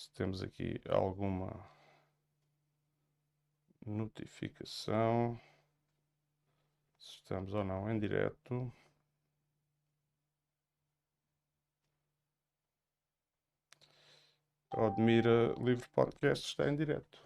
se temos aqui alguma notificação, se estamos ou não em direto. Odmira Livre Podcast está em direto.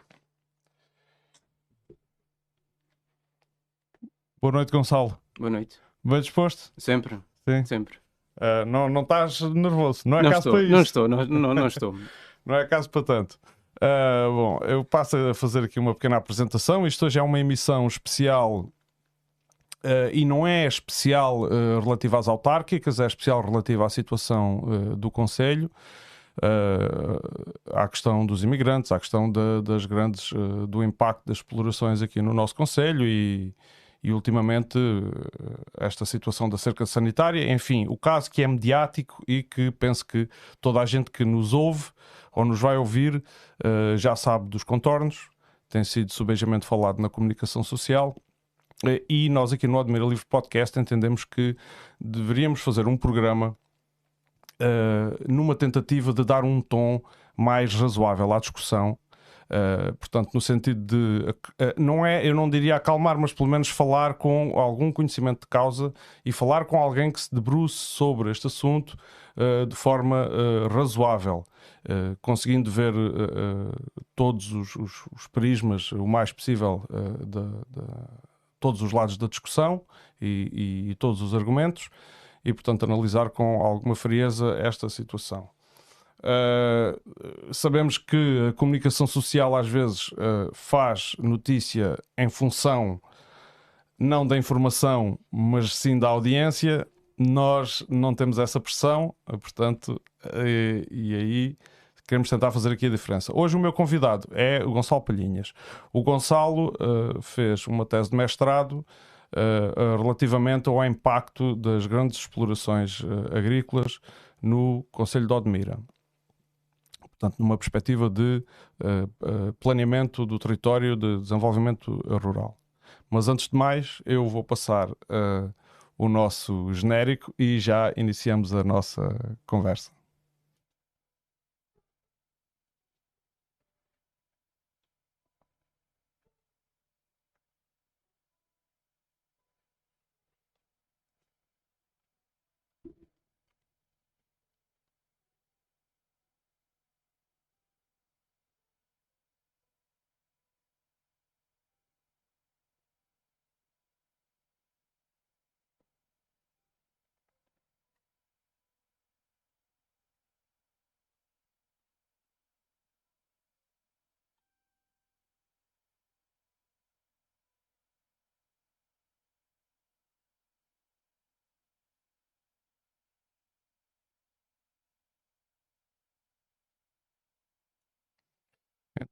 Boa noite, Gonçalo. Boa noite. Bem disposto? Sempre. Sim. Sempre. Uh, não, não estás nervoso, não é não caso estou, para isso. Não estou, não, não, não estou. não é caso para tanto. Uh, bom, eu passo a fazer aqui uma pequena apresentação. Isto hoje é uma emissão especial Uh, e não é especial uh, relativa às autárquicas, é especial relativa à situação uh, do Conselho, à questão dos imigrantes, à questão das grandes, do impacto das explorações aqui no nosso Conselho e, e ultimamente esta situação da cerca sanitária, enfim, o caso que é mediático e que penso que toda a gente que nos ouve ou nos vai ouvir já sabe dos contornos, tem sido subejamente falado na comunicação social e nós aqui no Admira Livre Podcast entendemos que deveríamos fazer um programa uh, numa tentativa de dar um tom mais razoável à discussão. Uh, portanto, no sentido de uh, não é, eu não diria acalmar, mas pelo menos falar com algum conhecimento de causa e falar com alguém que se debruce sobre este assunto de forma razoável, conseguindo ver todos os, os, os, prismas o mais possível da todos os lados da discussão e, e, e todos os argumentos e, portanto, analisar com alguma frieza esta situação. Uh, sabemos que a comunicação social às vezes uh, faz notícia em função não da informação, mas sim da audiência. Nós não temos essa pressão, portanto, e, e aí queremos tentar fazer aqui a diferença. Hoje o meu convidado é o Gonçalo Palhinhas. O Gonçalo uh, fez uma tese de mestrado relativamente ao impacto das grandes explorações agrícolas no Conselho de Odmira. Portanto, numa perspectiva de planeamento do território de desenvolvimento rural. Mas antes de mais, eu vou passar o nosso genérico e já iniciamos a nossa conversa.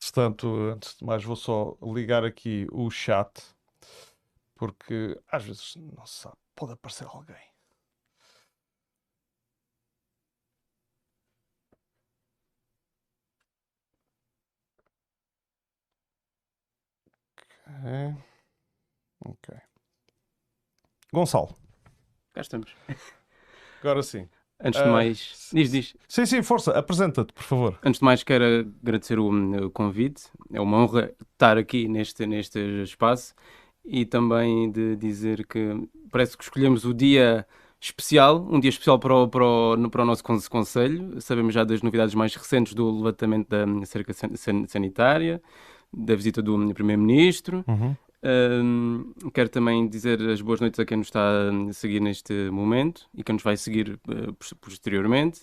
Entretanto, antes de mais, vou só ligar aqui o chat, porque às vezes não se sabe, pode aparecer alguém. Ok. Ok. Gonçalo. Cá estamos. Agora sim. Antes de ah, mais, diz, diz. Sim, sim, força, apresenta-te, por favor. Antes de mais, quero agradecer o, o, convite. É uma honra estar aqui neste, neste espaço e também de dizer que parece que escolhemos o dia especial, um dia especial para o, para o, para o nosso Conselho. Sabemos já das novidades mais recentes do levantamento da cerca sanitária, da visita do Primeiro-Ministro. Uhum. Quero também dizer as boas noites a quem nos está a seguir neste momento e quem nos vai seguir uh, posteriormente.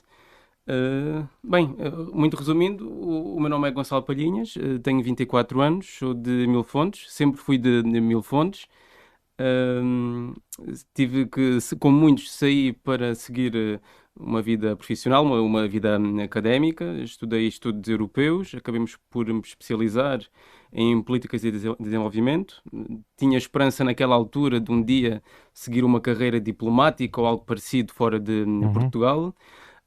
Uh, bem, uh, muito resumindo, o, o, meu nome é Gonçalo Palhinhas, uh, tenho 24 anos, sou de Mil Fontes, sempre fui de, de Mil Fontes. tive que, como muitos, sair para seguir uma vida profissional, uma, uma vida académica, estudei estudos europeus, acabamos por me especializar em políticas de desenvolvimento. Tinha esperança naquela altura de um dia seguir uma carreira diplomática ou algo parecido fora de uhum. Portugal.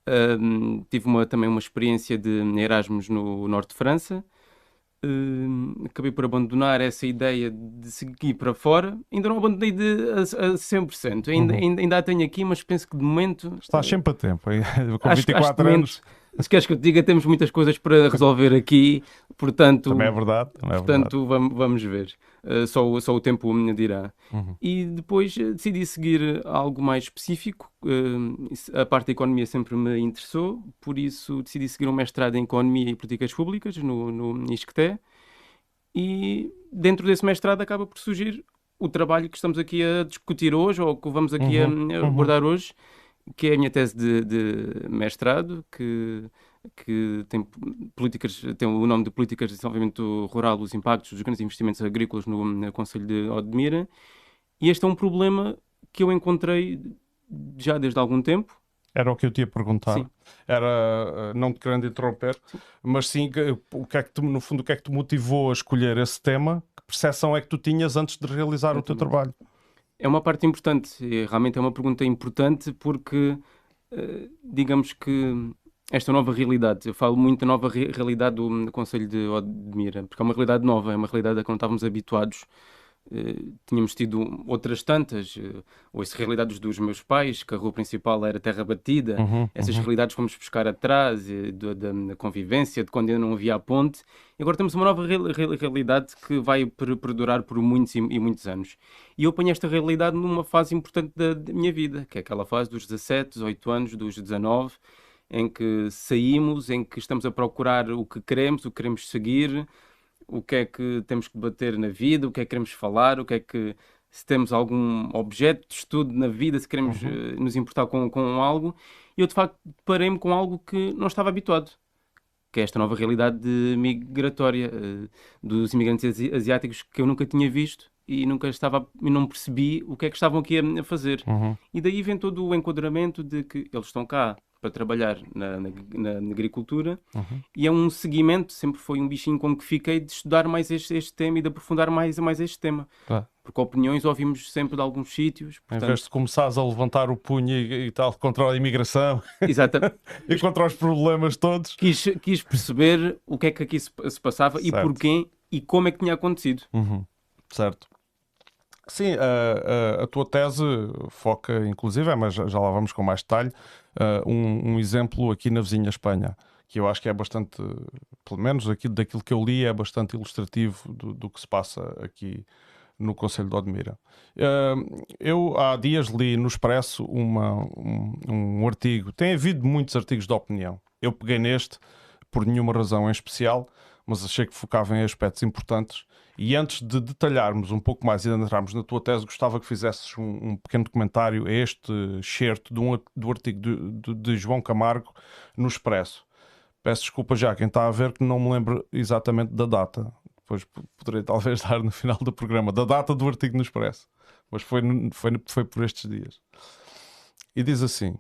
Uh, tive uma, também uma experiência de Erasmus no norte de França. Uh, acabei por abandonar essa ideia de seguir para fora. Ainda não abandonei de, a, a 100%. Ainda, uhum. ainda, ainda a tenho aqui, mas penso que de momento. Estás sempre a tempo. Com acho, 24 anos. Se queres que eu te diga, temos muitas coisas para resolver aqui, portanto... Também é verdade. Também é portanto, verdade. Vamos, ver. Uh, só, só o tempo me dirá. Uhum. E depois uh, decidi seguir algo mais específico. Uh, a parte da economia sempre me interessou, por isso decidi seguir um mestrado em Economia e Políticas Públicas no, no ISCTE. E dentro desse mestrado acaba por surgir o trabalho que estamos aqui a discutir hoje, ou que vamos aqui uhum. a, abordar uhum. hoje, que é a minha tese de, de mestrado, que, que tem políticas, tem o nome de Políticas de Desenvolvimento Rural, os impactos dos grandes investimentos agrícolas no, no Conselho de Odmira. E este é um problema que eu encontrei já desde algum tempo. Era o que eu ia perguntar. Sim. Era, eh, não te querendo interromper, sim. mas sim, o que é que no fundo, o que é que te motivou a escolher esse tema? Que percepção é que tu tinhas antes de realizar o teu trabalho? É uma parte importante, realmente é uma pergunta importante porque, uh, digamos que esta nova realidade, eu falo muito da nova re realidade do, do Conselho de Odmira, porque é uma realidade nova, é uma realidade a que não estávamos habituados Uh, tínhamos tido outras tantas, uh, ou essa realidades dos meus pais, que a rua principal era terra batida, uhum, essas uhum. realidades fomos buscar atrás, uh, da, convivência, de quando ainda não havia a ponte, e agora temos uma nova real, real, realidade que vai per, perdurar por muitos e, e, muitos anos. E eu ponho esta realidade numa fase importante da, da, minha vida, que é aquela fase dos 17, 18 anos, dos 19, em que saímos, em que estamos a procurar o que queremos, o que queremos seguir, o que é que temos que debater na vida, o que é que queremos falar, o que é que se temos algum objeto de estudo na vida, se queremos uhum. uh, nos importar com, com algo. E eu de facto parei-me com algo que não estava habituado, que é esta nova realidade de migratória uh, dos imigrantes asiáticos que eu nunca tinha visto e nunca estava e não percebi o que é que estavam aqui a, fazer. Uhum. E daí vem todo o enquadramento de que eles estão cá para trabalhar na, na, na agricultura uhum. e é um seguimento, sempre foi um bichinho com que fiquei de estudar mais este, este tema e de aprofundar mais, mais este tema. Claro. Porque opiniões ouvimos sempre de alguns sítios. Portanto... Em vez de começares a levantar o punho e, e tal contra a imigração Exatamente. e contra os problemas todos. Quis, quis perceber o que é que aqui se, se passava certo. e porquê e como é que tinha acontecido. Uhum. Certo. Sim, a, a, a, tua tese foca, inclusive, mas já, já lá vamos com mais detalhe, uh, um, um, exemplo aqui na vizinha Espanha, que eu acho que é bastante, pelo menos aqui, daquilo que eu li, é bastante ilustrativo do, do que se passa aqui no Conselho de Odmira. Uh, eu há dias li no Expresso uma, um, um artigo, tem havido muitos artigos de opinião. Eu peguei neste por nenhuma razão em especial, mas achei que focava em aspectos importantes e antes de detalharmos um pouco mais e de entrarmos na tua tese, gostava que fizesses um, um pequeno comentário a este excerto um, do artigo de, de, de, João Camargo no Expresso. Peço desculpa já quem está a ver que não me lembro exatamente da data. Depois poderei talvez dar no final do programa, da data do artigo no Expresso. Mas foi, foi, foi por estes dias. E diz assim: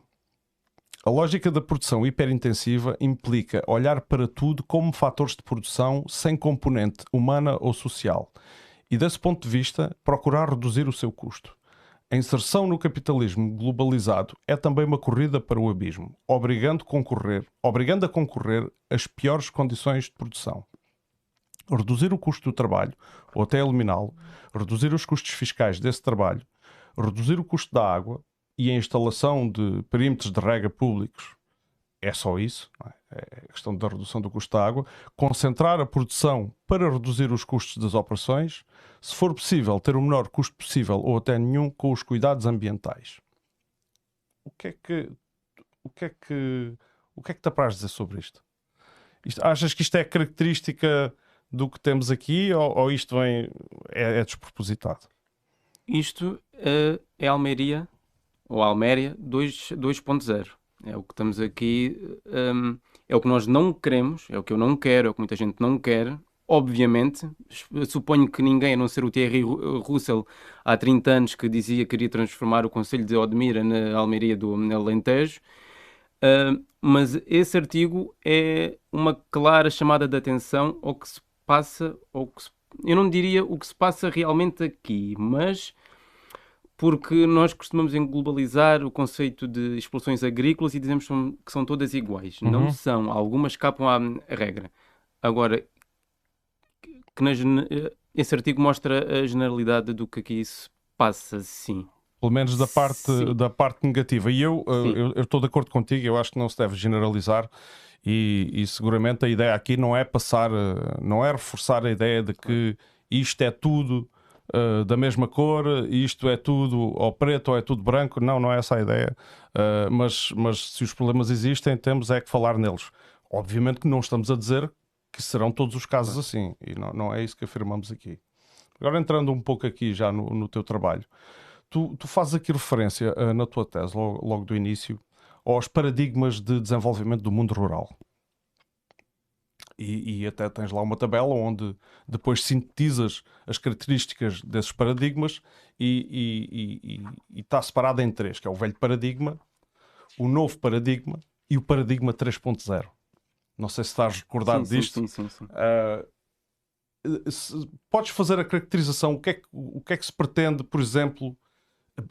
a lógica da produção hiperintensiva implica olhar para tudo como fatores de produção sem componente humana ou social e, desse ponto de vista, procurar reduzir o seu custo. A inserção no capitalismo globalizado é também uma corrida para o abismo, obrigando, concorrer, obrigando a concorrer as piores condições de produção. Reduzir o custo do trabalho, ou até eliminá-lo, reduzir os custos fiscais desse trabalho, reduzir o custo da água, e a instalação de perímetros de rega públicos é só isso, é? é? a questão da redução do custo da água, concentrar a produção para reduzir os custos das operações, se for possível, ter o menor custo possível ou até nenhum com os cuidados ambientais. O que é que o que é que o que é que te apraz dizer sobre isto? isto? Achas que isto é característica do que temos aqui ou, ou isto vem, é, é despropositado? Isto uh, é Almeria ou Alméria 2.0. É o que estamos aqui, um, é o que nós não queremos, é o que eu não quero, é o que muita gente não quer. Obviamente, suponho que ninguém, a não ser o Thierry Russell, há 30 anos, que dizia que queria transformar o Conselho de Odmira na Almeria do Alentejo, uh, mas esse artigo é uma clara chamada de atenção ao que se passa, ao que se, eu não diria o que se passa realmente aqui, mas porque nós costumamos globalizar o conceito de explorações agrícolas e dizemos que são todas iguais. Uhum. Não são, algumas escapam à regra. Agora, que na, esse artigo mostra a generalidade do que aqui se passa, sim. Pelo menos da parte, da parte negativa. E eu uh, estou de acordo contigo, eu acho que não se deve generalizar E, e, seguramente a ideia aqui não é passar, não é reforçar a ideia de que isto é tudo uh, da mesma cor, isto é tudo ou preto ou é tudo branco. Não, não é essa a ideia. Uh, mas, mas se os problemas existem, temos é que falar neles. Obviamente que não estamos a dizer que serão todos os casos assim, e não, não é isso que afirmamos aqui. Agora entrando um pouco aqui já no, no teu trabalho, tu, tu fazes aqui referência uh, na tua tese, logo, logo do início, aos paradigmas de desenvolvimento do mundo rural. E, e, até tens lá uma tabela onde depois sintetizas as características desses paradigmas e, está separado em três, que é o velho paradigma, o novo paradigma e o paradigma 3.0. Não sei se estás recordado sim, disto. Sim, sim, sim. Uh, se, podes fazer a caracterização, o que, é que, o que é que se pretende, por exemplo,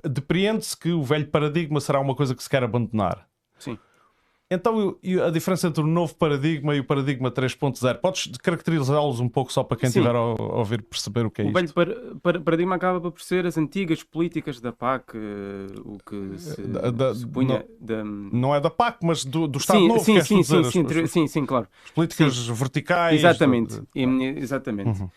depreende-se que o velho paradigma será uma coisa que se quer abandonar. Sim. Então, a diferença entre o novo paradigma e o paradigma 3.0, podes caracterizá-los um pouco só para quem estiver a, ouvir perceber o que é o isto? O velho paradigma acaba por ser as antigas políticas da PAC, eh, o que se da, da, supunha... Não, da... não é da PAC, mas do, do Estado sim, Novo, sim, sim, sim, sim, sim, sim, sim, claro. As políticas sim. verticais... Exatamente, exatamente. Uhum.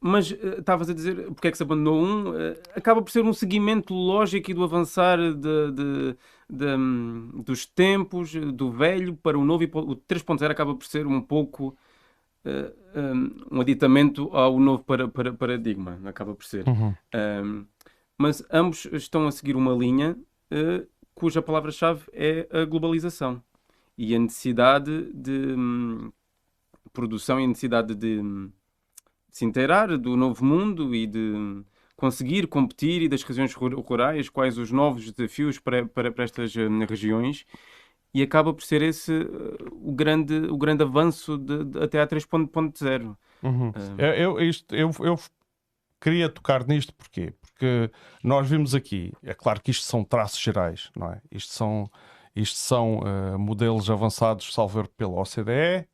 Mas uh, estavas a dizer porque é que se abandonou um? Acaba por ser um seguimento lógico e do avançar de, de, de dos tempos, do velho para o novo. E o 3.0 acaba por ser um pouco uh, um, um, aditamento ao novo para, para, paradigma. Acaba por ser. Uhum. Um, mas ambos estão a seguir uma linha cuja palavra-chave é a globalização e a necessidade de um, produção e a necessidade de hum, se inteirar do novo mundo e de conseguir competir e das regiões rurais, quais os novos desafios para, para, para estas uh, regiões e acaba por ser esse uh, o, grande, o grande avanço de, de, até a 3.0. Uhum. Uh, eu, isto, eu, eu queria tocar nisto porquê? Porque nós vimos aqui, é claro que isto são traços gerais, não é? Isto são, isto são modelos avançados, salvo pela OCDE,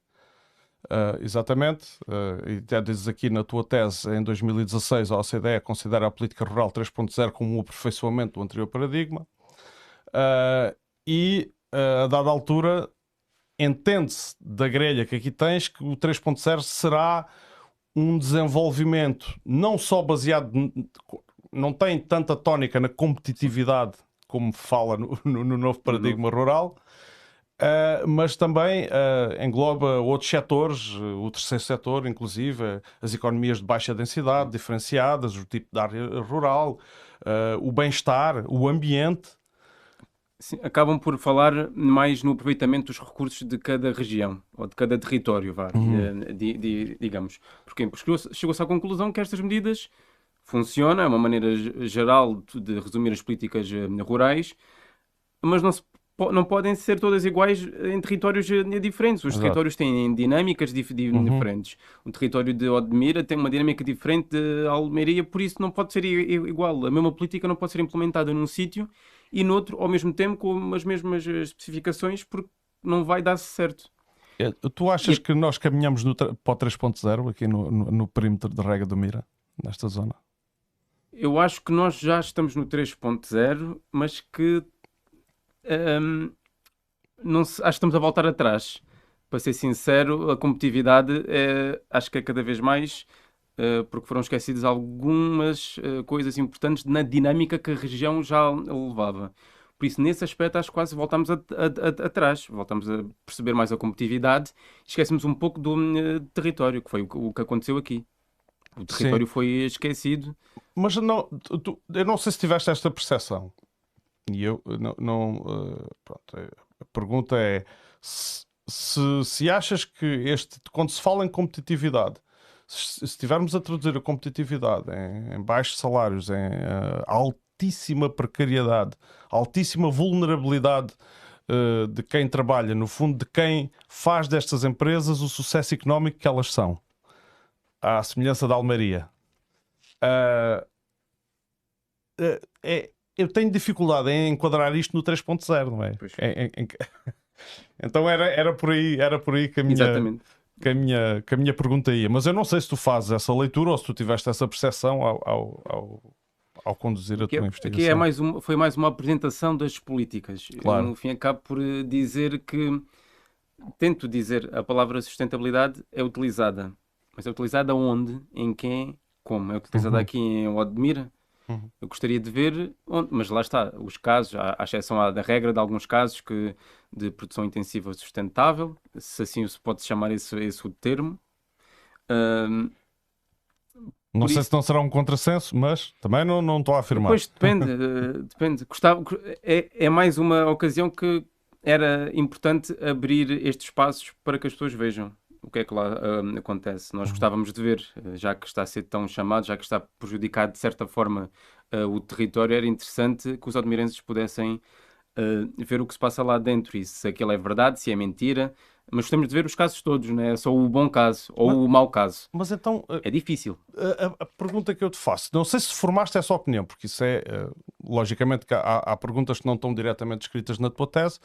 Uh, exatamente, uh, e até dizes aqui na tua tese, em 2016 a OCDE considera a política rural 3.0 como um aperfeiçoamento do anterior paradigma. Uh, e a dada altura entende-se da grelha que aqui tens que o 3.0 será um desenvolvimento não só baseado, não tem tanta tónica na competitividade como fala no, no, no novo paradigma rural, Uh, mas também uh, engloba outros setores, uh, o terceiro setor, inclusive, as economias de baixa densidade, diferenciadas, o tipo de área rural, o bem-estar, o ambiente. Sim, acabam por falar mais no aproveitamento dos recursos de cada região ou de cada território, vá, uhum. di, di, digamos. Porquê? Porque chegou-se à conclusão que estas medidas funcionam, é uma maneira geral de resumir as políticas rurais, mas não se não podem ser todas iguais em territórios eh, diferentes. Os Exato. territórios têm dinâmicas dif uhum. diferentes. O território de Odmira tem uma dinâmica diferente de Almeria, por isso não pode ser igual. A mesma política não pode ser implementada num sítio e noutro ao mesmo tempo com as mesmas eh, especificações, porque não vai dar certo. É, tu achas e... que nós caminhamos no, para o 3.0 aqui no, no, no perímetro de Rega do Mira, nesta zona? Eu acho que nós já estamos no 3.0, mas que um, não se, acho que estamos a voltar atrás. Para ser sincero, a competitividade é, acho que é cada vez mais uh, porque foram esquecidas algumas uh, coisas importantes na dinâmica que a região já levava. Por isso, nesse aspecto, acho que quase voltamos atrás, voltamos a perceber mais a competitividade, esquecemos um pouco do uh, território, que foi o, o, que aconteceu aqui. O território Sim. foi esquecido. Mas não, tu, eu não sei se tiveste esta percepção. E eu não. não uh, pronto, é, a pergunta é se, se, se, achas que este. Quando se fala em competitividade, se, se estivermos a traduzir a competitividade em, em baixos salários, em uh, altíssima precariedade, altíssima vulnerabilidade uh, de quem trabalha, no fundo, de quem faz destas empresas o sucesso económico que elas são, à semelhança da Almeria. Uh, é, eu tenho dificuldade em enquadrar isto no 3.0, não é? Em, em, então era, era, por aí, era por aí que a minha. Exatamente. Que a, minha, que a minha pergunta ia, mas eu não sei se tu fazes essa leitura ou se tu tiveste essa percepção ao, ao, ao, ao conduzir a aqui tua é, investigação. Aqui é mais uma, foi mais uma apresentação das políticas. Claro. No fim, acabo por dizer que tento dizer, a palavra sustentabilidade é utilizada. Mas é utilizada onde? Em quem? Como? É utilizada Uhum. aqui em Odmira? Uhum. Eu gostaria de ver onde, mas lá está, os casos, à, à exceção à da regra de alguns casos que, de produção intensiva sustentável, se assim se pode chamar esse, esse o termo. Ahm, Não sei isso- se não será um contrassenso, mas também não, não estou a afirmar. Depois depende, eh, depende. Gostava, é, é mais uma ocasião que era importante abrir estes espaços para que as pessoas vejam o que é que lá ah, acontece. Nós gostávamos de ver, eh, já que está a ser tão chamado, já que está prejudicado de certa forma ah, o território, era interessante que os odmirenses pudessem ah, ver o que se passa lá dentro e se aquilo é verdade, se é mentira. Mas gostamos de ver os casos todos, não é só o bom caso ou Mas- o mau caso. Mas então, É difícil. a, a- a pergunta que eu te faço, não sei se formaste essa opinião, porque isso é, eh, logicamente, que há, há perguntas que não estão diretamente escritas na tua tese,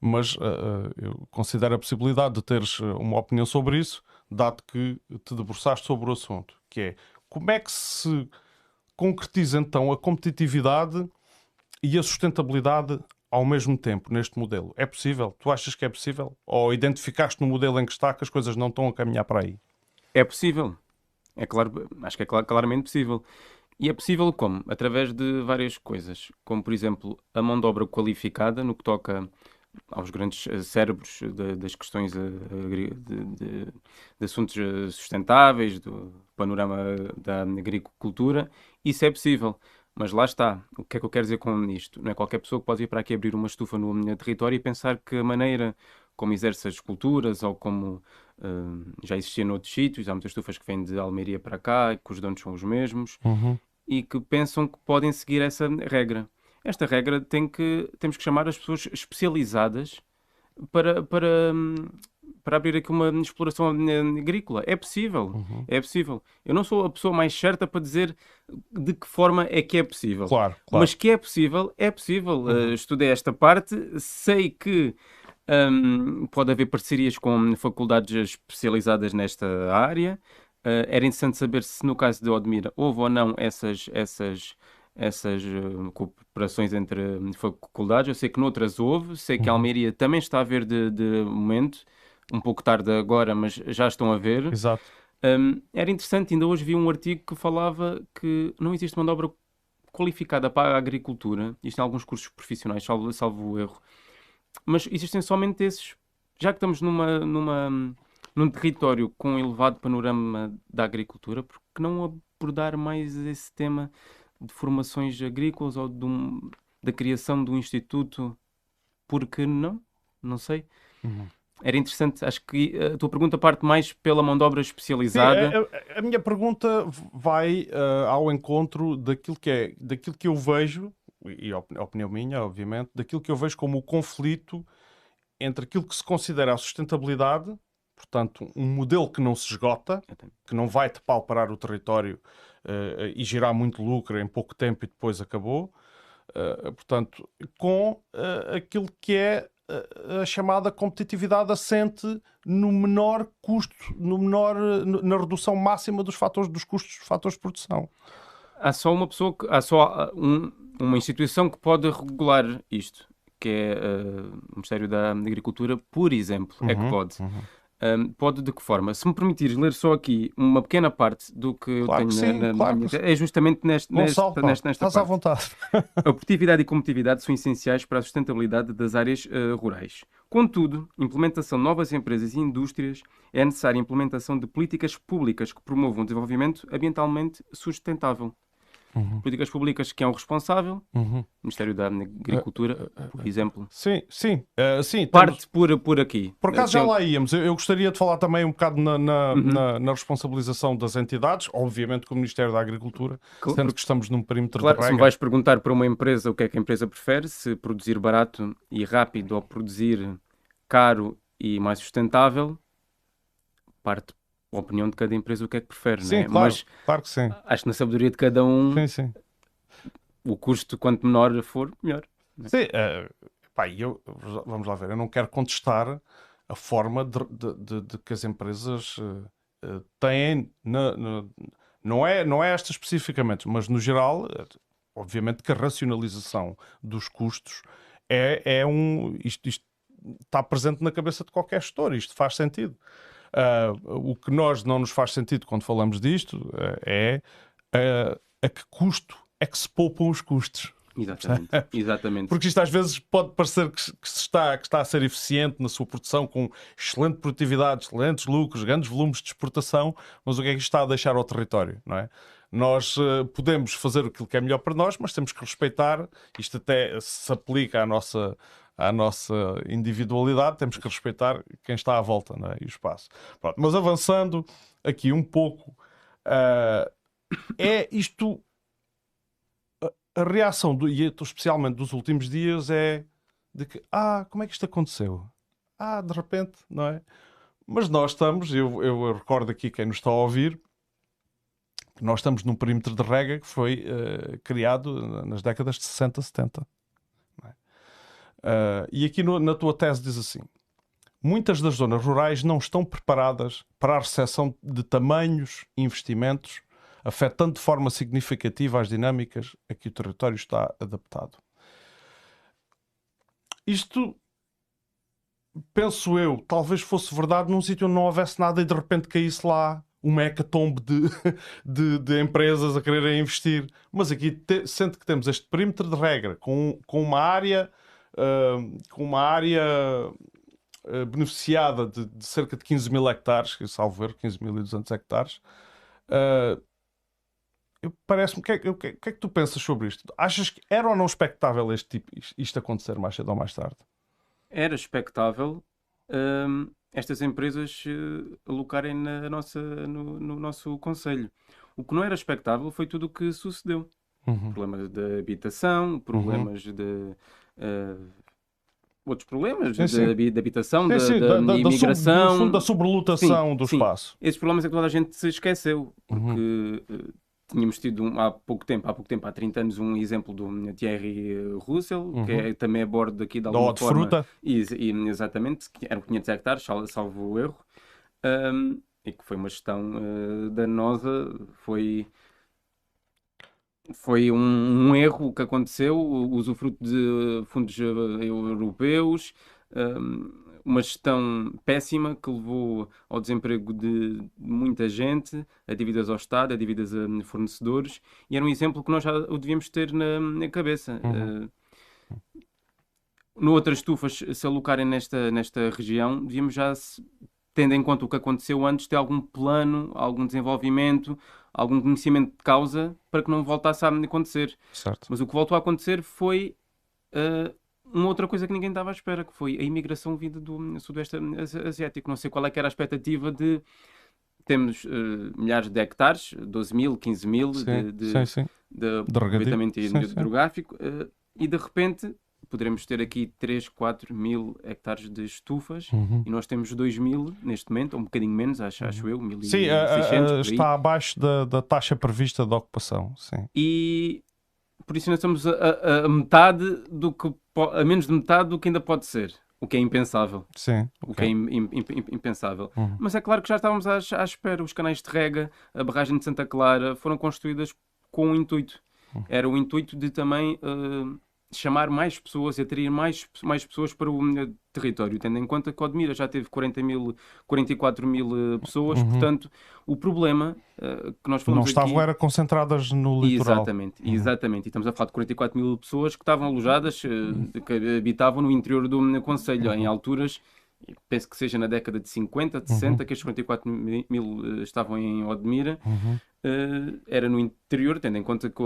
mas eh, eh, eu considero a possibilidade de teres eh, uma opinião sobre isso, dado que te debruçaste sobre o assunto, que é como é que se concretiza então a competitividade e a sustentabilidade ao mesmo tempo neste modelo? É possível? Tu achas que é possível? Ou identificaste no modelo em que está que as coisas não estão a caminhar para aí? É possível. É claro, acho que é cla- claramente possível. E é possível como? Através de várias coisas, como por exemplo a mão de obra qualificada no que toca aos grandes eh, cérebros de- das questões eh, de, de- de assuntos eh, sustentáveis, do panorama da agricultura. Isso é possível. Mas lá está. O que é que eu quero dizer com isto? Não é qualquer pessoa que pode vir para aqui abrir uma estufa no meu território e pensar que a maneira como exerce as culturas ou como eh, já existia noutros sítios, há muitas estufas que vêm de Almeria para cá, e que os donos são os mesmos, e que pensam que podem seguir essa regra. Esta regra tem que, temos que chamar as pessoas especializadas para, para, hum, para abrir aqui uma exploração agrícola. É possível, é possível. Eu não sou a pessoa mais certa para dizer de que forma é que é possível. Claro, claro. Mas que é possível, é possível. Uh, estudei esta parte, sei que hum, pode haver parcerias com faculdades especializadas nesta área. Uh, era interessante saber se no caso de Odmira houve ou não essas, essas, essas uh, cooperações entre hum, faculdades. Eu sei que noutras houve, sei que a Almeria também está a ver de, de momento, um pouco tarde agora, mas já estão a ver. Exato. Um, era interessante, ainda hoje vi um artigo que falava que não existe mão de obra qualificada para a agricultura, isto em alguns cursos profissionais, salvo, salvo o erro, mas existem somente esses. Já que estamos numa, numa, num território com um elevado panorama da agricultura, por que não abordar mais esse tema de formações agrícolas ou de um- da criação de um instituto? Porque não? Não sei. Era interessante, acho que a tua pergunta parte mais pela mão de obra Sim, especializada. a, a- a minha pergunta vai eh, ao encontro daquilo que é, daquilo que eu vejo, e a opinião minha, obviamente, daquilo que eu vejo como o conflito entre aquilo que se considera a sustentabilidade, portanto, um modelo que não se esgota, que não vai te pauperar o território eh, e gerar muito lucro em pouco tempo e depois acabou, eh, portanto, com eh, aquilo que é a chamada competitividade assente no menor custo, no menor, no- na redução máxima dos fatores dos custos dos fatores de produção. Há só uma pessoa, que, há só um- uma instituição que pode regular isto, que é ah, o Ministério da Agricultura, por exemplo, é que pode. Ahm, pode de que forma? Se me permitires ler só aqui uma pequena parte do que eu Claro tenho que na- sim, na, na claro que sim. é justamente neste, Gonçalo, nesta, nesta, nesta estás à parte. vontade. A produtividade e competitividade são essenciais para a sustentabilidade das áreas eh, rurais. Contudo, implementação de novas empresas e indústrias é necessária a implementação de políticas públicas que promovam o desenvolvimento ambientalmente sustentável. Políticas públicas que é o responsável, Uhum. Ministério da Agricultura, por exemplo. Sim, sim, eh, sim. Parte por, por aqui. Por acaso já lá íamos. Eu, eu gostaria de falar também um bocado na, na, Uhum. na- na responsabilização das entidades, obviamente com o Ministério da Agricultura, Cl- sendo que estamos num perímetro Claro, de se me vais perguntar para uma empresa o que é que a empresa prefere, se produzir barato e rápido ou produzir caro e mais sustentável, parte a opinião de cada empresa o que é que prefere, Sim, né? claro, Mas claro que sim. acho que na sabedoria de cada um, Sim, sim. o custo quanto menor for, melhor. Sim, eh, pá, eu, vamos lá ver, eu não quero contestar a forma de, de- de- de que as empresas eh, têm, na- na- não, é, não é esta especificamente, mas no geral, obviamente que a racionalização dos custos é, é um. Isto, isto está presente na cabeça de qualquer gestor. Isto faz sentido. Uh, o que nós não nos faz sentido quando falamos disto uh, é uh, a que custo é que se poupam os custos. Exatamente. Exatamente. Porque isto às vezes pode parecer que, que, se está, que está a ser eficiente na sua produção, com excelente produtividade, excelentes lucros, grandes volumes de exportação, mas o que é que isto está a deixar ao território, não é? Nós uh, podemos fazer aquilo que é melhor para nós, mas temos que respeitar, isto até se aplica à nossa, à nossa individualidade, temos que respeitar quem está à volta é? e o espaço. Pronto, mas avançando aqui um pouco, uh, é isto a reação, do, e especialmente dos últimos dias, é de que, ah, como é que isto aconteceu? Ah, de repente, não é? Mas nós estamos, eu, eu recordo aqui quem nos está a ouvir, nós estamos num perímetro de rega que foi uh, criado nas décadas de 60, 70. Uh, e aqui no, na tua tese diz assim: muitas das zonas rurais não estão preparadas para a recepção de tamanhos investimentos afetando de forma significativa as dinâmicas a que o território está adaptado. Isto, penso eu, talvez fosse verdade num sítio onde não houvesse nada e de repente caísse lá uma hecatombe de, de, de, empresas a quererem investir. Mas aqui, te, sendo que temos este perímetro de regra com, com uma área, uh, com uma área uh, beneficiada de, de, cerca de 15 mil hectares, salvo ver, 15.200 hectares, uh, parece-me. O que, é, que, que, é que tu pensas sobre isto? Achas que era ou não expectável este tipo, isto acontecer mais cedo ou mais tarde? Era expectável hum, estas empresas uh, alocarem na nossa, no, no, nosso Conselho. O que não era expectável foi tudo o que sucedeu. Uhum. Problemas de habitação, problemas uhum. de. Uh, outros problemas sim, sim. De, de, habitação, sim, sim. da, da, da, imigração. Da, da sobrelotação do espaço. Esses problemas é que toda a gente se esqueceu. Porque. Uhum. Uh, tínhamos tido um, há pouco tempo, há pouco tempo, há 30 anos, um exemplo do Thierry Russell, uhum. que é, também a bordo daqui da alguma da forma. fruta. E, e, exatamente, eram 500 hectares, salvo o erro, um, e que foi uma gestão uh, danosa, foi foi um, um, erro que aconteceu, o usufruto de fundos europeus, um, uma gestão péssima que levou ao desemprego de muita gente, a dívidas ao Estado, a dívidas a fornecedores, e era um exemplo que nós já o devíamos ter na, na cabeça. Uhum. Uh, no outras estufas se alocarem nesta, nesta região, devíamos já, tendo em conta o que aconteceu antes, ter algum plano, algum desenvolvimento, algum conhecimento de causa para que não voltasse a acontecer. Certo. Mas o que voltou a acontecer foi uh, uma outra coisa que ninguém estava à espera, que foi a imigração vinda do Sudoeste Asiático. Não sei qual é que era a expectativa de. Temos uh, milhares de hectares, 12 mil, 15 mil sim, de, de, sim, sim. de, de aproveitamento hidrográfico, uh, e de repente poderemos ter aqui 3, 4 mil hectares de estufas uhum. e nós temos 2 mil neste momento, ou um bocadinho menos, acho, acho eu, 1.600. Sim, a, a, está abaixo da, da taxa prevista de ocupação. Sim. E por isso nós estamos a, a, metade do que a menos de metade do que ainda pode ser. O que é impensável. Sim. O okay. que é impensável. Uhum. Mas é claro que já estávamos à, à, espera. Os canais de rega, a barragem de Santa Clara foram construídas com um intuito. Uhum. Era o intuito de também uh, chamar mais pessoas e atrair mais, mais pessoas para o uh, território, tendo em conta que Odmira já teve 40 mil, 44 mil uh, pessoas, uhum. portanto, o problema uh, que nós falamos Não estavam aqui... era concentradas no litoral. Exatamente, uhum. exatamente. E estamos a falar de 44 mil pessoas que estavam alojadas, uhum. que habitavam no interior do Conselho, em uhum. alturas penso que seja na década de 50, de 60, uhum. que estes 44 mil uh, estavam em Odmira. Uhum. Uh, era no interior, tendo em conta que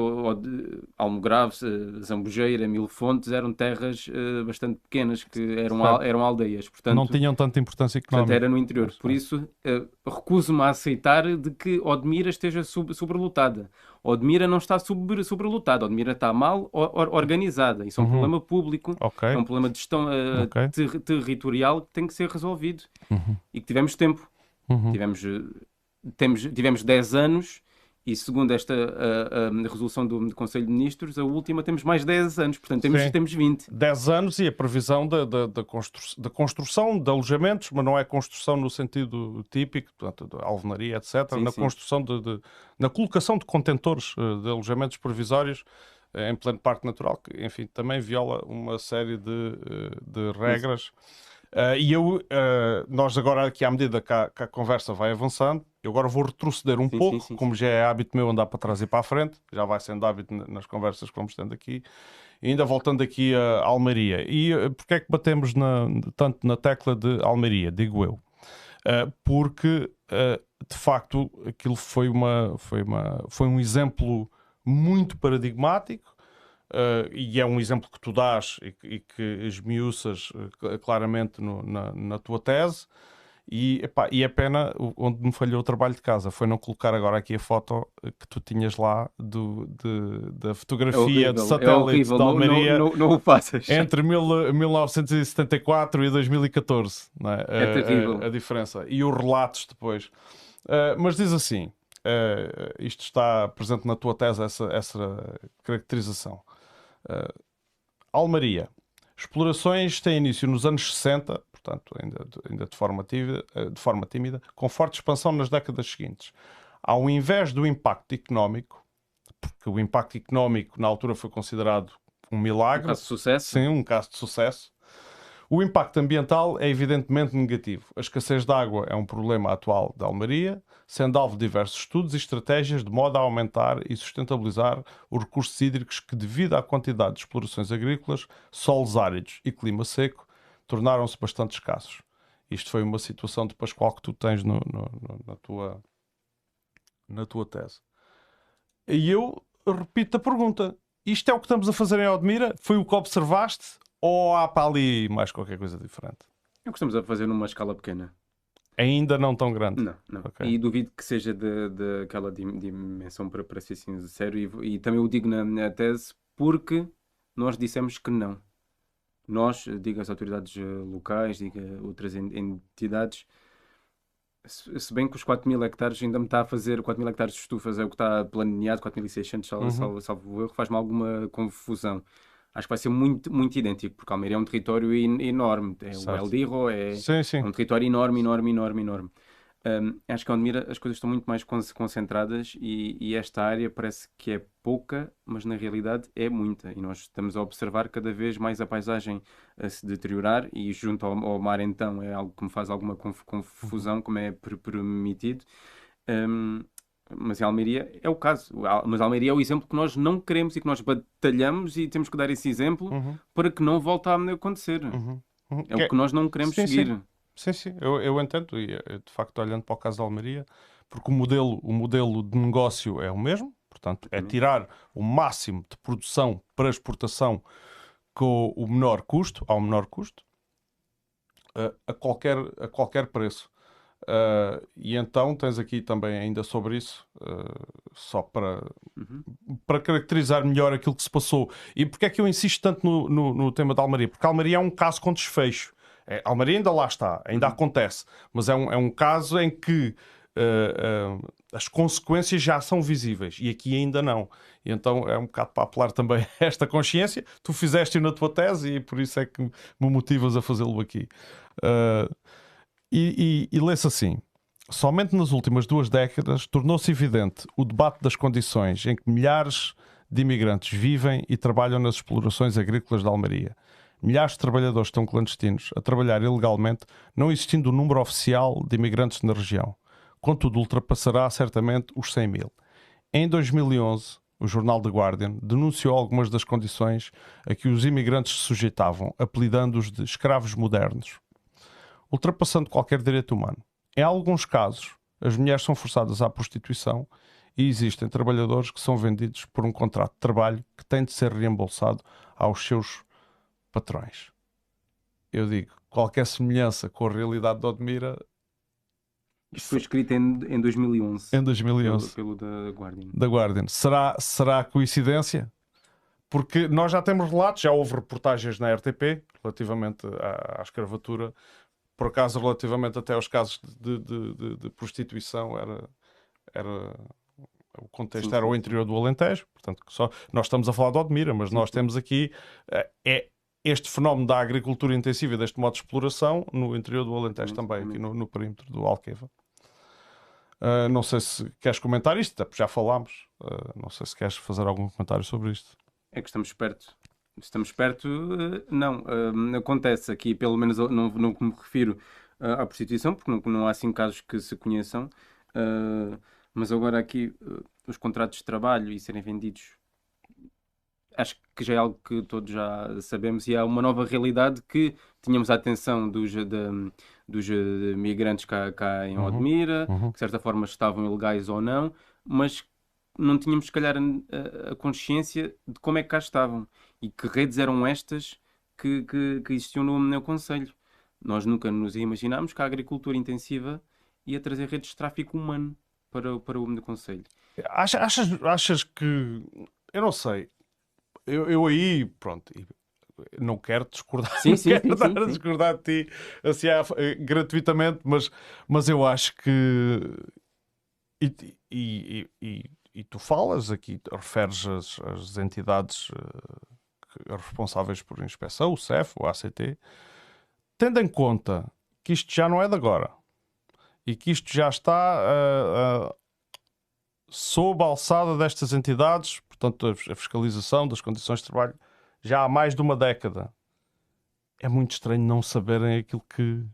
Almograve, uh, Zambujeira, Mil Fontes eram terras bastante pequenas, que eram, al eram aldeias. Portanto, Não tinham tanta importância económica. Portanto, era no interior. Por isso, recuso-me a aceitar de que Odmira esteja sub sobrelotada. Odmira não está sobre, sobrelotada, Odmira está mal or organizada. Isso é um uhum. problema público, okay. é um problema de gestão uh, okay. ter territorial que tem que ser resolvido uhum. e que tivemos tempo. Uhum. Tivemos, eh, temos, tivemos 10 anos e segundo esta a, a resolução do, do, Conselho de Ministros, a última temos mais 10 anos, portanto temos, temos 20. 10 anos e a previsão da, da, da, constru, da construção de alojamentos, mas não é construção no sentido típico, portanto, alvenaria, etc., sim, na sim. construção de, de, na colocação de contentores eh, de alojamentos provisórios em pleno parque natural, que, enfim, também viola uma série de, de regras. Uh, e eu, uh, nós agora aqui, à medida que a, que a, conversa vai avançando, eu agora vou retroceder um sim, pouco, sim, sim, como já é hábito meu andar para trás e para a frente, já vai sendo hábito nas conversas que vamos tendo aqui, e ainda voltando aqui a Almeria. E uh, porquê é que batemos na, tanto na tecla de Almeria, digo eu? Uh, porque, de facto, aquilo foi, uma, foi, uma, foi um exemplo muito paradigmático, Uh, e é um exemplo que tu dás e, e que esmiuças uh, claramente no, na, na, tua tese. E, epá, e é pena onde me falhou o trabalho de casa foi não colocar agora aqui a foto que tu tinhas lá do, de, da fotografia é de satélite é da Almeria não, não, não, o entre mil, 1974 e 2014 não é? é terrível. A, a, diferença e os relatos depois uh, mas diz assim isto está presente na tua tese essa, essa caracterização Uh, Almaria. Explorações têm início nos anos 60, portanto, ainda, ainda de, forma tímida, ah, de forma tímida, com forte expansão nas décadas seguintes. Ao invés do impacto económico, porque o impacto económico na altura foi considerado um milagre. Um caso de sucesso. Sim, um caso de sucesso. O impacto ambiental é evidentemente negativo. A escassez de água é um problema atual da Almaria, sendo alvo de diversos estudos e estratégias de modo a aumentar e sustentabilizar os recursos hídricos que, devido à quantidade de explorações agrícolas, solos áridos e clima seco, tornaram-se bastante escassos. Isto foi uma situação de Pascoal que tu tens no, no, no, na, tua, na tua tese. E eu repito a pergunta: isto é o que estamos a fazer em Odmira? Foi o que observaste? Ou há para ali mais qualquer coisa diferente? É o que estamos a fazer numa escala pequena. Ainda não tão grande? Não, não. Okay. E duvido que seja daquela dimensão para, para ser sincero. E, e também o digo na, na tese porque nós dissemos que não. Nós, digo as autoridades eh, locais, digo outras entidades, se bem que os 4 mil hectares ainda me está a fazer, 4 mil hectares de estufas é o que está planeado, 4.600 salvo, uhum. salvo, salvo erro, faz-me alguma confusão acho que vai ser muito, muito idêntico, porque Almeida é um território enorme. É certo. o El Dirro, é, sim, sim. é, um território enorme, enorme, enorme, enorme. Um, acho que em Almira as coisas estão muito mais concentradas e, e, esta área parece que é pouca, mas na realidade é muita. E nós estamos a observar cada vez mais a paisagem a se deteriorar e junto ao, ao mar então é algo que me faz alguma confusão, uhum. como é permitido. Um, mas em Almeria é o caso. Mas Almeria é o exemplo que nós não queremos e que nós batalhamos e temos que dar esse exemplo uhum. para que não volte a acontecer. Uhum. Uhum. É o que nós não queremos sim, seguir. Sim, sim, sim. Eu, eu entendo. E eh, de facto, olhando para o caso da Almeria, porque o modelo, o modelo de negócio é o mesmo, portanto, é tirar o máximo de produção para exportação com o menor custo, ao menor custo, a, a qualquer, a qualquer preço. Uh, e então tens aqui também ainda sobre isso, uh, só para, uhum. para caracterizar melhor aquilo que se passou. E porque é que eu insisto tanto no, no, no tema da Almaria? Porque a Almaria é um caso com desfecho. É, a Almaria ainda lá está, ainda uhum. acontece, mas é um, é um caso em que uh, as consequências já são visíveis e aqui ainda não. E então é um bocado para apelar também a esta consciência. Tu fizeste na tua tese e por isso é que me motivas a fazê-lo aqui. Uh, e, e, e lê-se assim: somente nas últimas duas décadas tornou-se evidente o debate das condições em que milhares de imigrantes vivem e trabalham nas explorações agrícolas da Almeria. Milhares de trabalhadores estão clandestinos a trabalhar ilegalmente, não existindo um número oficial de imigrantes na região. Contudo, ultrapassará certamente os 100 mil. Em 2011, o jornal The Guardian denunciou algumas das condições a que os imigrantes se sujeitavam, apelidando-os de escravos modernos ultrapassando qualquer direito humano. Em alguns casos, as mulheres são forçadas à prostituição e existem trabalhadores que são vendidos por um contrato de trabalho que tem de ser reembolsado aos seus patrões. Eu digo, qualquer semelhança com a realidade de Odmira. Isto foi escrito em, em 2011. Em 2011. Pelo, pelo da Guardian. Da Guardian. Será, será coincidência? Porque nós já temos relatos, já houve reportagens na RTP relativamente à, à escravatura por acaso, relativamente até aos casos de, de, de, de prostituição, era, era o contexto sim, era o interior do Alentejo, portanto, só, nós estamos a falar de Odmira, mas nós temos aqui uh, é este fenómeno da agricultura intensiva e deste modo de exploração no interior do Alentejo também, aqui no, no perímetro do Alqueva. Uh, não sei se queres comentar isto, já falámos. Uh, não sei se queres fazer algum comentário sobre isto. É que estamos perto. Estamos perto, uh, não. Uh, acontece aqui, pelo menos não, não me refiro uh, à prostituição, porque não, não, há assim casos que se conheçam. mas agora aqui, os contratos de trabalho e serem vendidos acho que já é algo que todos já sabemos e é uma nova realidade que tínhamos a atenção dos, de, dos eh, migrantes cá, cá em uhum, Odmira, uhum. que de certa forma estavam ilegais ou não, mas não tínhamos, se calhar, a, a, consciência de como é que cá estavam e que redes eram estas que, que, que existiam no, no Conselho. Nós nunca nos imaginámos que a agricultura intensiva ia trazer redes de tráfico humano para, para o Conselho. Achas, achas que. Eu não sei eu, eu aí, pronto, não quero discordar, sim, sim, quero sim, sim, discordar de ti assim, eh, gratuitamente, mas, mas eu acho que. E, e, e, e tu falas aqui, referes as, as entidades uh, responsáveis por inspeção, o CEF, o ACT, tendo em conta que isto já não é de agora e que isto já está uh, uh, sob a alçada destas entidades portanto, a fiscalização das condições de trabalho já há mais de uma década. É muito estranho não saberem aquilo que.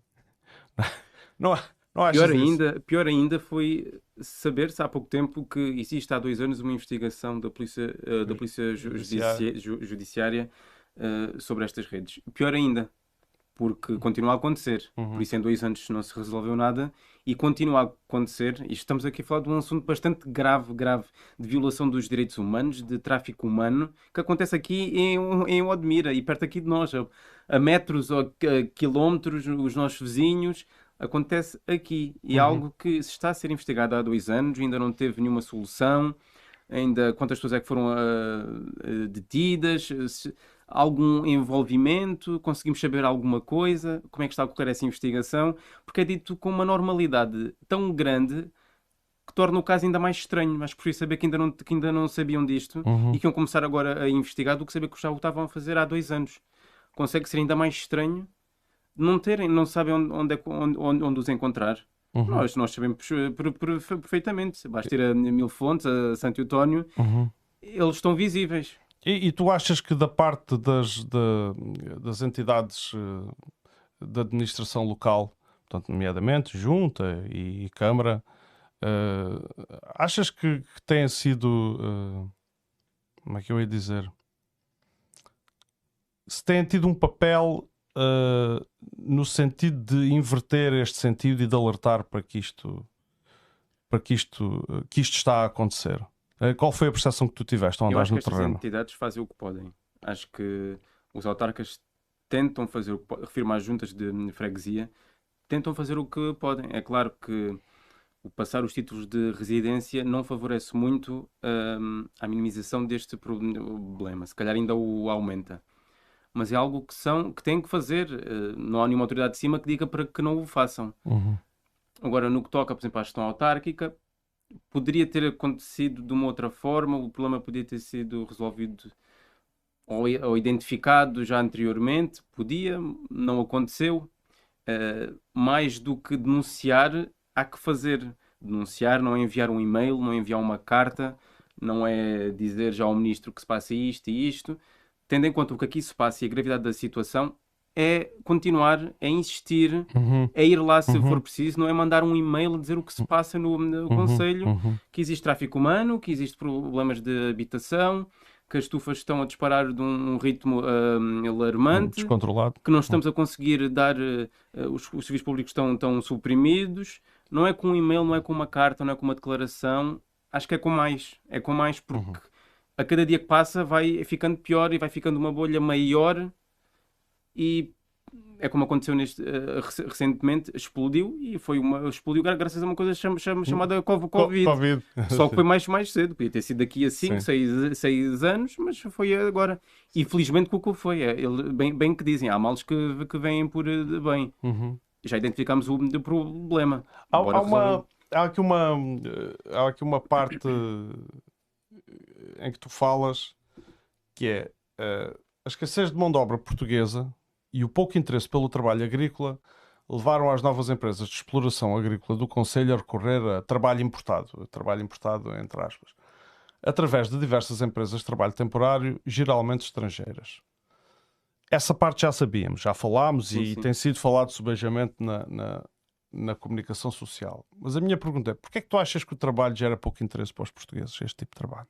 não, não pior, ainda, pior ainda foi saber-se há pouco tempo que existe há dois anos uma investigação da Polícia, uh, da polícia Judiciária, Judiciária uh, sobre estas redes. Pior ainda, porque continua a acontecer. Uhum. Por isso, em dois anos não se resolveu nada e continua a acontecer. E estamos aqui a falar de um assunto bastante grave, grave, de violação dos direitos humanos, de tráfico humano, que acontece aqui em, em Odmira e perto aqui de nós, a, metros ou a quilómetros, os nossos vizinhos. Acontece aqui e é uhum. algo que se está a ser investigado há dois anos, ainda não teve nenhuma solução. Ainda quantas pessoas é que foram uh, detidas? Se, algum envolvimento? Conseguimos saber alguma coisa? Como é que está a ocorrer essa investigação? Porque é dito com uma normalidade tão grande que torna o caso ainda mais estranho. Mas prefiro saber que ainda não, que ainda não sabiam disto uhum. e que iam começar agora a investigar do que saber que já o estavam a fazer há dois anos. Consegue ser ainda mais estranho não terem, não sabem onde, onde, é, onde, onde os encontrar. Uhum. Nós, nós sabemos perfeitamente. Basta ir a Mil Fontes, a Santo António, uhum. eles estão visíveis. E, e, tu achas que da parte das, das entidades eh, da administração local, portanto, nomeadamente Junta e, Câmara, uh, achas que, que têm sido. Uh, como é que eu ia dizer? Se têm tido um papel uh, no sentido de inverter este sentido e de alertar para que isto, para que isto, que isto está a acontecer? Eh, qual foi a percepção que tu tiveste ao andares no terreno? As entidades fazem o que podem. Acho que os autarcas tentam fazer o que podem, refiro-me às juntas de freguesia, tentam fazer o que podem. É claro que o passar os títulos de residência não favorece muito um, a minimização deste problema. Se calhar ainda o aumenta. Mas é algo que são que têm que fazer. Uh, não há nenhuma autoridade de cima que diga para que não o façam. Uhum. Agora, no que toca, por exemplo, à gestão autárquica, poderia ter acontecido de uma outra forma, o problema podia ter sido resolvido ou, ou identificado já anteriormente, podia, não aconteceu. Uh, mais do que denunciar, há que fazer. Denunciar não é enviar um e-mail, não é enviar uma carta, não é dizer já ao ministro que se passa isto e isto. Tendo em conta o que aqui se passa e a gravidade da situação, é continuar a insistir, uhum. a ir lá se uhum. for preciso, não é mandar um e-mail a dizer o que se passa no, no uhum. Conselho, uhum. que existe tráfico humano, que existe problemas de habitação, que as estufas estão a disparar de um ritmo uh, alarmante, descontrolado, que não estamos a conseguir dar, uh, os, os serviços públicos estão, estão suprimidos, não é com um e-mail, não é com uma carta, não é com uma declaração, acho que é com mais, é com mais porque uhum. A cada dia que passa vai ficando pior e vai ficando uma bolha maior e é como aconteceu neste, uh, recentemente, explodiu e foi uma explodiu graças a uma coisa cham, cham, chamada COVID. COVID. Só que foi mais, mais cedo, podia ter sido daqui a 5, 6 anos, mas foi agora. E felizmente o que foi, é, ele, bem, bem que dizem, há males que, que vêm por eh, bem. Uhum. Já identificámos o, o problema. Há, há, uma, há, aqui uma, há aqui uma parte em que tu falas que é uh, a escassez de mão de obra portuguesa e o pouco interesse pelo trabalho agrícola levaram as novas empresas de exploração agrícola do Conselho a recorrer a trabalho importado, trabalho importado entre aspas. através de diversas empresas de trabalho temporário, geralmente estrangeiras. Essa parte já sabíamos, já falámos sim, e sim. tem sido falado subejamente na, na, na, comunicação social. Mas a minha pergunta é: porquê é que tu achas que o trabalho gera pouco interesse para os portugueses, este tipo de trabalho?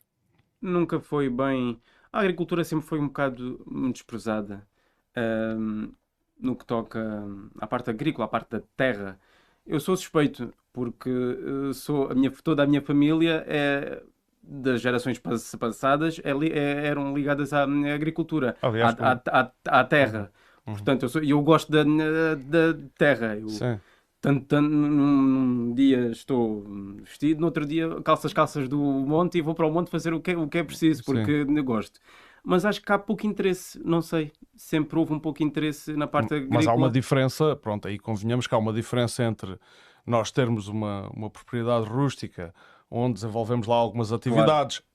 Nunca foi bem. A agricultura sempre foi um bocado desprezada um, no que toca à parte agrícola, à parte da terra. Eu sou suspeito porque eh, sou, a minha, toda a minha família é das gerações passadas é, é, eram ligadas à, à agricultura, Aliás, à, à, à, terra. Uhum. Portanto, eu, sou, eu gosto da, da terra. Eu, Sim. Tanto, tanto num, dia estou vestido, no outro dia calço as calças do monte e vou para o monte fazer o que, o que é preciso, porque Sim. gosto. Mas acho que há pouco interesse, não sei, sempre houve um pouco interesse na parte agrícola. Mas há uma diferença, pronto, aí convenhamos que há uma diferença entre nós termos uma, uma propriedade rústica onde desenvolvemos lá algumas atividades. Claro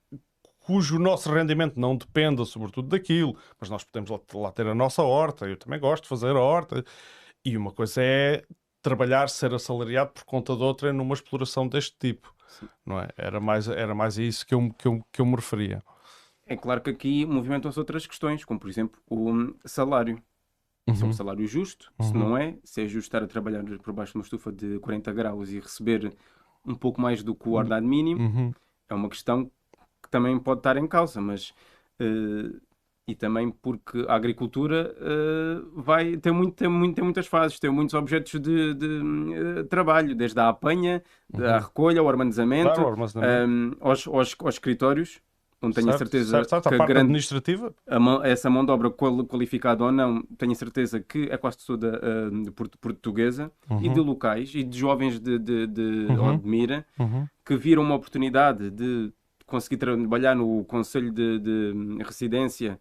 cujo nosso rendimento não dependa sobretudo daquilo, mas nós podemos lá, lá, ter a nossa horta, eu também gosto de fazer a horta, e uma coisa é trabalhar, ser assalariado por conta de outra numa exploração deste tipo. Sim. Não é? Era mais, era mais a isso que eu, que, eu, que eu me referia. É claro que aqui movimentam-se outras questões, como por exemplo o salário. Uhum. Se é um salário justo, uhum. se não é, se é justo estar a trabalhar por baixo de uma estufa de 40 graus e receber um pouco mais do que o ordenado mínimo, uhum. é uma questão que também pode estar em causa, mas uh, e também porque a agricultura uh, vai ter, muito, ter, muito, tem muitas fases, tem muitos objetos de, de uh, trabalho, desde a apanha, uhum. a recolha, ao armazenamento, claro, armazenamento. Um, aos, aos, aos, escritórios, onde tenho certo, a certeza certo, certo. que a, a grande, administrativa, a mão, essa mão de obra qualificada ou não, tenho a certeza que é quase toda uh, portuguesa uhum. e de locais e de jovens de, de, de, uhum. de mira uhum. que viram uma oportunidade de conseguir trabalhar no Conselho de, de Residência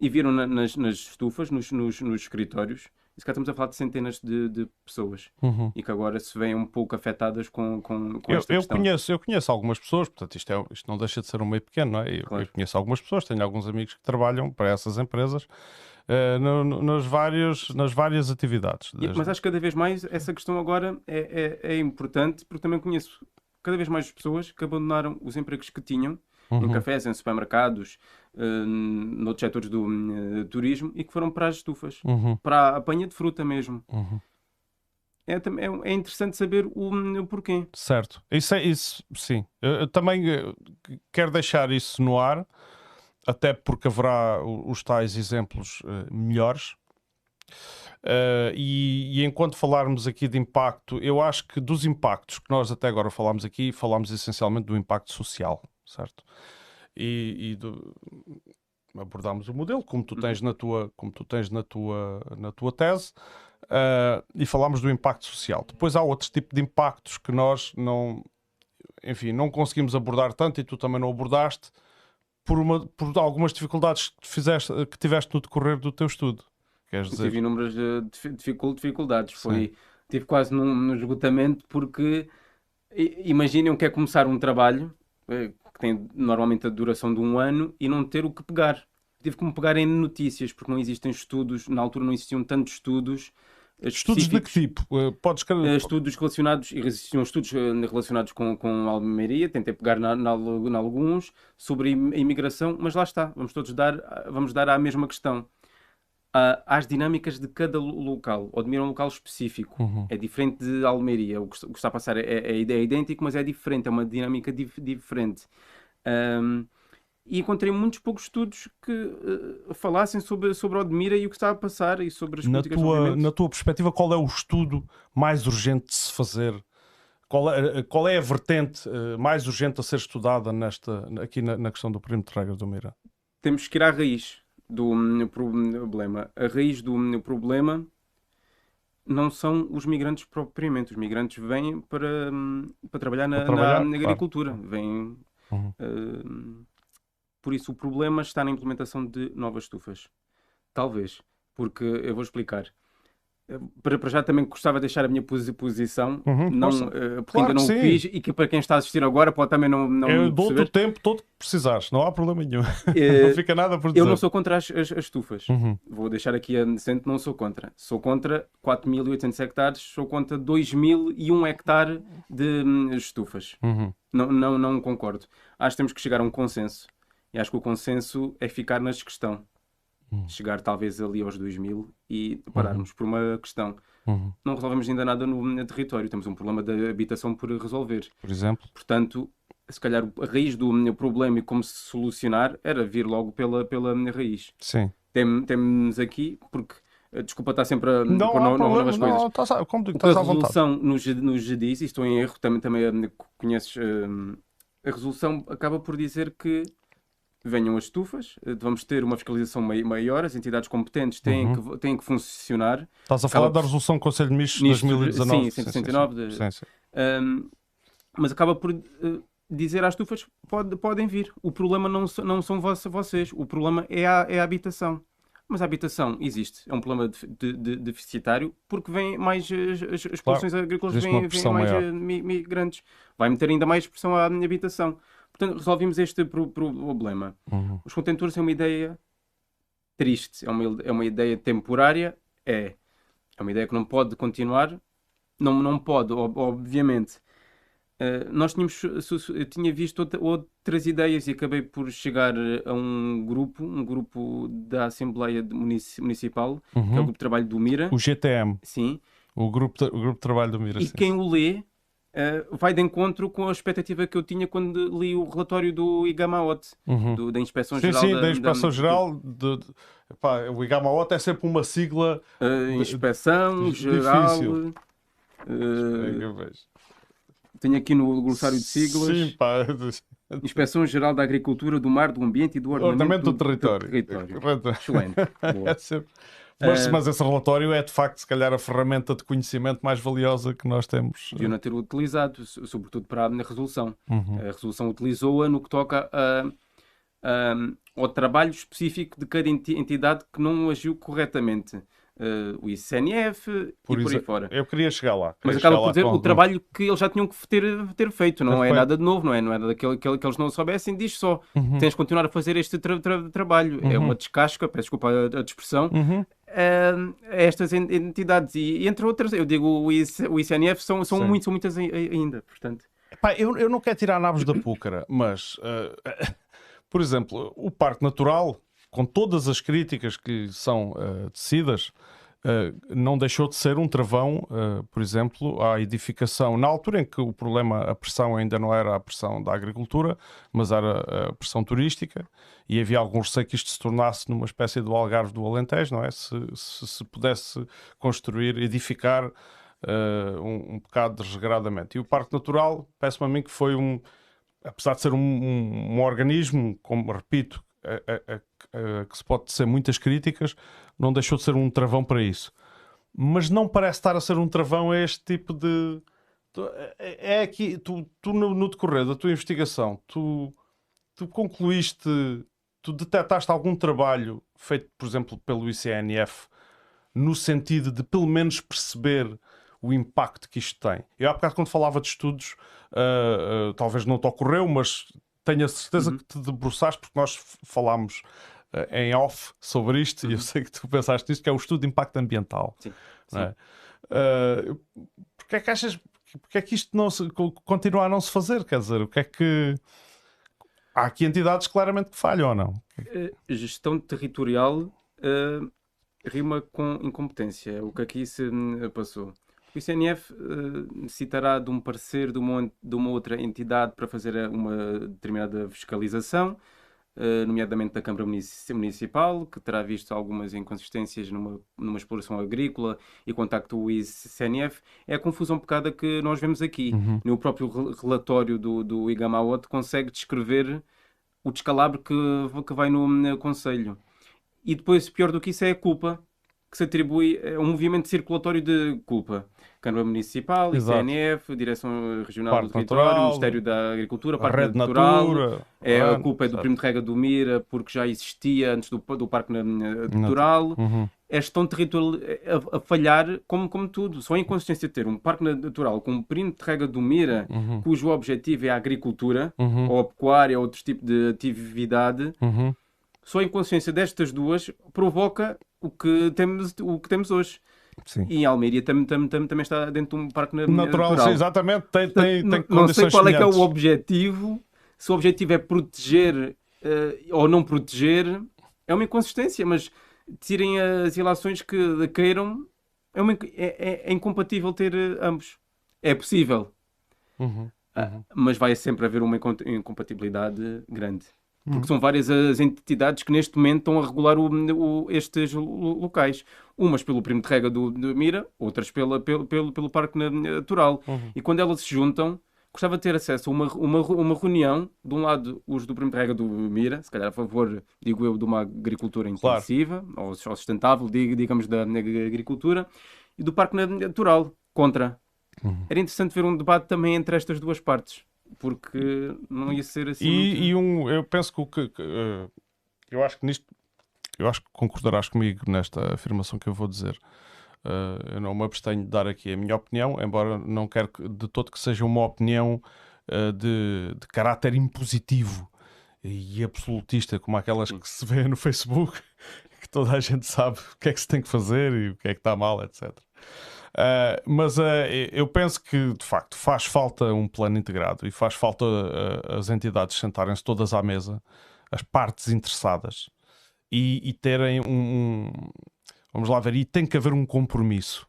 e viram na, nas, nas, estufas, nos, nos, nos escritórios, e se cá estamos a falar de centenas de, de pessoas uhum. e que agora se veem um pouco afetadas com, com, com eu, esta eu Conheço, eu conheço algumas pessoas, portanto isto, é, isto não deixa de ser um meio pequeno, não é? Eu, claro. eu conheço algumas pessoas, tenho alguns amigos que trabalham para essas empresas uh, no, no, nas, vários, nas várias atividades. Desde... Mas acho que cada vez mais essa questão agora é, é, é importante, porque também conheço cada vez mais pessoas que abandonaram os empregos que tinham uhum. em cafés, em supermercados, uh, noutros setores do uh, turismo e que foram para as estufas, uhum. para a apanha de fruta mesmo. Uhum. É, é, é, interessante saber o, o, porquê. Certo. Isso, é, isso sim. Eu, eu também eh, quero deixar isso no ar, até porque haverá os tais exemplos uh, melhores. Uh, e, e, enquanto falarmos aqui de impacto, eu acho que dos impactos que nós até agora falámos aqui, falámos essencialmente do impacto social certo? E, e do, abordámos o modelo como tu tens na tua, como tu tens na tua, na tua tese uh, e falámos do impacto social. Depois há outros tipos de impactos que nós não, enfim, não conseguimos abordar tanto e tu também não abordaste por, uma, por algumas dificuldades que, fizeste, que tiveste no decorrer do teu estudo. Queres dizer? Tive inúmeras dificuldades. Foi, tive quase num, num esgotamento porque imaginem o que é começar um trabalho eh, que tem normalmente a duração de um ano, e não ter o que pegar. Tive que me pegar em notícias, porque não existem estudos, na altura não existiam tantos estudos. Eh, estudos de que tipo? Podes... Estudos relacionados, existiam estudos relacionados com, com a Almeria, tentei pegar na, na, na alguns, sobre a imigração, mas lá está, vamos todos dar, vamos dar à mesma questão às dinâmicas de cada local, ou de um local específico. Uhum. É diferente de Almeria. O que está a passar é, é, é, é idêntico, mas é diferente, é uma dinâmica dif diferente. Um, e encontrei muitos poucos estudos que uh, falassem sobre, sobre Odmira e o que está a passar e sobre as na tua, Na tua perspectiva, qual é o estudo mais urgente de se fazer? Qual é, qual é a vertente uh, mais urgente a ser estudada nesta, aqui na, na questão do perímetro de regras do Mira? Temos que ir à raiz do hum, problema. A raiz do hum, problema não são os migrantes propriamente. Os migrantes vêm para, hum, para trabalhar na, para trabalhar, na agricultura. Claro. Vêm, uhum. uh, por isso, o problema está na implementação de novas estufas. Talvez. Porque eu vou explicar. Para, já também gostava de deixar a minha posi- posição, Uhum, não, eh, porque Claro ainda não o fiz e que para quem está a assistir agora pode também não, não Eu dou-te o tempo todo que precisares, não há problema nenhum. Eh, não fica nada por dizer. eu não sou contra as, as- as estufas. Uhum. Vou deixar aqui a decente, não sou contra. Sou contra 4.800 hectares, sou contra 2.001 hectare de hum, estufas. Uhum. Não, não, não concordo. Acho que temos que chegar a um consenso. E acho que o consenso é ficar na questão. Hum. Chegar talvez ali aos 2.000 e pararmos por uma questão. Uhum. Não resolvemos ainda nada no, no território. Temos um problema de habitação por resolver. Por exemplo. Portanto, se calhar a raiz do hum, problema e como se solucionar era vir logo pela, pela hum, raiz. Sim. Tem- Temos aqui, porque eh, desculpa estar sempre a Não pôr no- novas coisas. Não, estás, a- como digo, a estás vontade. resolução nos, nos diz, e estou em erro, também, também eh, conheces, a resolução acaba por dizer que venham as estufas, eh, vamos ter uma fiscalização mai- maior, as entidades competentes têm, Uhum. que, têm que funcionar. Estás a falar Acaba da resolução do Conselho de Ministros de Ministros, 2019. sim, 169 de- Sim, sim. Ahm, mas acaba por eh, dizer às estufas pode, podem vir. O problema não, não são vocês, o problema é a, é a habitação. Mas a habitação existe, é um problema de- de- de- deficitário porque vem mais as, as, as produções agrícolas vêm, mais maior. eh, migrantes. Vai meter ainda mais pressão à habitação. Portanto, resolvemos este pro- problema. Uhum. Os contentores é uma ideia triste, é uma, é uma ideia temporária, é. É uma ideia que não pode continuar, não, não pode, ob- obviamente. Uh, nós tínhamos, eu tinha visto outra- outras ideias e acabei por chegar a um grupo, um grupo da Assembleia Munici- Municipal, que é o Uhum. grupo de trabalho do Mira, O GTM, sim, o grupo o grupo de trabalho do Mira. e sim. quem o lê uh, vai de encontro com a expectativa que eu tinha quando li o relatório do Igamaot, Uhum. do- da Inspeção Sim, Geral sim, da, da Inspeção da- Geral. De, de, epá, o IGAMAOT é sempre uma sigla. Uh, inspeção Difícil. geral. uh, Eu vejo. tenho aqui no glossário de siglas. Sim, pá. Inspeção Geral da Agricultura, do Mar, do Ambiente e do Ordenamento, Ordenamento do território. território. Correto. Excelente. Boa. É sempre- Mas, Eh, mas esse relatório é de facto, se calhar, a ferramenta de conhecimento mais valiosa que nós temos. Deviam não ter utilizado, so- sobretudo para a resolução. Uhum. A resolução utilizou-a no que toca a- a- ao trabalho específico de cada enti- entidade que não agiu corretamente. Eh, o ICNF e por aí fora. Eu queria chegar lá. Mas queria acaba chegar por dizer o trabalho que eles já tinham que ter, ter feito, não é Feito. nada de novo, não é, não é nada daquele que, que eles não soubessem, diz só, Uhum. tens de continuar a fazer este tra- tra- trabalho. É Uhum. uma descasca, peço desculpa a, a expressão, Uhum. a estas en- entidades e, entre outras, eu digo o, IC, o ICNF são, são, muito, são muitas ai- ai- ainda, portanto. Epá, eu, eu não quero tirar nabos da púcara, mas, eh, por exemplo, o Parque Natural, com todas as críticas que lhe são eh, tecidas, eh, não deixou de ser um travão, eh, por exemplo, à edificação. Na altura em que o problema, a pressão ainda não era a pressão da agricultura, mas era a pressão turística, e havia algum receio que isto se tornasse numa espécie do Algarve do Alentejo, não é? Se se, se pudesse construir, edificar um, um bocado desregradamente. E o Parque Natural, parece-me a mim que foi um, apesar de ser um, um- um organismo, como repito, a, a- a que se pode ser muitas críticas, não deixou de ser um travão para isso. Mas não parece estar a ser um travão a este tipo de. É é aqui, tu, tu no, no decorrer da tua investigação, tu, tu concluíste, tu detectaste algum trabalho feito, por exemplo, pelo ICNF, no sentido de pelo menos perceber o impacto que isto tem. Eu há bocado quando falava de estudos, ah, ah, talvez não te ocorreu, mas tenho a certeza que te debruçaste, porque nós falámos ah, em off sobre isto, e eu sei que tu pensaste nisto, que é o estudo de impacto ambiental. Sim, não é? Ah, porque é que achas, porque é que isto não se, co- continua a não se fazer? Quer dizer, o que é que... Há aqui entidades claramente que falham ou não? Eh, gestão territorial eh, rima com incompetência, é o que aqui se passou. O ICNF eh, necessitará de um parecer de uma, de uma outra entidade para fazer eh, uma determinada fiscalização, eh, nomeadamente da Câmara Munici- Municipal, que terá visto algumas inconsistências numa, numa exploração agrícola e contacta o ICNF. É a confusão bocado que nós vemos aqui. No próprio re- relatório do, do IGAMAOT consegue descrever o descalabro que, que vai no, no Conselho. E depois, pior do que isso, é a culpa que se atribui a um movimento circulatório de culpa. Câmara Municipal, Exato. ICNF, Direção Regional Parque do Território, Natural, Ministério da Agricultura, Parque Rede Natural. Natura... É, a culpa é do. Primo de Rega do Mira, porque já existia antes do, do Parque na- Natural. Uhum. é gestão territorial a, a, falhar como, como tudo. Só a inconsistência de ter um parque natural com um perímetro de rega do Mira, uhum. cujo objetivo é a agricultura, uhum. ou a pecuária, ou outro tipo de atividade, uhum. Só a inconsistência destas duas provoca o que temos, o que temos hoje. Sim. E em Almeria também, também, também está dentro de um parque natural. natural. Sim, exatamente, tem, tem, tem Não sei qual é que é o objetivo, se o objetivo é proteger uh, ou não proteger, é uma inconsistência, mas tirem as ilações que queiram, é, uma, é, é, é incompatível ter eh, ambos. É possível. Uhum, ah, uhum. mas vai sempre haver uma incompatibilidade grande. Porque uhum. são várias as entidades que neste momento estão a regular o, o, estes locais. Umas pelo primo de rega do, do Mira, outras pela, pelo, pelo, pelo Parque Natural. Uhum. E quando elas se juntam, gostava de ter acesso a uma, uma, uma reunião, de um lado os do Primo de Rega do Mira, se calhar a favor, digo eu, de uma agricultura intensiva, claro. ou sustentável, digamos, da agricultura, e do Parque Natural, contra. Uhum. Era interessante ver um debate também entre estas duas partes, porque não ia ser assim. E, e um, eu penso que, que, que uh, eu acho que nisto, eu acho que concordarás comigo nesta afirmação que eu vou dizer. Uh, eu não me abstenho de dar aqui a minha opinião, embora não quero de todo que seja uma opinião uh, de, de caráter impositivo e absolutista, como aquelas que se vê no Facebook, que toda a gente sabe o que é que se tem que fazer e o que é que está mal, etc. Uh, mas uh, eu penso que, de facto, faz falta um plano integrado e faz falta uh, as entidades sentarem-se todas à mesa, as partes interessadas, e, e terem um, Vamos lá ver, e tem que haver um compromisso.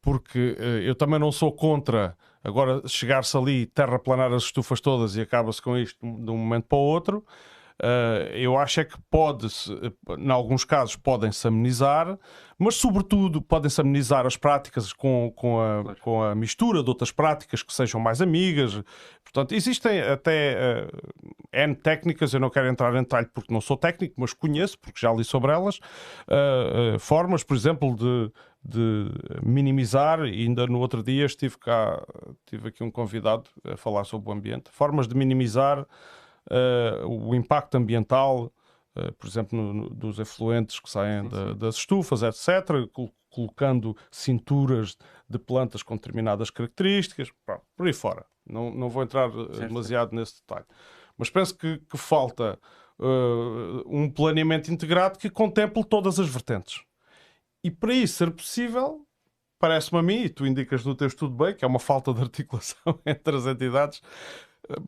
Porque eu também não sou contra agora chegar-se ali, terraplanar as estufas todas e acaba-se com isto de um momento para o outro. Uh, eu acho é que pode-se, em alguns casos, podem-se amenizar, mas sobretudo podem-se amenizar as práticas com, com, a, claro. com a mistura de outras práticas que sejam mais amigas. Portanto, existem até uh, N técnicas, eu não quero entrar em detalhe porque não sou técnico, mas conheço, porque já li sobre elas, uh, formas, por exemplo, de, de minimizar, e ainda no outro dia estive cá, tive aqui um convidado a falar sobre o ambiente, formas de minimizar uh, o impacto ambiental, uh, por exemplo, no, no, dos efluentes que saem sim, sim. das estufas, etc., col colocando cinturas de plantas com determinadas características, pronto, por aí fora. Não, não vou entrar eh, certo. demasiado nesse detalhe. Mas penso que, que falta uh, um planeamento integrado que contemple todas as vertentes. E para isso ser possível, parece-me a mim, e tu indicas no teu estudo bem, que é uma falta de articulação entre as entidades,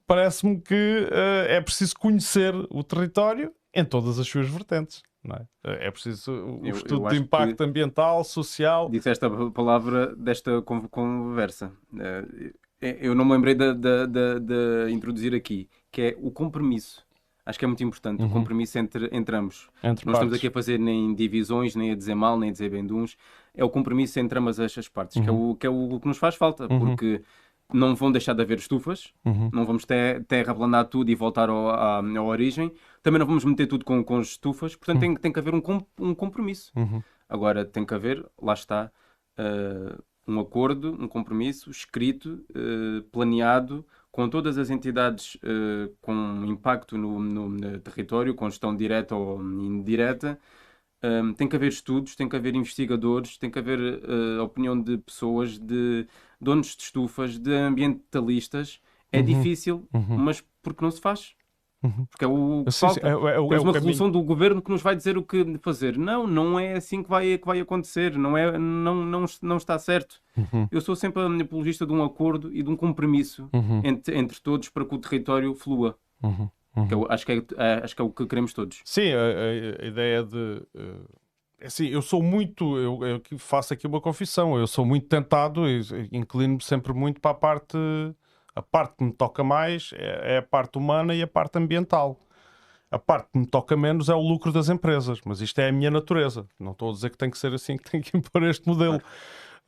parece-me que uh, é preciso conhecer o território em todas as suas vertentes. Não é? Eh, é preciso o eu, estudo eu de impacto ambiental, social. Disseste a palavra desta conversa. Eh, eu não me lembrei de, de, de, de, introduzir aqui, que é o compromisso. Acho que é muito importante, uhum. o compromisso entre, entre ambos. Entre não partes. estamos aqui a fazer nem divisões, nem a dizer mal, nem a dizer bem de uns. É o compromisso entre ambas estas partes, uhum. que, é o, que é o que nos faz falta, uhum. porque não vão deixar de haver estufas, uhum. não vamos ter, terraplanar tudo e voltar ao, à, à, origem, também não vamos meter tudo com, com estufas, portanto uhum. tem, tem que haver um, um compromisso. Uhum. Agora tem que haver, lá está, uh, um acordo, um compromisso escrito, uh, planeado, com todas as entidades uh, com impacto no, no, no, território, com gestão direta ou indireta. Um, tem que haver estudos, tem que haver investigadores, tem que haver opinião de pessoas, de donos de estufas, de ambientalistas. É uhum. difícil, uhum. mas porque não se faz. Uhum. Porque é o que falta. É, é, é, Temos uma resolução do governo que nos vai dizer o que fazer. Não, não é assim que vai, que vai acontecer. Não, é, não, não, não está certo. Uhum. Eu sou sempre apologista de um acordo e de um compromisso uhum. entre, entre todos para que o território flua. Uhum. Uhum. Que eu, acho, que é, é, acho que é o que queremos todos. Sim, a, a, a ideia de. Uh assim, eu sou muito, eu, eu, faço aqui uma confissão, eu sou muito tentado e inclino-me sempre muito para a parte, a parte que me toca mais é, é, a parte humana e a parte ambiental. A parte que me toca menos é o lucro das empresas, mas isto é a minha natureza. Não estou a dizer que tem que ser assim, que tem que impor este modelo.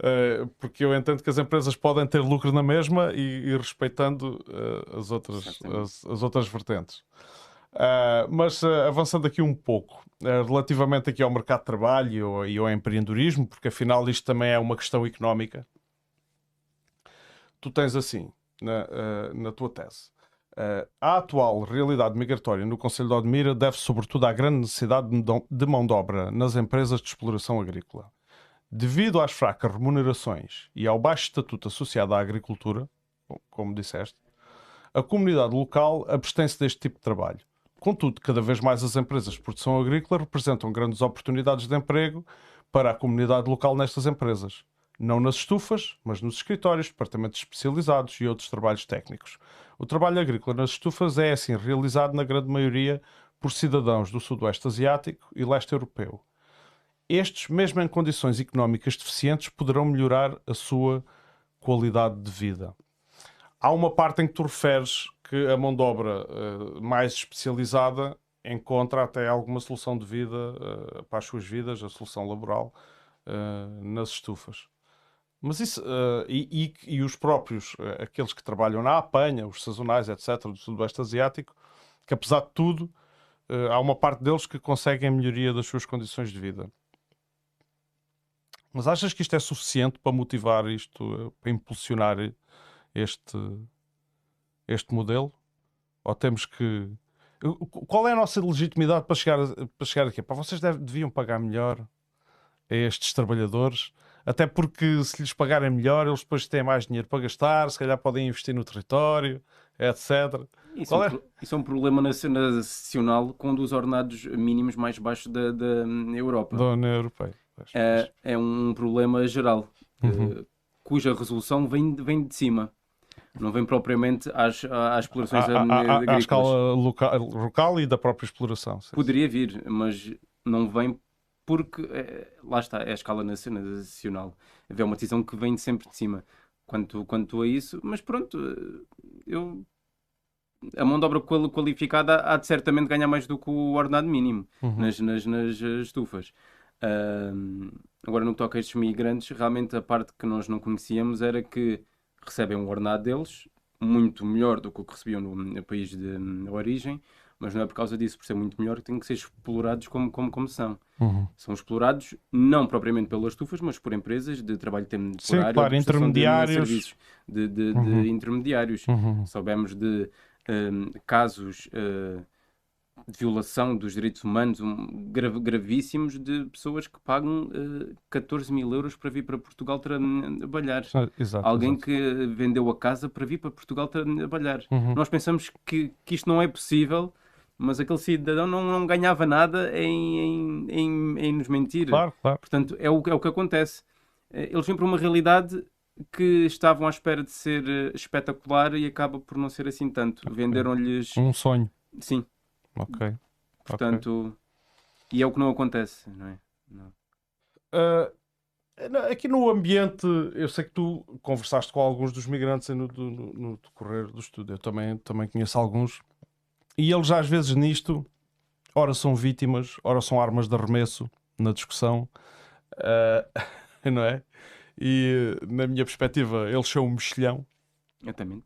Uh, porque eu entendo que as empresas podem ter lucro na mesma e, e respeitando uh, as, outras, as, as outras vertentes. Uh, mas uh, avançando aqui um pouco, uh, relativamente aqui ao mercado de trabalho e ao empreendedorismo, porque afinal isto também é uma questão económica. Tu tens assim, na, na tua tese, a atual realidade migratória no Conselho de Odmira deve sobretudo à grande necessidade de mão de obra nas empresas de exploração agrícola. Devido às fracas remunerações e ao baixo estatuto associado à agricultura, como disseste, a comunidade local abstém-se deste tipo de trabalho. Contudo, cada vez mais as empresas de produção agrícola representam grandes oportunidades de emprego para a comunidade local nestas empresas. Não nas estufas, mas nos escritórios, departamentos especializados e outros trabalhos técnicos. O trabalho agrícola nas estufas é, assim, realizado na grande maioria por cidadãos do Sudoeste Asiático e Leste Europeu. Estes, mesmo em condições económicas deficientes, poderão melhorar a sua qualidade de vida. Há uma parte em que tu referes que a mão de obra uh, mais especializada encontra até alguma solução de vida uh, para as suas vidas, a solução laboral, uh, nas estufas. Mas isso, uh, e, e, e, os próprios, aqueles que trabalham na apanha, os sazonais, etc., do Sudoeste Asiático, que apesar de tudo, há uma parte deles que conseguem a melhoria das suas condições de vida. Mas achas que isto é suficiente para motivar isto, para impulsionar este, este modelo? Ou temos que. Qual é a nossa legitimidade para chegar, para chegar aqui? Para vocês deve, deviam pagar melhor a estes trabalhadores até porque se lhes pagarem melhor, eles depois têm mais dinheiro para gastar, se calhar podem investir no território, etc. Isso, é um, é? isso é um problema nacional com um dos ordenados mínimos mais baixos da, da Europa. Da União Europeia. É, é um problema geral, uhum. uh, cuja resolução vem, vem de cima. Não vem propriamente às, às explorações a, agrícolas. À escala local, local e da própria exploração. Sim. Poderia vir, mas não vem porque é, lá está, é a escala nacional. É uma decisão que vem sempre de cima quanto, quanto a isso, mas pronto, eu a mão de obra qualificada há de certamente ganhar mais do que o ordenado mínimo uhum. nas, nas, nas, estufas. Uh, agora, no que toca a estes migrantes, realmente a parte que nós não conhecíamos era que recebem um ordenado deles muito melhor do que o que recebiam no, no país de origem, mas não é por causa disso, por ser muito melhor, que têm que ser explorados como, como, como são. Uhum. São explorados não propriamente pelas estufas, mas por empresas de trabalho temporário, Sim, claro, intermediários. De serviços de, de, uhum. de intermediários. Uhum. Soubemos de um, casos uh, de violação dos direitos humanos um, grav gravíssimos de pessoas que pagam uh, 14 mil euros para vir para Portugal trabalhar. Exato, Alguém exato. que vendeu a casa para vir para Portugal trabalhar. Uhum. Nós pensamos que, que isto não é possível mas aquele cidadão não, não ganhava nada em, em, em, em, nos mentir. Claro, claro. Portanto, é o, é o que acontece. Eh, eles vêm para uma realidade que estavam à espera de ser eh, espetacular e acaba por não ser assim tanto. Okay. Venderam-lhes. Um sonho. Sim. Ok. Portanto, okay. e é o que não acontece, não é? Não. Uh, aqui no ambiente, eu sei que tu conversaste com alguns dos migrantes no, no, no decorrer do estudo. Eu também, também conheço alguns e eles, às vezes, nisto, ora são vítimas, ora são armas de arremesso na discussão, uh, não é? E, na minha perspectiva, eles são um mexilhão. Exatamente.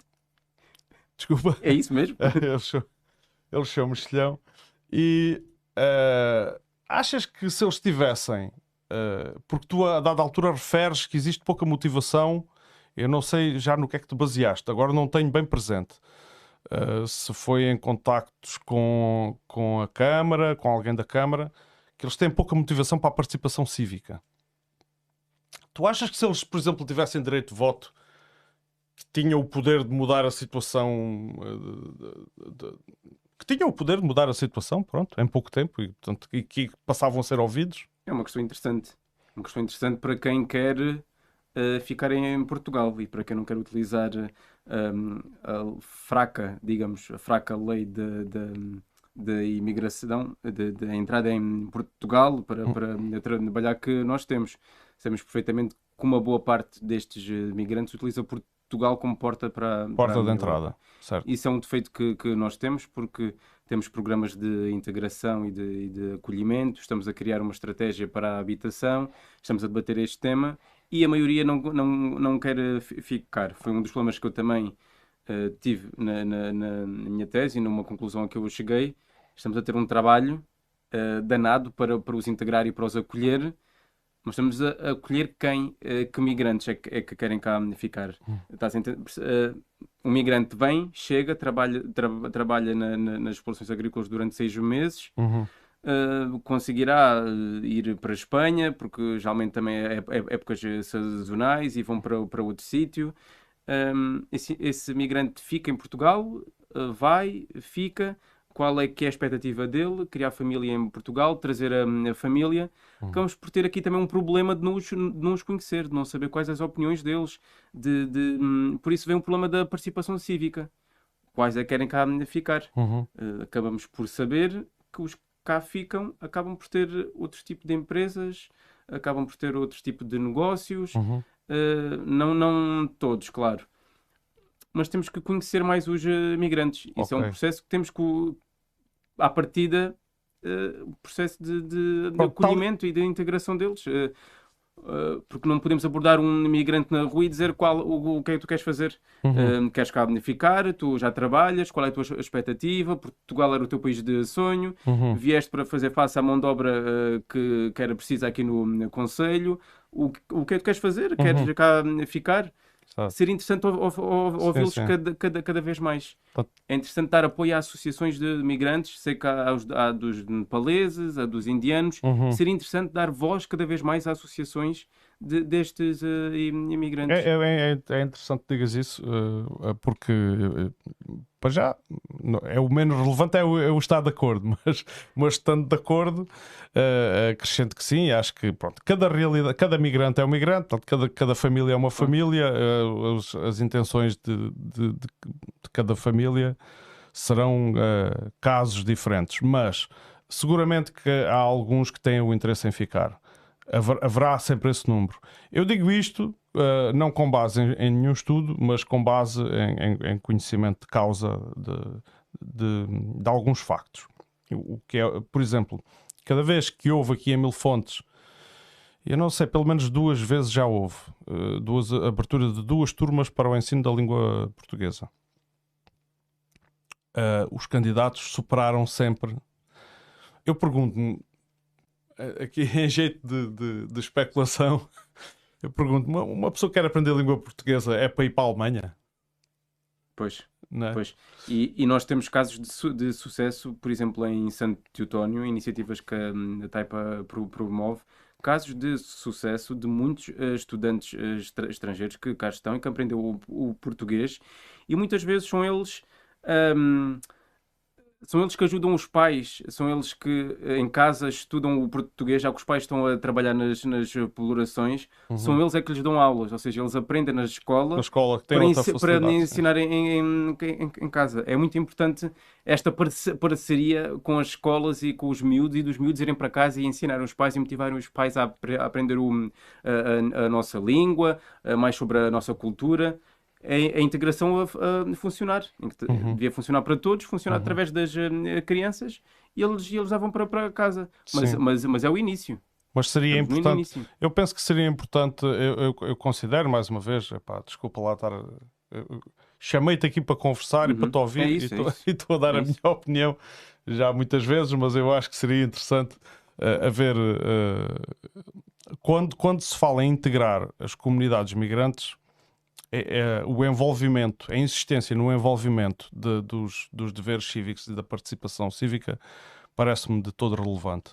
Desculpa. É isso mesmo. eles, são, são um mexilhão. E uh, achas que se eles tivessem, uh, porque tu a dada altura referes que existe pouca motivação, eu não sei já no que é que te baseaste, agora não tenho bem presente. Uh, se foi em contactos com, com a Câmara, com alguém da Câmara, que eles têm pouca motivação para a participação cívica. Tu achas que se eles, por exemplo, tivessem direito de voto, que tinham o poder de mudar a situação, de, de, que tinham o poder de mudar a situação, pronto, em pouco tempo, e, portanto, e que passavam a ser ouvidos? É uma questão interessante. Uma questão interessante para quem quer uh, ficar em Portugal e para quem não quer utilizar um, a fraca, digamos, a fraca lei de, de, de imigração, de, de, entrada em Portugal para, hum. para trabalhar que nós temos. Sabemos perfeitamente que uma boa parte destes eh, migrantes utiliza Portugal como porta para porta para de entrada, certo? Isso é um defeito que, que nós temos porque temos programas de integração e de, e de acolhimento, estamos a criar uma estratégia para a habitação, estamos a debater este tema e a maioria não, não, não quer eh, ficar. Foi um dos problemas que eu também uh, tive na, na, na, minha tese e numa conclusão a que eu cheguei. Estamos a ter um trabalho uh, danado para, para os integrar e para os acolher, mas estamos a, a acolher quem? Uh, que migrantes é que, é que querem cá ficar? Hum. um migrante vem, chega, trabalha, tra trabalha na, na, nas explorações agrícolas durante seis meses, Uhum. Uh, conseguirá uh, ir para a Espanha, porque geralmente também é, é, épocas sazonais e vão para, para outro sítio. Um, esse, esse, migrante fica em Portugal, uh, vai, fica. Qual é que é a expectativa dele? Criar família em Portugal, trazer a, a família. Uhum. Acabamos por ter aqui também um problema de não, os, de não os conhecer, de não saber quais as opiniões deles. De, de um, por isso vem um problema da participação cívica. Quais é que querem cá ficar? Uhum. acabamos por saber que os cá ficam, acabam por ter outros tipos de empresas, acabam por ter outros tipos de negócios. Uhum. Uh, não, não todos, claro. Mas temos que conhecer mais os uh, migrantes. Isso okay. é um processo que temos que, à partida, uh, processo de, de, de acolhimento tal... e de integração deles. Uh, porque não podemos abordar um imigrante na rua e dizer qual, o, o que é que tu queres fazer. Uhum. Uh, queres cá beneficiar? Tu já trabalhas? Qual é a tua expectativa? Portugal era o teu país de sonho. Uhum. Vieste para fazer face à mão de obra que, que era precisa aqui no, no Conselho. O, o que é que tu queres fazer? Uhum. Queres cá ficar? Sabe. Seria interessante ouvi-los cada, cada, cada vez mais. É interessante dar apoio a associações de migrantes, sei que há, há dos nepaleses, há dos indianos. Uhum. Seria interessante dar voz cada vez mais a associações de, destes uh, imigrantes. É, é, é, interessante que digas isso, uh, porque uh, para já é o menos relevante é o, é o, estar de acordo, mas, mas estando de acordo, acrescento que sim, acho que pronto, cada realidade, cada migrante é um migrante, cada, cada família é uma família, as, as, intenções de, de, de, de, cada família serão casos diferentes, mas seguramente que há alguns que têm o interesse em ficar haverá sempre esse número. Eu digo isto uh, não com base em, em, nenhum estudo, mas com base em, em, em conhecimento de causa de, de, de, alguns factos. O que é, por exemplo, cada vez que houve aqui em Mil Fontes, eu não sei, pelo menos duas vezes já houve uh, duas abertura de duas turmas para o ensino da língua portuguesa. Uh, os candidatos superaram sempre. Eu pergunto-me, aqui em jeito de, de, de especulação, eu pergunto: uma, uma, pessoa que quer aprender língua portuguesa é para ir para a Alemanha? Pois. É? Pois. E, e, nós temos casos de, su de, sucesso, por exemplo, em Santo Teutónio, iniciativas que a Taipa promove, casos de sucesso de muitos uh, estudantes uh, estrangeiros que cá estão e que aprendem o, o português, e muitas vezes são eles. Um, são eles que ajudam os pais, são eles que eh, em casa estudam o português, já que os pais estão a trabalhar nas, nas uhum. são eles é que lhes dão aulas, ou seja, eles aprendem na escola, na escola para, ensi para ensinar em, em, em, em, casa. É muito importante esta parceria com as escolas e com os miúdos e dos miúdos irem para casa e ensinar os pais e motivarem os pais a, a aprender o, a, a, a nossa língua, mais sobre a nossa cultura a, a integração a, a, funcionar. Uhum. Devia funcionar para todos, funcionar uhum. através das uh, crianças e eles, eles davam para, para casa. Mas, mas, mas é o início. Mas seria Estamos importante. Eu penso que seria importante. Eu, eu, eu considero, mais uma vez, epá, desculpa lá estar. Chamei-te aqui para conversar uhum. e para te ouvir é isso, e é estou a dar é a minha opinião já muitas vezes, mas eu acho que seria interessante uh, haver. Uh, quando, quando se fala em integrar as comunidades migrantes, é, é, o envolvimento, a insistência no envolvimento de, dos, dos deveres cívicos e da participação cívica parece-me de todo relevante.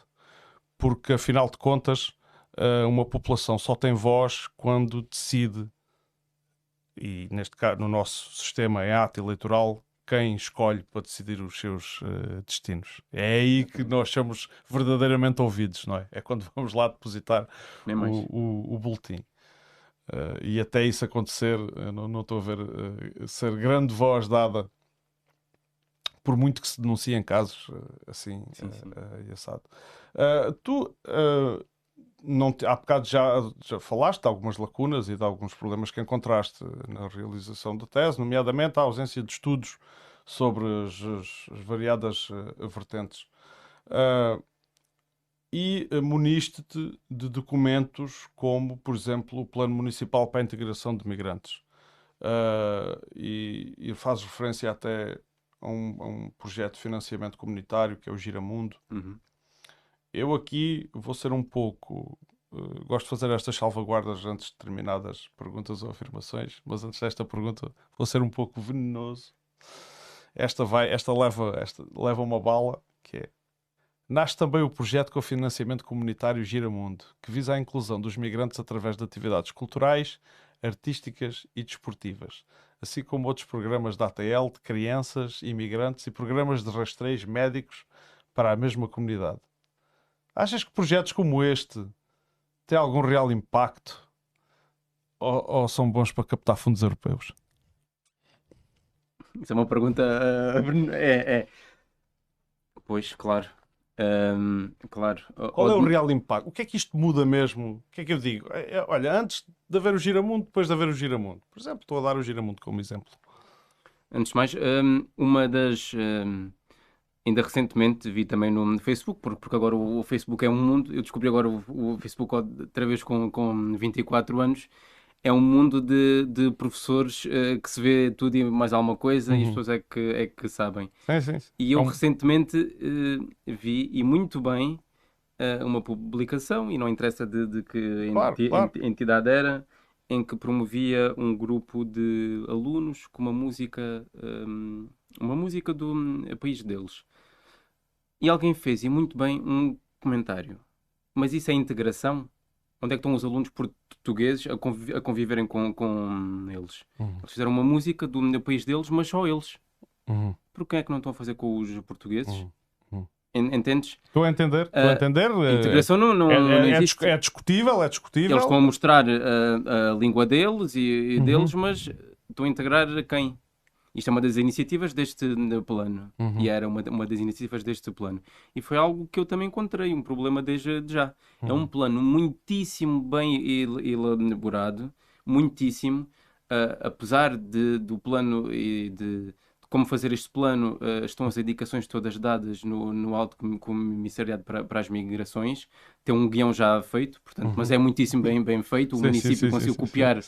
Porque, afinal de contas, eh, uma população só tem voz quando decide, e neste caso, no nosso sistema é ato eleitoral, quem escolhe para decidir os seus uh, destinos. É aí que nós somos verdadeiramente ouvidos, não é? É quando vamos lá depositar o, o, o boletim. Uh, e até isso acontecer, não, não estou a ver uh, ser grande voz dada, por muito que se denunciem casos uh, assim, sim, sim. e assado. tu, não te, há bocado já, já falaste de algumas lacunas e de alguns problemas que encontraste na realização da tese, nomeadamente a ausência de estudos sobre as, as variadas vertentes. Uh, e eh, muniste-te de documentos como, por exemplo, o Plano Municipal para a Integração de Migrantes. Uh, e, e faz referência até a um, a um, projeto de financiamento comunitário que é o Giramundo. Uhum. Eu aqui vou ser um pouco uh, gosto de fazer estas salvaguardas antes de determinadas perguntas ou afirmações, mas antes desta pergunta vou ser um pouco venenoso. Esta vai, esta leva, esta leva uma bala que é Nasce também o projeto com financiamento comunitário Giramundo, que visa a inclusão dos migrantes através de atividades culturais, artísticas e desportivas, assim como outros programas da ATL de crianças, imigrantes e programas de rastreios médicos para a mesma comunidade. Achas que projetos como este têm algum real impacto ou, ou são bons para captar fundos europeus? Isso é uma pergunta. Uh, é, é. Pois, claro. Um, claro. Qual é o real impacto? O que é que isto muda mesmo? O que é que eu digo? É, é, olha, antes de haver o giramundo, depois de haver o giramundo. Por exemplo, estou a dar o giramundo como exemplo. Antes de mais, um, uma das. Ainda recentemente vi também no Facebook, porque, agora o, Facebook é um mundo. Eu descobri agora o, o Facebook outra vez com, com 24 anos é um mundo de, de professores uh, que se vê tudo e mais alguma coisa uhum. e as uhum. pessoas é que, é que sabem. Sim, sim, sim. E eu é recentemente uh, vi, e muito bem, uh, uma publicação, e não interessa de, de que claro, enti claro. entidade era, em que promovia um grupo de alunos com uma música, um, uma música do um, país deles. E alguém fez, e muito bem, um comentário. Mas isso é integração? Onde é que estão os alunos portugueses a, conviv a conviverem com, com eles? Uhum. Eles fizeram uma música do, do, país deles, mas só eles. Uhum. Por que é que não estão a fazer com os portugueses? Uhum. uhum. Entendes? Estou a entender, estou uh, a ah, entender. A eh, integração não, não, é, não é, existe. É discutível, é discutível. Eles estão a mostrar a, a língua deles e, e uhum. deles, mas estão a integrar quem? Isto é uma das iniciativas deste plano. Uhum. E era uma, uma das iniciativas deste plano. E foi algo que eu também encontrei, um problema desde já. Uhum. É um uhum. plano muitíssimo bem elaborado, muitíssimo. Uh, apesar de, do plano e de, como fazer este plano, uh, estão as indicações todas dadas no, no Alto Comissariado para, para as Migrações. Tem um guião já feito, portanto, uhum. mas é muitíssimo bem, bem feito. O sim, município sim, conseguiu sim, copiar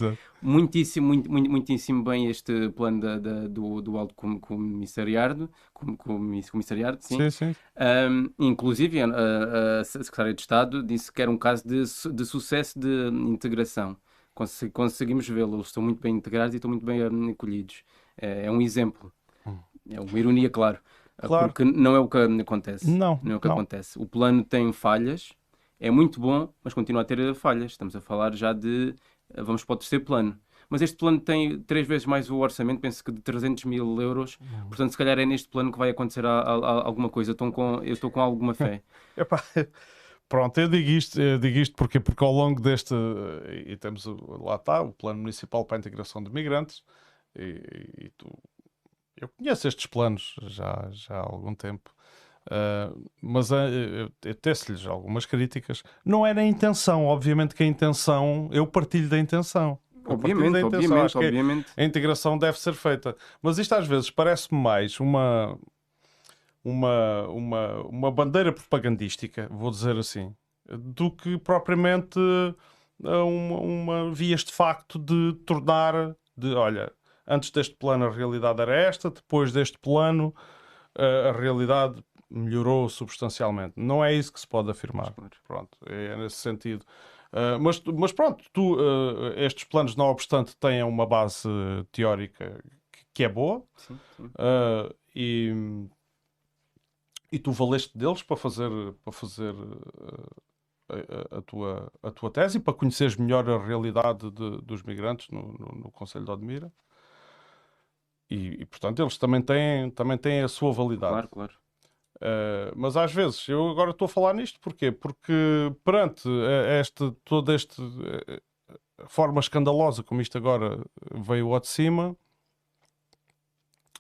muitíssimo, muito, muito, muitíssimo bem este plano da, da, do, do Alto Comissariado. Com, comissariado sim. Um, inclusive, a, a Secretária de Estado disse que era um caso de, de sucesso de integração. conseguimos vê-lo, eles estão muito bem integrados e estão muito bem acolhidos. É, é um exemplo. É uma ironia, claro. claro. Porque não é o que acontece. Não. Não é o que não. acontece. O plano tem falhas, é muito bom, mas continua a ter falhas. Estamos a falar já de. Vamos para o terceiro plano. Mas este plano tem três vezes mais o orçamento, penso que de 300 mil euros. Uhum. Portanto, se calhar é neste plano que vai acontecer a, a, a alguma coisa. Eu estou com, eu estou com alguma fé. Epá, pronto, eu digo isto, eu digo isto porque, porque ao longo deste. E temos, lá está, o Plano Municipal para a Integração de Migrantes. E, e tu eu conheço estes planos já, já há algum tempo, uh, mas uh, eu, eu teço-lhes algumas críticas. Não era a intenção, obviamente que a intenção, eu partilho da intenção. Obviamente, da intenção. obviamente, obviamente. A integração deve ser feita. Mas isto às vezes parece-me mais uma, uma, uma, uma bandeira propagandística, vou dizer assim, do que propriamente ah, uma, uma vias de facto de tornar, de olha, antes deste plano a realidade era esta, depois deste plano a realidade melhorou substancialmente. Não é isso que se pode afirmar. Pronto, é nesse sentido. Uh, mas, mas pronto, tu, uh, estes planos, não obstante, têm uma base teórica que, que é boa sim, sim. Uh, e, e tu valeste deles para fazer, para fazer a, a, tua, a tua tese e para conheceres melhor a realidade de, dos migrantes no, no, no Conselho de Odmira. E, e, portanto eles também têm, também têm a sua validade. Claro, claro. Uh, mas às vezes, eu agora estou a falar nisto porquê? porque perante este, toda esta uh, forma escandalosa como isto agora veio ao de cima,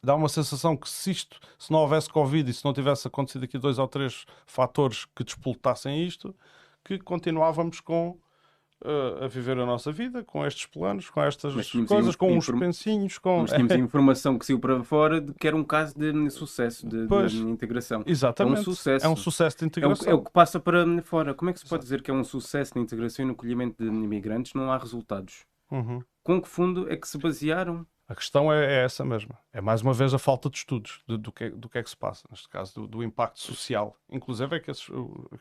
dá uma sensação que se isto, se não houvesse Covid e se não tivesse acontecido aqui dois ou três fatores que despoletassem isto, que continuávamos com a viver a nossa vida com estes planos, com estas coisas, com uns pensinhos. Com... Mas tínhamos informação que saiu para fora de que era um caso de sucesso de, de integração. Exatamente. É um sucesso. É um sucesso de integração. É o, é o, que passa para fora. Como é que se pode dizer que é um sucesso de integração e no acolhimento de imigrantes não há resultados? Uhum. Com que fundo é que se basearam A questão é, é, essa mesma. É mais uma vez a falta de estudos de, do, que, do que é que se passa, neste caso, do, do impacto social, inclusive é que esses,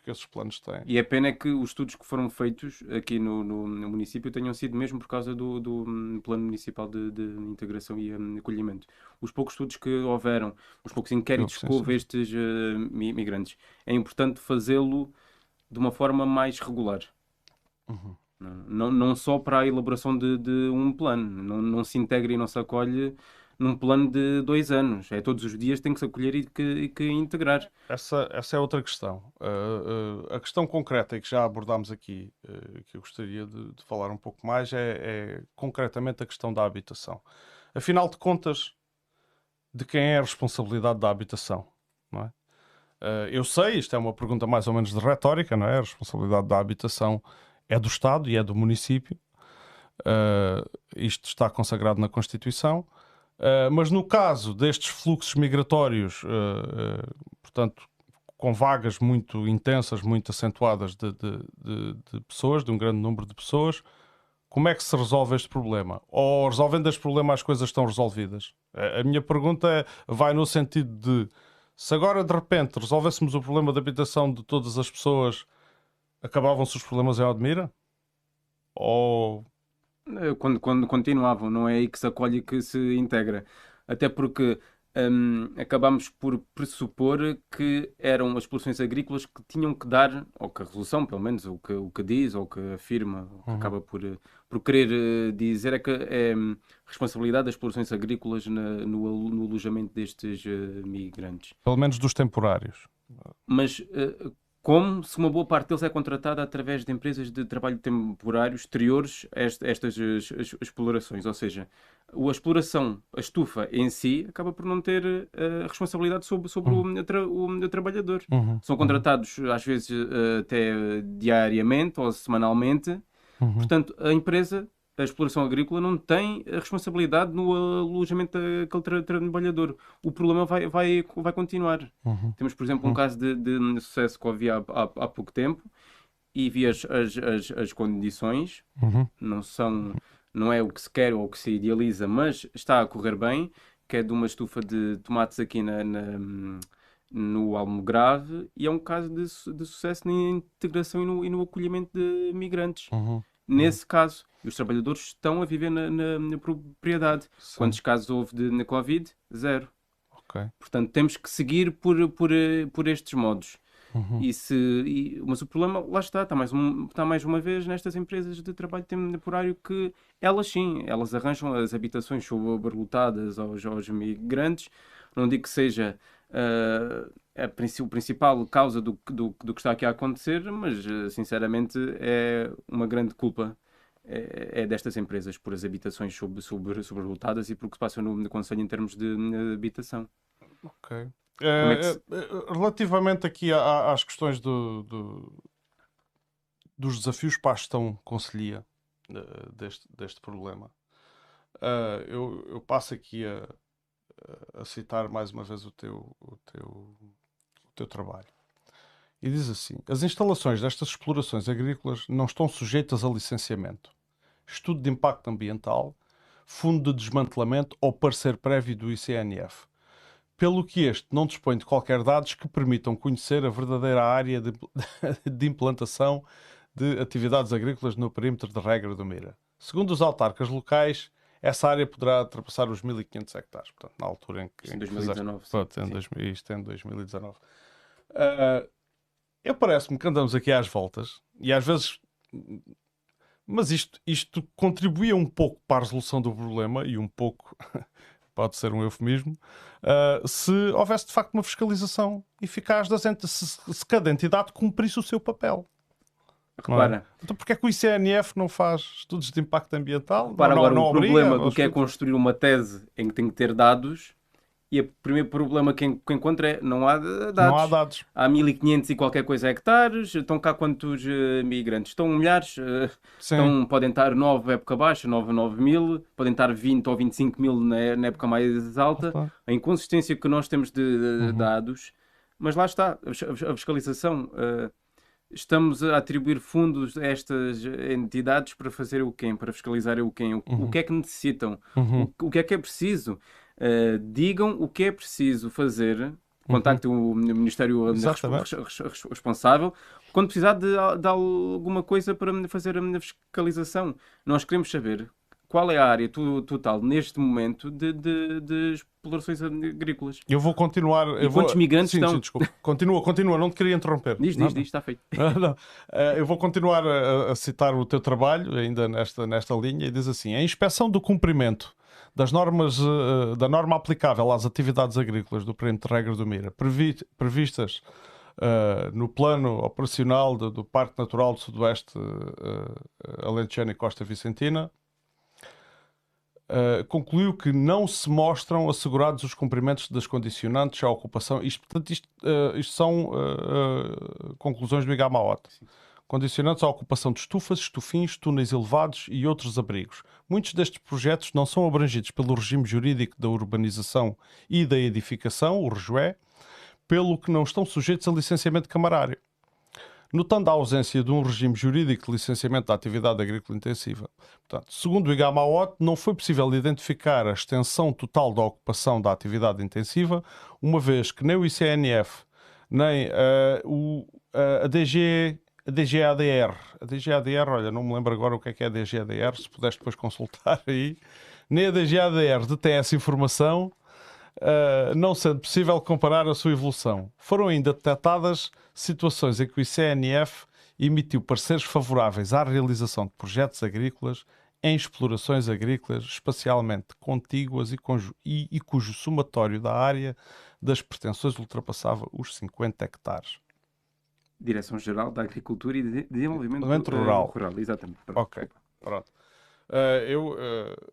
que esses planos têm. E a pena é que os estudos que foram feitos aqui no, no, no município tenham sido mesmo por causa do, do hum, Plano Municipal de, de, Integração e um, Acolhimento. Os poucos estudos que houveram, os poucos inquéritos que houve estes uh, migrantes, é importante fazê-lo de uma forma mais regular. Uhum. Não, não só para a elaboração de, de um plano. Não, não se integra e não se acolhe num plano de dois anos. É todos os dias tem que se acolher e que, e que integrar. Essa, essa é outra questão. Uh, uh, a questão concreta que já abordámos aqui, uh, que eu gostaria de, de, falar um pouco mais, é, é, concretamente a questão da habitação. Afinal de contas, de quem é a responsabilidade da habitação? Não é? eu sei, isto é uma pergunta mais ou menos de retórica, não é? A responsabilidade da habitação é do Estado e é do município. Uh, isto está consagrado na Constituição. Uh, mas no caso destes fluxos migratórios, uh, portanto, com vagas muito intensas, muito acentuadas de, de, de, de, pessoas, de um grande número de pessoas, como é que se resolve este problema? Ou resolvendo este problema as coisas estão resolvidas? A minha pergunta é, vai no sentido de se agora de repente resolvêssemos o problema da habitação de todas as pessoas acabavam-se os problemas em Admira? Ou. Eh, quando, quando continuavam, não é aí que se acolhe e que se integra. Até porque um, acabamos por pressupor que eram as produções agrícolas que tinham que dar, ou que a resolução, pelo menos, o que, o que diz, ou que afirma, ou que uhum. acaba por, por querer uh, dizer, é que é um, responsabilidade das produções agrícolas na, no, no, alojamento destes uh, migrantes. Pelo menos dos temporários. Mas uh, como se uma boa parte deles é contratada através de empresas de trabalho temporário exteriores a estas explorações. Ou seja, a exploração, a estufa em si, acaba por não ter uh, responsabilidade sobre, sobre uhum. o, tra o, trabalhador. Uhum. São contratados, às vezes, uh, até diariamente ou semanalmente. Uhum. Portanto, a empresa a exploração agrícola não tem a responsabilidade no alojamento daquele trabalhador. O problema vai, vai, vai continuar. Uhum. Temos, por exemplo, um uhum. caso de, de, sucesso que havia há, há, há, pouco tempo e vi as, as, as, as condições, uhum. não são, não é o que se quer ou o que se idealiza, mas está a correr bem, que é de uma estufa de tomates aqui na, na no Almograve e é um caso de, de sucesso na integração e no, e no acolhimento de migrantes. Uhum. Nesse caso, os trabalhadores estão a viver na, na, na propriedade. Sim. Quantos casos houve de, na Covid? Zero. Okay. Portanto, temos que seguir por, por, por estes modos. Uhum. E se, e, mas o problema, lá está, está mais, um, está mais uma vez nestas empresas de trabalho temporário que elas sim, elas arranjam as habitações sobrelotadas aos, aos migrantes. Não digo que seja o principal causa do, do, do que está aqui a acontecer, mas uh, sinceramente é uma grande culpa é, é, destas empresas por as habitações sobre, sobre, sobrelotadas e por o que se passa no, no Conselho em termos de, de habitação. Ok. É, é se... É, relativamente aqui às questões do, do, dos desafios para a gestão conselhia deste, deste problema, eu, eu, passo aqui a, a, citar mais uma vez o teu, o teu, o teu trabalho. E diz assim: as instalações destas explorações agrícolas não estão sujeitas a licenciamento estudo de impacto ambiental, fundo de desmantelamento ou parecer prévio do ICNF, pelo que este não dispõe de qualquer dados que permitam conhecer a verdadeira área de, de implantação de atividades agrícolas no perímetro de regra do Mira. Segundo os autarcas locais, essa área poderá ultrapassar os 1.500 hectares, portanto, na altura em que... Em 2019. Fizeste, pronto, em 2000, isto é em 2019. Uh, eu parece-me que andamos aqui às voltas e às vezes mas isto, isto contribuía um pouco para a resolução do problema e um pouco, pode ser um eufemismo, uh, se houvesse de facto uma fiscalização eficaz das entes, se, se cada entidade cumprisse o seu papel. Repara. É? Então, porque é que o ICNF não faz estudos de impacto ambiental? Repara não, agora, não o problema do que é construir uma tese em que tem que ter dados e o primeiro problema que, encontra é não há dados. Não há dados. Há 1500 e qualquer coisa hectares. Estão cá quantos uh, migrantes? Estão milhares. Uh, estão, podem estar 9 época baixa, 9, 9 mil. Podem estar 20 ou 25 mil na, na época mais alta. Opa. A inconsistência que nós temos de, de uhum. dados. Mas lá está. A, fiscalização... Uh, estamos a atribuir fundos a estas entidades para fazer o quê? Para fiscalizar o quê? O, uhum. o que é que necessitam? Uhum. O, o, que é que é preciso? Uh, digam o que é preciso fazer contacte uhum. o Ministério responsável quando precisar de, de, alguma coisa para fazer a fiscalização. Nós queremos saber qual é a área total neste momento de, de, de explorações agrícolas. Eu vou continuar. E quantos vou... migrantes sim, estão. Sim, desculpa. Continua, continua, não te queria interromper. Diz, diz, diz, está feito. não. Eh, eu vou continuar a, a, citar o teu trabalho, ainda nesta, nesta linha, e diz assim: a inspeção do cumprimento das normas, uh, da norma aplicável às atividades agrícolas do perímetro de regras do MIRA, previ, previstas uh, no plano operacional do, do Parque Natural do Sudoeste uh, Alentejano e Costa Vicentina, Uh, concluiu que não se mostram assegurados os cumprimentos das condicionantes à ocupação. Isto, portanto, isto, uh, isto são uh, conclusões do IGAMAOT. Condicionantes à ocupação de estufas, estufins, túneis elevados e outros abrigos. Muitos destes projetos não são abrangidos pelo regime jurídico da urbanização e da edificação, o REJUE, pelo que não estão sujeitos a licenciamento camarário notando a ausência de um regime jurídico de licenciamento da atividade agrícola intensiva. Portanto, segundo o IGAMAOT, não foi possível identificar a extensão total da ocupação da atividade intensiva, uma vez que nem o ICNF, nem uh, o, uh, a DG a DGADR, a DGADR, olha, não me lembro agora o que é que é a DGADR, se puderes depois consultar aí, nem a DGADR detém essa informação, uh, não sendo possível comparar a sua evolução. Foram ainda detectadas situações em que o ICNF emitiu pareceres favoráveis à realização de projetos agrícolas em explorações agrícolas espacialmente contíguas e, e, e cujo somatório da área das pretensões ultrapassava os 50 hectares. Direção-Geral da Agricultura e de Desenvolvimento, Desenvolvimento Rural. Rural. Exatamente. Pronto. Ok, pronto. Uh, eu, uh,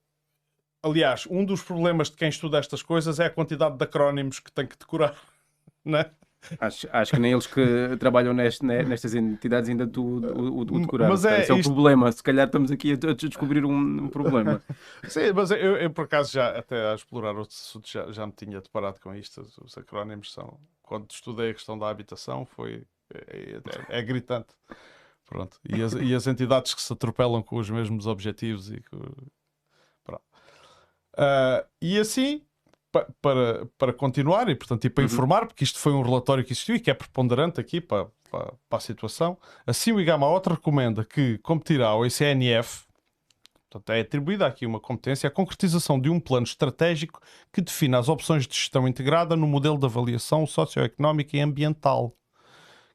aliás, um dos problemas de quem estuda estas coisas é a quantidade de acrónimos que tem que decorar, né? Acho, acho que nem eles que trabalham nestas entidades ainda tu, o, o, decoraram. Mas é, Esse é isto... o problema. Se calhar estamos aqui a, descobrir um, um, problema. Sim, mas eu, eu, por acaso já até a explorar outros assuntos já, já me tinha deparado com isto. Os acrónimos são. Quando estudei a questão da habitação foi é, é, é gritante. Pronto. E as, e as, entidades que se atropelam com os mesmos objetivos e Uh, e assim para, para continuar e, portanto, e para uhum. informar, porque isto foi um relatório que existiu e que é preponderante aqui para, para, para a situação. Assim, o IGAMA-OT recomenda que competirá ao ICNF, portanto, é atribuída aqui uma competência, a concretização de um plano estratégico que defina as opções de gestão integrada no modelo de avaliação socioeconómica e ambiental,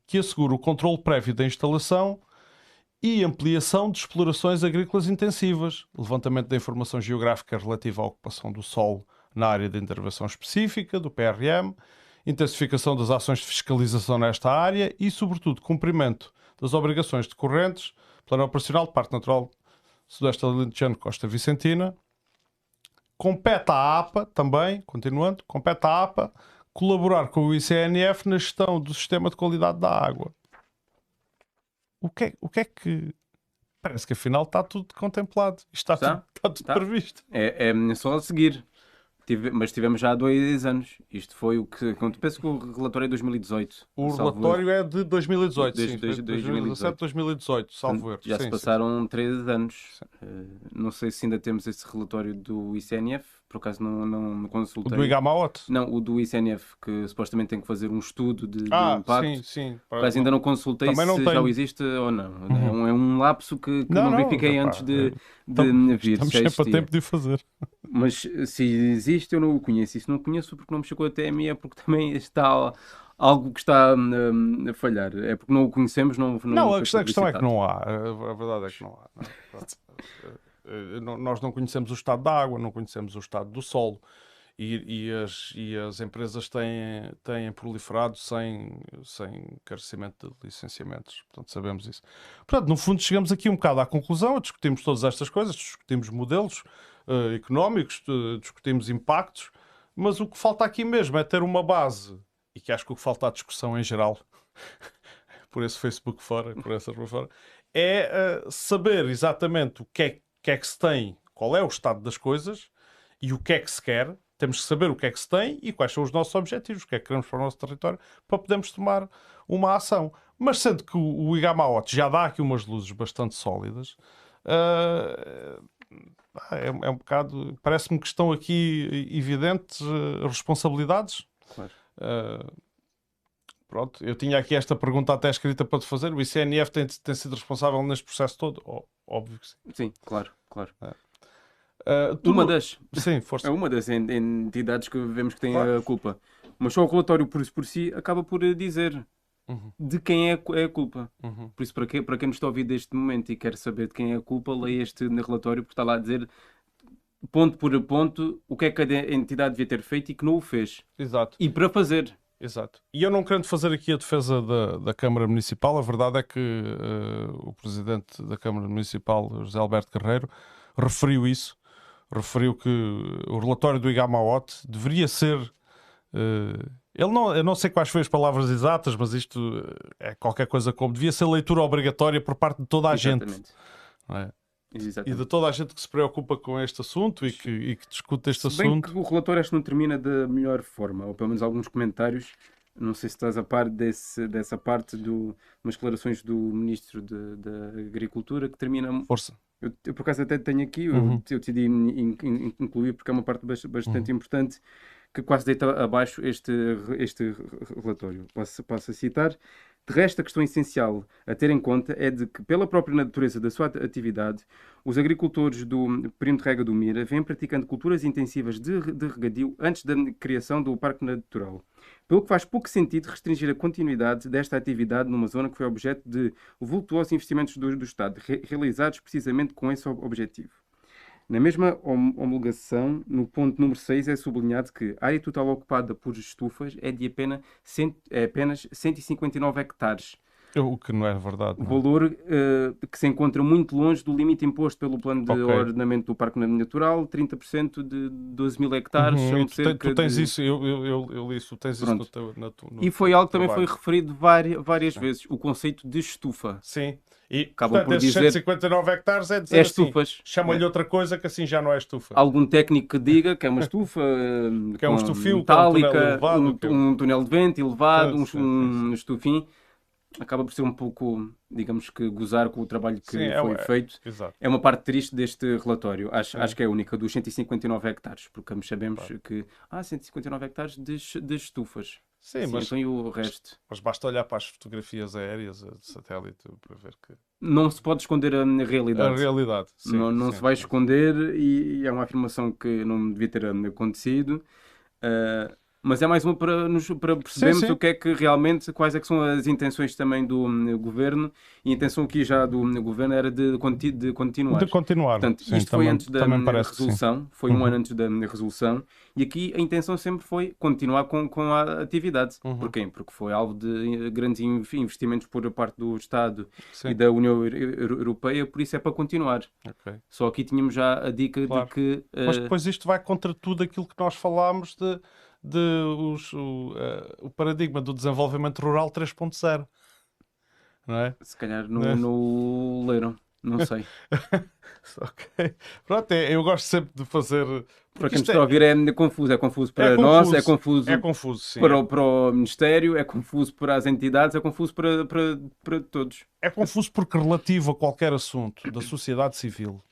que assegura o controle prévio da instalação e ampliação de explorações agrícolas intensivas, levantamento da informação geográfica relativa à ocupação do solo na área de intervenção específica do PRM, intensificação das ações de fiscalização nesta área e, sobretudo, cumprimento das obrigações decorrentes, Plano Operacional de Parque Natural Sudeste Alentejano Costa Vicentina. Compete à APA também, continuando, compete à APA colaborar com o ICNF na gestão do sistema de qualidade da água. O que é, o que, é que parece que afinal está tudo contemplado. Está, está tudo, está tudo está. previsto. É, é só a seguir. Tive, mas tivemos já há dois anos. Isto foi o que. Penso que o relatório é 2018. O relatório é de 2018. De, sim, de, 2017, 2018, salvo erro. Já sim, se passaram sim. três anos. Uh, não sei se ainda temos esse relatório do ICNF por acaso não, não consultei. O do IGAMAOT? Não, o do ICNF, que supostamente tem que fazer um estudo de, ah, de impacto. sim, sim. Acaso ainda não consultei Também se já existe ou não. Uhum. É, um, é lapso que, que não, não verifiquei antes de, de estamos, vir. Estamos sempre a tempo de fazer. Mas se existe, eu não o conheço. E se não conheço, porque não me chegou até a mim, é porque também está algo que está um, a falhar. É porque não o conhecemos, não Não, não a, questão, a questão é que não há. A verdade é que não há. Não. Eh, nós não conhecemos o estado da água, não conhecemos o estado do solo. E, e, as, e as empresas têm, têm proliferado sem, sem carecimento de licenciamentos. Portanto, sabemos isso. Portanto, no fundo, chegamos aqui um bocado à conclusão, discutimos todas estas coisas, discutimos modelos uh, económicos, discutimos impactos, mas o que falta aqui mesmo é ter uma base, e que acho que o que falta à discussão em geral, por esse Facebook fora, por essa fora, é uh, saber exatamente o que é que que é que se tem, qual é o estado das coisas e o que é que se quer, Temos que saber o que é que se tem e quais são os nossos objetivos, o que é que queremos para o nosso território, para podermos tomar uma ação. Mas sendo que o, o Igamaot já dá aqui umas luzes bastante sólidas, uh, é, é, um bocado. Parece-me que estão aqui evidentes uh, responsabilidades. Claro. Uh, pronto, eu tinha aqui esta pergunta até escrita para te fazer. O ICNF tem, tem sido responsável neste processo todo? Oh, óbvio que sim. Sim, claro, claro. É. Uh, tu... Uma das. Sim, força. É uma das entidades que vemos que tem claro. a culpa. Mas só o relatório por, por si acaba por dizer uhum. de quem é, é a culpa. Uhum. Por isso, para, que, para quem nos está a ouvir deste momento e quer saber de quem é a culpa, leia este relatório, porque está lá a dizer ponto por ponto o que é que a entidade devia ter feito e que não o fez. Exato. E para fazer. Exato. E eu não querendo fazer aqui a defesa da, da Câmara Municipal, a verdade é que uh, o Presidente da Câmara Municipal, José Alberto Carreiro, referiu isso. Referiu que o relatório do Igamaot deveria ser uh, ele não, eu não sei quais foram as palavras exatas, mas isto é qualquer coisa como devia ser leitura obrigatória por parte de toda a Exatamente. gente. Exatamente. E de toda a gente que se preocupa com este assunto e que, e que discute este se bem assunto. Que o relatório acho que não termina da melhor forma, ou pelo menos alguns comentários. Não sei se estás a par desse, dessa parte de umas declarações do Ministro da Agricultura que termina. Força. Eu, eu, por acaso até tenho aqui, Uhum. eu, eu decidi in- in- incluir porque é uma parte bas- bastante importante que quase deita abaixo este, este relatório. Posso, posso citar. De resto, a questão essencial a ter em conta é de que, pela própria natureza da sua atividade, os agricultores do perímetro de rega do Mira vêm praticando culturas intensivas de, de regadio antes da criação do Parque Natural. Pelo que faz pouco sentido restringir a continuidade desta atividade numa zona que foi objeto de vultuosos investimentos do, do Estado, re, realizados precisamente com esse objetivo. Na mesma homologação, no ponto número 6, é sublinhado que a área total ocupada por estufas é de apenas, é apenas 159 hectares. O que não é verdade. O Não. valor uh, que se encontra muito longe do limite imposto pelo plano de Ok. ordenamento do Parque Natural, 30% de 12 mil hectares. Uhum, tu, te- tu tens de... isso, eu, eu, eu, li isso, tu tens isso no Pronto. teu, na no E foi algo que também foi trabalho. referido várias, várias vezes, o conceito de estufa. Sim. E Acabam portanto, por dizer- 159 hectares é dizer É assim, estufas. chama-lhe outra coisa que assim já não é estufa. Algum técnico que diga que é uma estufa Que é um estufio, é um metálica, túnel elevado, um, é- um túnel de vento elevado, Sim, um, sim, um estufim. Acaba por ser um pouco, digamos que, gozar com o trabalho que Sim, é foi é- feito. Exato. É uma parte triste deste relatório. Acho, acho que é a única, dos 159 hectares, porque ambos sabemos que há 159 hectares de, de estufas. Sim, Sim, mas, então o resto? mas basta olhar para as fotografias aéreas de satélite para ver que Não se pode esconder a realidade. a realidade. Sim, não não sim, se vai esconder e, e é uma afirmação que não devia ter acontecido. Ah, mas é mais uma para, nos, para percebermos sim. o que é que realmente, quais é que são as intenções também do hum, governo. E a intenção aqui já do hum, governo era de, conti- de continuar. De continuar. Portanto, Sim, isto foi também- antes da hum, sim. resolução, foi um Uhum. ano antes da hum, resolução, e aqui a intenção sempre foi continuar com, com a atividade. Uhum. Porquê? Porque foi alvo de eh, grandes in- investimentos por parte do Estado Sim. e da União Euro- Euro- Europeia, por isso é para continuar. Ok. Só aqui tínhamos já a dica Claro. de que. eh, Mas depois isto vai contra tudo aquilo que nós falámos de, de os- o, eh, o paradigma do desenvolvimento rural 3.0. Não é? se calhar não, Né? não leram, não sei. Ok. Pronto, é- eu gosto sempre de fazer. Para quem nos está a ouvir é confuso. É confuso para É nós, confuso. é confuso, É confuso, sim. para, o, para o Ministério, é confuso para as entidades, é confuso para, para, para todos. É confuso porque relativo a qualquer assunto da sociedade civil,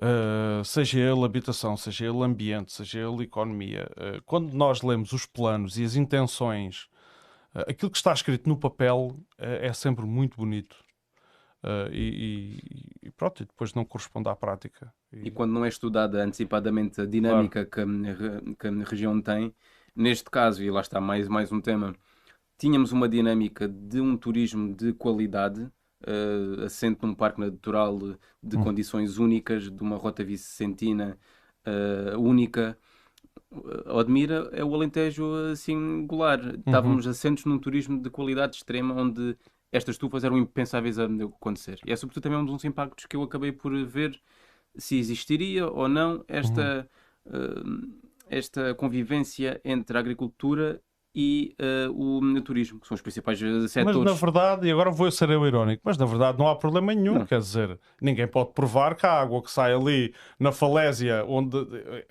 uh, seja ele habitação, seja ele ambiente, seja ele economia, uh, quando nós lemos os planos e as intenções, uh, aquilo que está escrito no papel é sempre muito bonito. E, e- e pronto, e depois não corresponde à prática. E quando não é estudada antecipadamente a dinâmica que, a, que a região tem, neste caso, e lá está mais, mais um tema, tínhamos uma dinâmica de um turismo de qualidade, eh, assente num parque natural de Hum. condições únicas, de uma rota vicentina eh, única. A Odmira é o Alentejo eh, singular. Estávamos assentos num turismo de qualidade extrema, onde estas estufas eram impensáveis a acontecer. E é sobretudo também um dos impactos que eu acabei por ver se existiria ou não esta, eh, esta convivência entre a agricultura e uh, o turismo, que são os principais setores. Mas na verdade, e agora vou ser eu irónico, mas na verdade não há problema nenhum, não. quer dizer, ninguém pode provar que a água que sai ali na falésia, onde,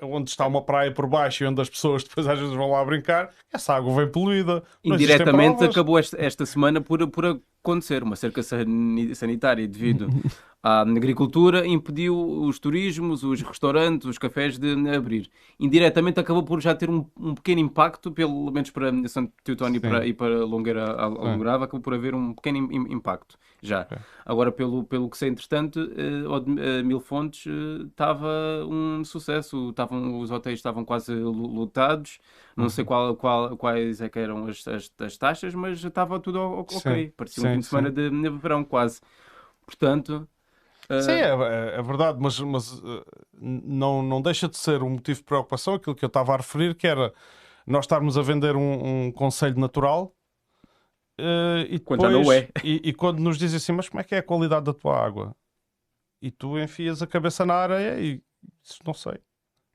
onde está uma praia por baixo e onde as pessoas depois às vezes vão lá brincar, essa água vem poluída. Indiretamente acabou esta, esta semana por, por acontecer uma cerca sanitária devido a agricultura impediu os turismos, os restaurantes, os cafés de abrir. Indiretamente acabou por já ter um, um pequeno impacto, pelo menos para Santo Teutónio e para, e para Longueira Almograva, acabou por haver um pequeno impacto já. Agora, pelo, pelo que sei, entretanto, uh, Mil Fontes estava um sucesso, estavam, os hotéis estavam quase lotados, não uhum. sei qual, qual, quais é que eram as, as, as taxas, mas estava tudo ok, sim. parecia sim, um fim de semana de, de verão quase. Portanto, Sim, é, é, é, verdade, mas, mas uh, não, não deixa de ser um motivo de preocupação aquilo que eu estava a referir, que era nós estarmos a vender um, um conselho natural uh, e, depois, quando não é. E, e, quando nos dizem assim, mas como é que é a qualidade da tua água? E tu enfias a cabeça na areia e isso não sei.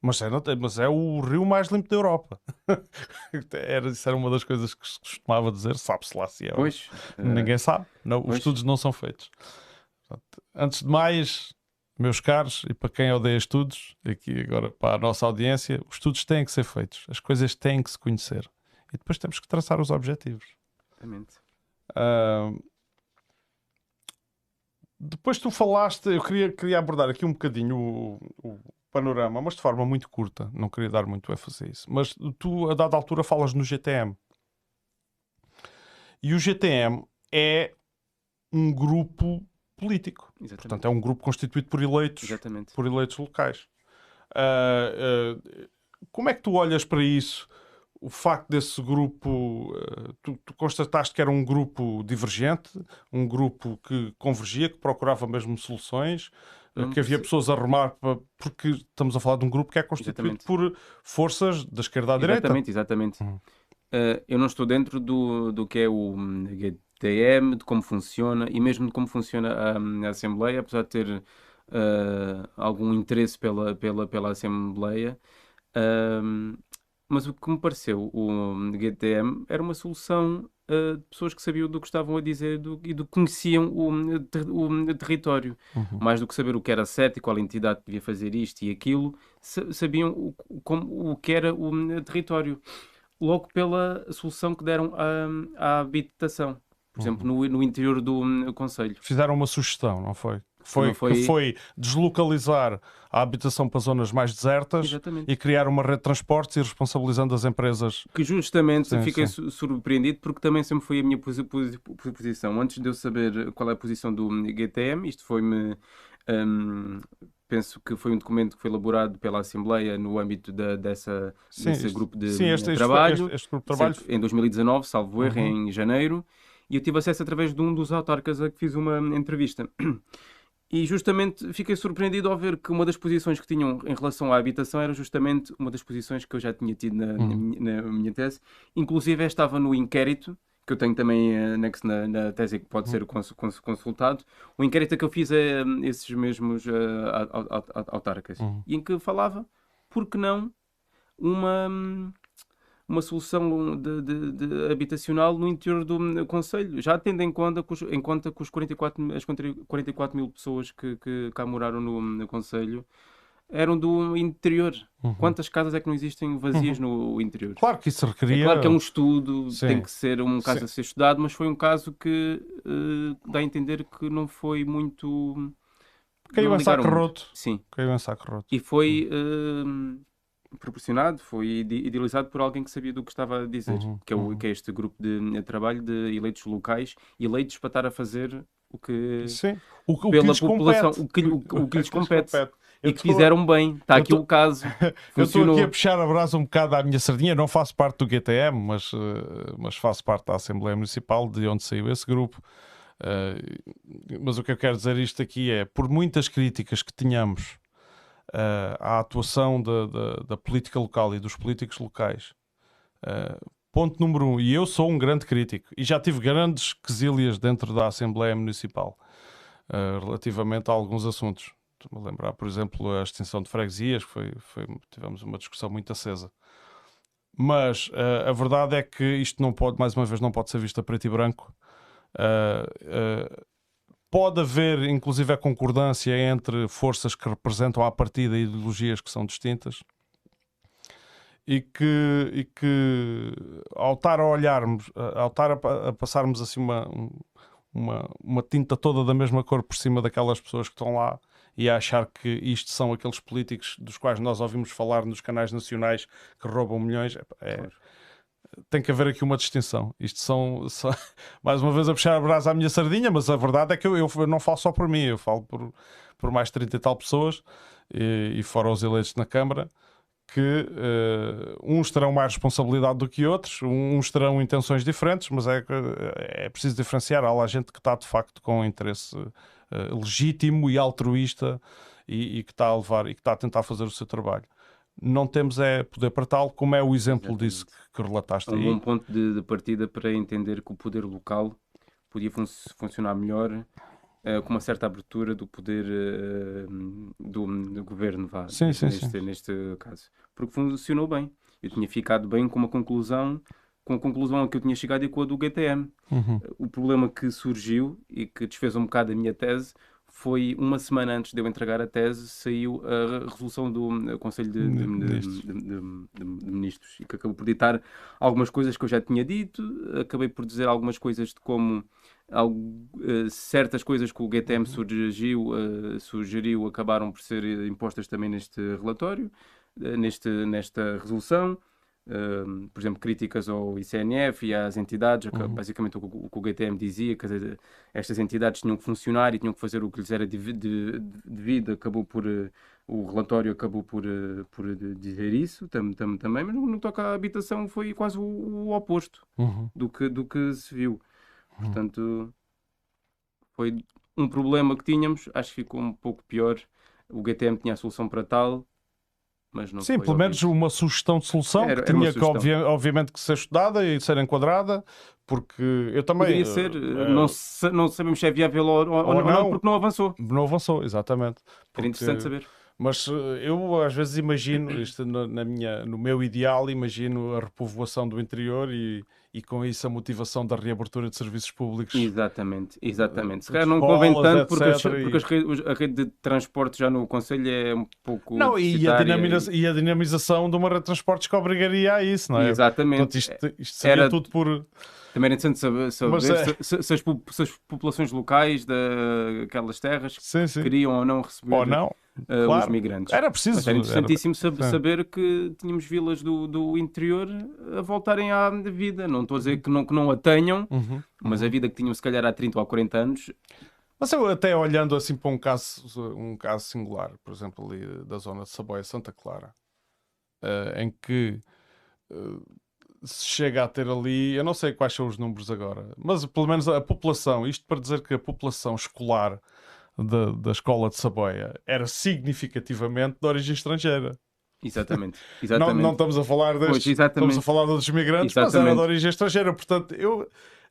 Mas é, mas é o rio mais limpo da Europa. era, isso era uma das coisas que se costumava dizer, sabe-se lá se é. Pois, Ninguém sabe, não, os estudos não são feitos. Antes de mais, meus caros, e para quem odeia estudos, aqui agora para a nossa audiência, os estudos têm que ser feitos, as coisas têm que se conhecer e depois temos que traçar os objetivos. Exatamente. Uh, depois tu falaste, eu queria, queria abordar aqui um bocadinho o, o, panorama, mas de forma muito curta, não queria dar muito ênfase a isso. Mas tu, a dada altura, falas no GTM. E o GTM é um grupo político. Exatamente. Portanto, é um grupo constituído por eleitos, Exatamente. por eleitos locais. Uh, uh, como é que tu olhas para isso? O facto desse grupo, uh, tu, tu, constataste que era um grupo divergente, um grupo que convergia, que procurava mesmo soluções, Não, que havia pessoas a remar, para, porque estamos a falar de um grupo que é constituído exatamente. por forças da esquerda à direita. Exatamente, exatamente. Uhum. eu não estou dentro do, do que é o TM, de como funciona e mesmo de como funciona a, a Assembleia, apesar de ter uh, algum interesse pela, pela, pela Assembleia. Uh, mas o que me pareceu, o GTM era uma solução uh, de pessoas que sabiam do que estavam a dizer do, e do que conheciam o, o território. Uhum. Mais do que saber o que era certo e qual entidade devia fazer isto e aquilo, sabiam o, como, o que era o território. Logo pela solução que deram à, à habitação por exemplo, no, no interior do um, Conselho. Fizeram uma sugestão, não foi? Foi, foi... Que foi deslocalizar a habitação para zonas mais desertas Exatamente. e criar uma rede de transportes e responsabilizando as empresas. Que justamente sim, fiquei sim. surpreendido porque também sempre foi a minha posição. Antes de eu saber qual é a posição do GTM, isto foi-me. Um, penso que foi um documento que foi elaborado pela Assembleia no âmbito da, dessa, sim, desse grupo de sim, este, trabalho, este, este grupo de trabalho. em 2019, salvo erro, uhum. em janeiro e eu tive acesso através de um dos autarcas a que fiz uma entrevista. E justamente fiquei surpreendido ao ver que uma das posições que tinham em relação à habitação era justamente uma das posições que eu já tinha tido na, uhum. na, na minha tese. Inclusive estava no inquérito, que eu tenho também anexo na, na tese que pode ser consultado, o inquérito que eu fiz a é, esses mesmos uh, autarcas, uhum. e em que falava, por que não, uma uma solução de, de, de habitacional no interior do hum, Conselho, já tendo em conta em conta que os 44, as 44 mil pessoas que, que cá moraram no, hum, no Conselho eram do interior. Uhum. Quantas casas é que não existem vazias uhum. no interior? Claro que isso requeria. É claro que é um estudo, Sim. tem que ser um caso Sim. a ser estudado, mas foi um caso que uh, dá a entender que não foi muito. Caiu em saco roto. Sim. Caiu em saco roto. E foi. Uh, proporcionado, foi idealizado por alguém que sabia do que estava a dizer, uhum, que, é o, uhum. que é este grupo de, de, trabalho de eleitos locais, eleitos para estar a fazer o que Sim. O, pela que população, compete. o que, o, o que lhes compete. e que fizeram bem. Está aqui tô... o caso. eu estou aqui a puxar a brasa um bocado à minha sardinha. Não faço parte do GTM, mas, uh, mas faço parte da Assembleia Municipal, de onde saiu esse grupo. Uh, mas o que eu quero dizer isto aqui é, por muitas críticas que tenhamos uh, à atuação da, política local e dos políticos locais. Uh, ponto número um, e eu sou um grande crítico e já tive grandes quesílias dentro da Assembleia Municipal uh, relativamente a alguns assuntos. Estou-me a lembrar, por exemplo, a extinção de freguesias, que foi, foi, tivemos uma discussão muito acesa. mas uh, a verdade é que isto não pode, mais uma vez, não pode ser visto a preto e branco. Uh, pode haver, inclusive, a concordância entre forças que representam à partida ideologias que são distintas e que, e que ao estar a olharmos, ao estar a, a passarmos assim uma, uma, uma tinta toda da mesma cor por cima daquelas pessoas que estão lá e a achar que isto são aqueles políticos dos quais nós ouvimos falar nos canais nacionais que roubam milhões, é, é tem que haver aqui uma distinção. Isto são, são, mais uma vez a puxar a brasa à minha sardinha, mas a verdade é que eu, eu, não falo só por mim, eu falo por, por mais 30 e tal pessoas e, e fora os eleitos na Câmara que uh, uns terão mais responsabilidade do que outros, uns terão intenções diferentes, mas é, é preciso diferenciar. Há lá gente que está de facto com interesse uh, legítimo e altruísta e, e, que está a levar e que está a tentar fazer o seu trabalho. Não temos é poder para tal, como é o exemplo Exatamente. disso que, que relataste é um aí. bom ponto de, de, partida para entender que o poder local podia fun funcionar melhor Uh, com uma certa abertura do poder uh, do, do, governo, vá, sim, neste, sim, sim. neste caso. Porque funcionou bem. Eu tinha ficado bem com uma conclusão, com a conclusão a que eu tinha chegado e com a do GTM. Uhum. O problema que surgiu e que desfez um bocado a minha tese foi uma semana antes de eu entregar a tese, saiu a resolução do Conselho de, de, de, de, Ministros e que acabou por ditar algumas coisas que eu já tinha dito, acabei por dizer algumas coisas de como algo, uh, certas coisas que o GTM uhum. sugeriu, uh, sugeriu acabaram por ser impostas também neste relatório, uh, neste, nesta resolução. Por exemplo, críticas ao ICNF e às entidades, uhum. basicamente o, o, que o GTM dizia, que estas entidades tinham que funcionar e tinham que fazer o que lhes era devido, acabou por, o relatório acabou por, por dizer isso tam, tam, também, mas no, no toca à habitação foi quase o, o oposto uhum. do, que, do que se viu. Portanto, foi um problema que tínhamos, acho que ficou um pouco pior. O GTM tinha a solução para tal, mas não Sim, pelo menos uma sugestão de solução era, que tinha que, obvia, obviamente, que ser estudada e ser enquadrada, porque eu também. Poderia ser, uh, não, não sabemos se é viável ou, ou, ou não, não, porque não avançou. Não avançou, exatamente. Porque... Era interessante saber. Mas eh, eu às vezes imagino, isto na minha, no meu ideal, imagino a repovoação do interior e, e com isso a motivação da reabertura de serviços públicos. Exatamente, exatamente. Se calhar não convém tanto porque, porque rede, a rede de transporte já no Conselho é um pouco. Não, e a, dinamiza, e... e a, dinamização de uma rede de transportes que obrigaria a isso, não é? Exatamente. Portanto, isto, isto seria Era... tudo por. Também era interessante saber, saber é... se, se, as, se, as, populações locais daquelas terras sim, sim. queriam ou não receber. Ou não uh, claro. os migrantes. Era preciso. Mas era interessantíssimo era... saber que tínhamos vilas do, do interior a voltarem à vida. Não estou a dizer que não, que não a tenham, uhum. mas a vida que tinham se calhar há 30 ou 40 anos. Mas eu até olhando assim para um caso, um caso singular, por exemplo, ali da zona de Saboia, Santa Clara, uh, em que uh, se chega a ter ali, eu não sei quais são os números agora, mas pelo menos a população, isto para dizer que a população escolar da, da escola de Saboia era significativamente de origem estrangeira. Exatamente. exatamente. Não, não estamos a falar destes, pois, estamos a falar dos imigrantes, exatamente. mas era de origem estrangeira. Portanto, eu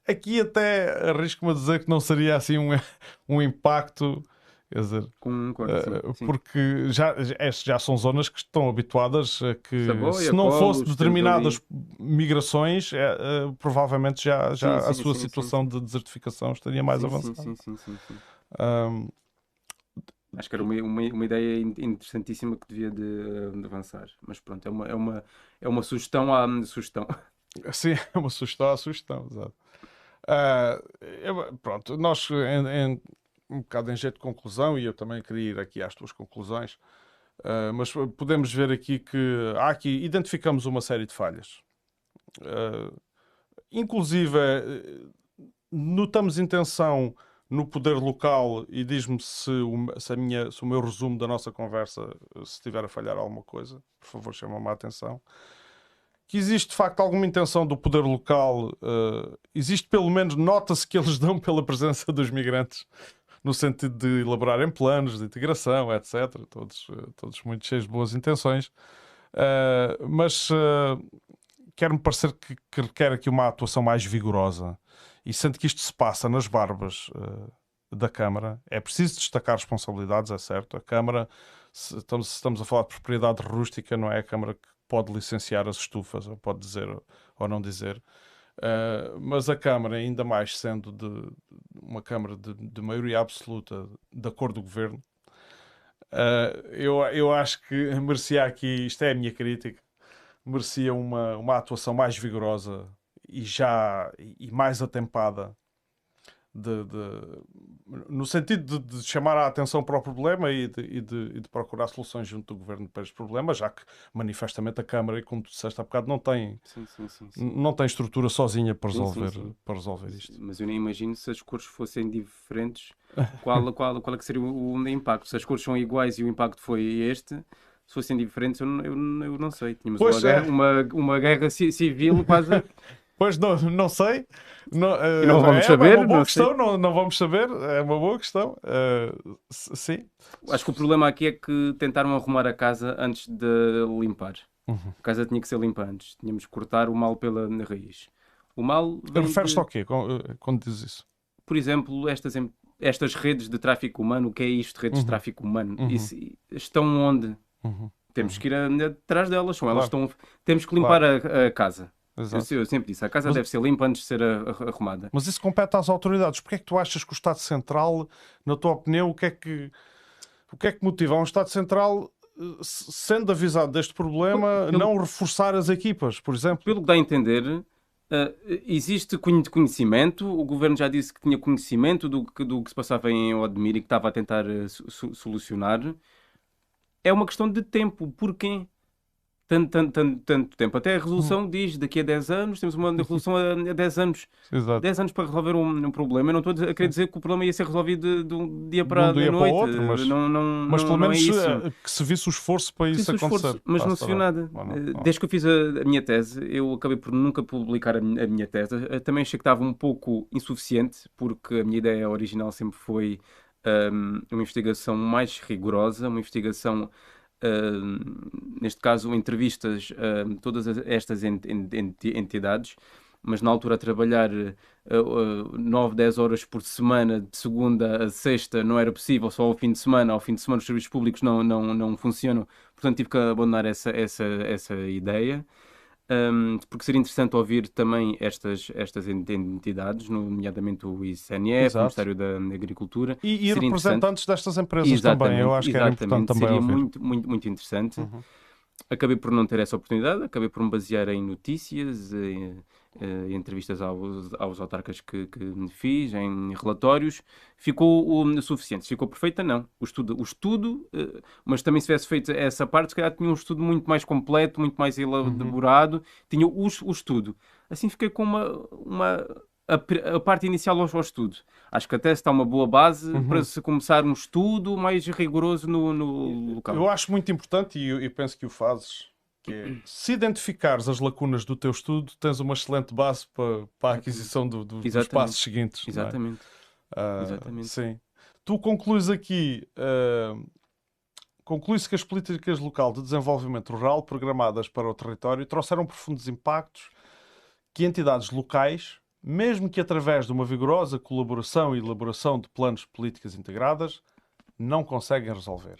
aqui até arrisco-me a dizer que não seria assim um, um impacto. Quer dizer, Concordo, uh, sim, porque já, já são zonas que estão habituadas a que, Saboia, se não fosse determinadas migrações, é, uh, provavelmente já, já sim, a sim, sua situação de desertificação estaria mais avançada. Sim, sim, sim. sim. Um, Acho que era uma, uma, uma, ideia interessantíssima que devia de, de, avançar. Mas pronto, é uma, é uma, é uma sugestão à sugestão. Sim, é uma sugestão à sugestão, exato. Uh, eu, pronto, nós, em, em, um bocado em jeito de conclusão, e eu também queria ir aqui às tuas conclusões, uh, mas podemos ver aqui que há aqui, identificamos uma série de falhas. Uh, inclusive, notamos intenção no poder local e diz-me se, se, se o meu resumo da nossa conversa se estiver a falhar alguma coisa, por favor, chama-me a atenção. Que existe de facto alguma intenção do poder local, uh, existe pelo menos, nota-se que eles dão pela presença dos migrantes, no sentido de elaborarem planos de integração, etc. Todos, todos muito cheios de boas intenções, uh, mas uh, quer-me parecer que, que requer aqui uma atuação mais vigorosa e sendo que isto se passa nas barbas uh, da Câmara, é preciso destacar responsabilidades, é certo. A Câmara, se estamos, se estamos a falar de propriedade rústica, não é a Câmara que pode licenciar as estufas, ou pode dizer ou não dizer. Uh, mas a Câmara, ainda mais sendo de, uma Câmara de, de maioria absoluta da cor do governo, uh, eu, eu acho que merecia aqui, isto é a minha crítica, merecia uma, uma atuação mais vigorosa e já e mais atempada de, de, no sentido de, de, chamar a atenção para o problema e de, e, e de, procurar soluções junto do governo para este problema, já que manifestamente a Câmara, e como tu disseste há bocado, não tem, sim, sim, sim, Não tem estrutura sozinha para resolver, Para resolver isto. Mas eu nem imagino se as cores fossem diferentes, qual, qual, qual é que seria o, o impacto? Se as cores são iguais e o impacto foi este, se fossem diferentes, eu, eu, eu não sei. Tínhamos uma, é. guerra, uma, uma guerra civil quase Pois não, não sei. Não, uh, não vamos é, saber. É uma boa questão, não, não, vamos saber. É uma boa questão. Uh, sim. Acho que o problema aqui é que tentaram arrumar a casa antes de limpar. Uhum. A casa tinha que ser limpa antes. Tínhamos que cortar o mal pela raiz. O mal. Referes-te de... ao quê eh, quando dizes isso? Por exemplo, estas, estas redes de tráfico humano, o que é isto, redes uhum. de tráfico humano? Uhum. Isso, estão onde? Uhum. Temos que ir atrás delas. São claro. elas estão. Temos que limpar claro. a, a casa. Eu, eu, sempre disse, a casa mas, deve ser limpa antes de ser arrumada. Mas isso compete às autoridades. Porquê é que tu achas que o Estado Central, na tua opinião, o que é que, o que, é que motiva um Estado Central, eh, sendo avisado deste problema, pelo, não reforçar as equipas, por exemplo? Pelo que dá a entender, uh, existe conhecimento, o Governo já disse que tinha conhecimento do, do que se passava em Odmir e que estava a tentar uh, solucionar. É uma questão de tempo. Porquê? Tanto, tanto, tanto, tanto tempo. Até a resolução hum. diz daqui a 10 anos, temos uma resolução a 10 anos. Exato. 10 anos para resolver um, um, problema. Eu não estou a querer dizer que o problema ia ser resolvido de, de um dia para, de um dia noite. Para outro, mas, não, não, mas pelo menos é que se visse o esforço para isso acontecer. Esforço, mas não se viu nada. Não, não. Eh, desde que eu fiz a, a, minha tese, eu acabei por nunca publicar a, a minha tese. Eu eh, também achei que estava um pouco insuficiente, porque a minha ideia original sempre foi um, uma investigação mais rigorosa, uma investigação neste caso, entrevistas a todas estas ent ent entidades, mas na altura a trabalhar uh, 9, 10 horas por semana, de segunda a sexta, não era possível, só ao fim de semana. Ao fim de semana os serviços públicos não, não, não funcionam, portanto tive que abandonar essa, essa, essa ideia um, porque seria interessante ouvir também estas, estas entidades, nomeadamente o ICNF, Exato. o Ministério da Agricultura. E, e representantes destas empresas exatamente, também, eu acho que era importante também seria ouvir. muito, muito, muito interessante. Uhum. Acabei por não ter essa oportunidade, acabei por me basear em notícias, em, em entrevistas aos, aos autarcas que, que fiz, em relatórios. Ficou o suficiente. Ficou perfeita? Não. O estudo, o estudo uh, mas também se tivesse feito essa parte, se calhar tinha um estudo muito mais completo, muito mais elaborado, uhum. tinha o, o estudo. Assim fiquei com uma, uma a, parte inicial ao, estudo. Acho que até está uma boa base uhum. para se começar um estudo mais rigoroso no, no local. Eu acho muito importante e eu penso que o fazes. Que é, se identificares as lacunas do teu estudo, tens uma excelente base para, para a aquisição do, do, dos passos seguintes. É? Exatamente. É? Uh, Exatamente. Sim. Tu concluis aqui uh, conclui-se que as políticas local de desenvolvimento rural programadas para o território trouxeram profundos impactos que entidades locais mesmo que através de uma vigorosa colaboração e elaboração de planos de políticas integradas, não conseguem resolver.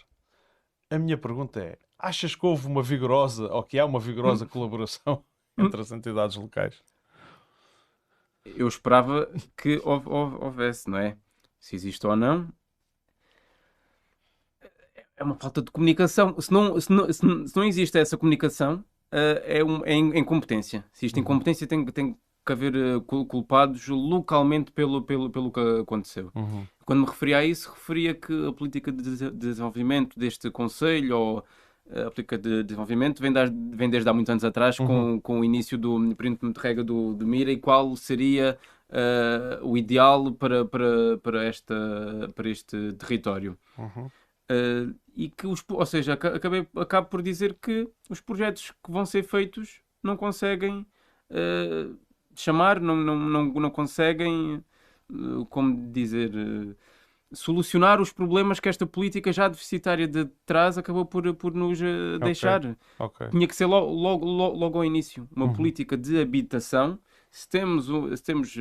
A minha pergunta é: achas que houve uma vigorosa ou que há uma vigorosa colaboração entre as entidades locais? Eu esperava que houvesse, não é? Se existe ou não, é uma falta de comunicação. Se não, se não, se não existe essa comunicação, eh, é, um, é incompetência. Se existe uhum. incompetência, tem, tem que haver uh, culpados localmente pelo, pelo, pelo que aconteceu. Uhum. Quando me referia a isso, referia que a política de desenvolvimento deste Conselho ou eh, a política de desenvolvimento vem, das, vem desde há muitos anos atrás uhum. com, com o início do período de rega do, do Mira e qual seria uh, o ideal para, para, para, esta, para este território. Uhum. Uh, e que os, ou seja, acabei, acabo por dizer que os projetos que vão ser feitos não conseguem uh, chamar, não, não, não, não conseguem, eh, como dizer, eh, solucionar os problemas que esta política já deficitária de trás acabou por, por nos eh, deixar. Okay. Okay. Tinha que ser logo, logo, logo, ao início uma uhum. política de habitação. Se temos, se temos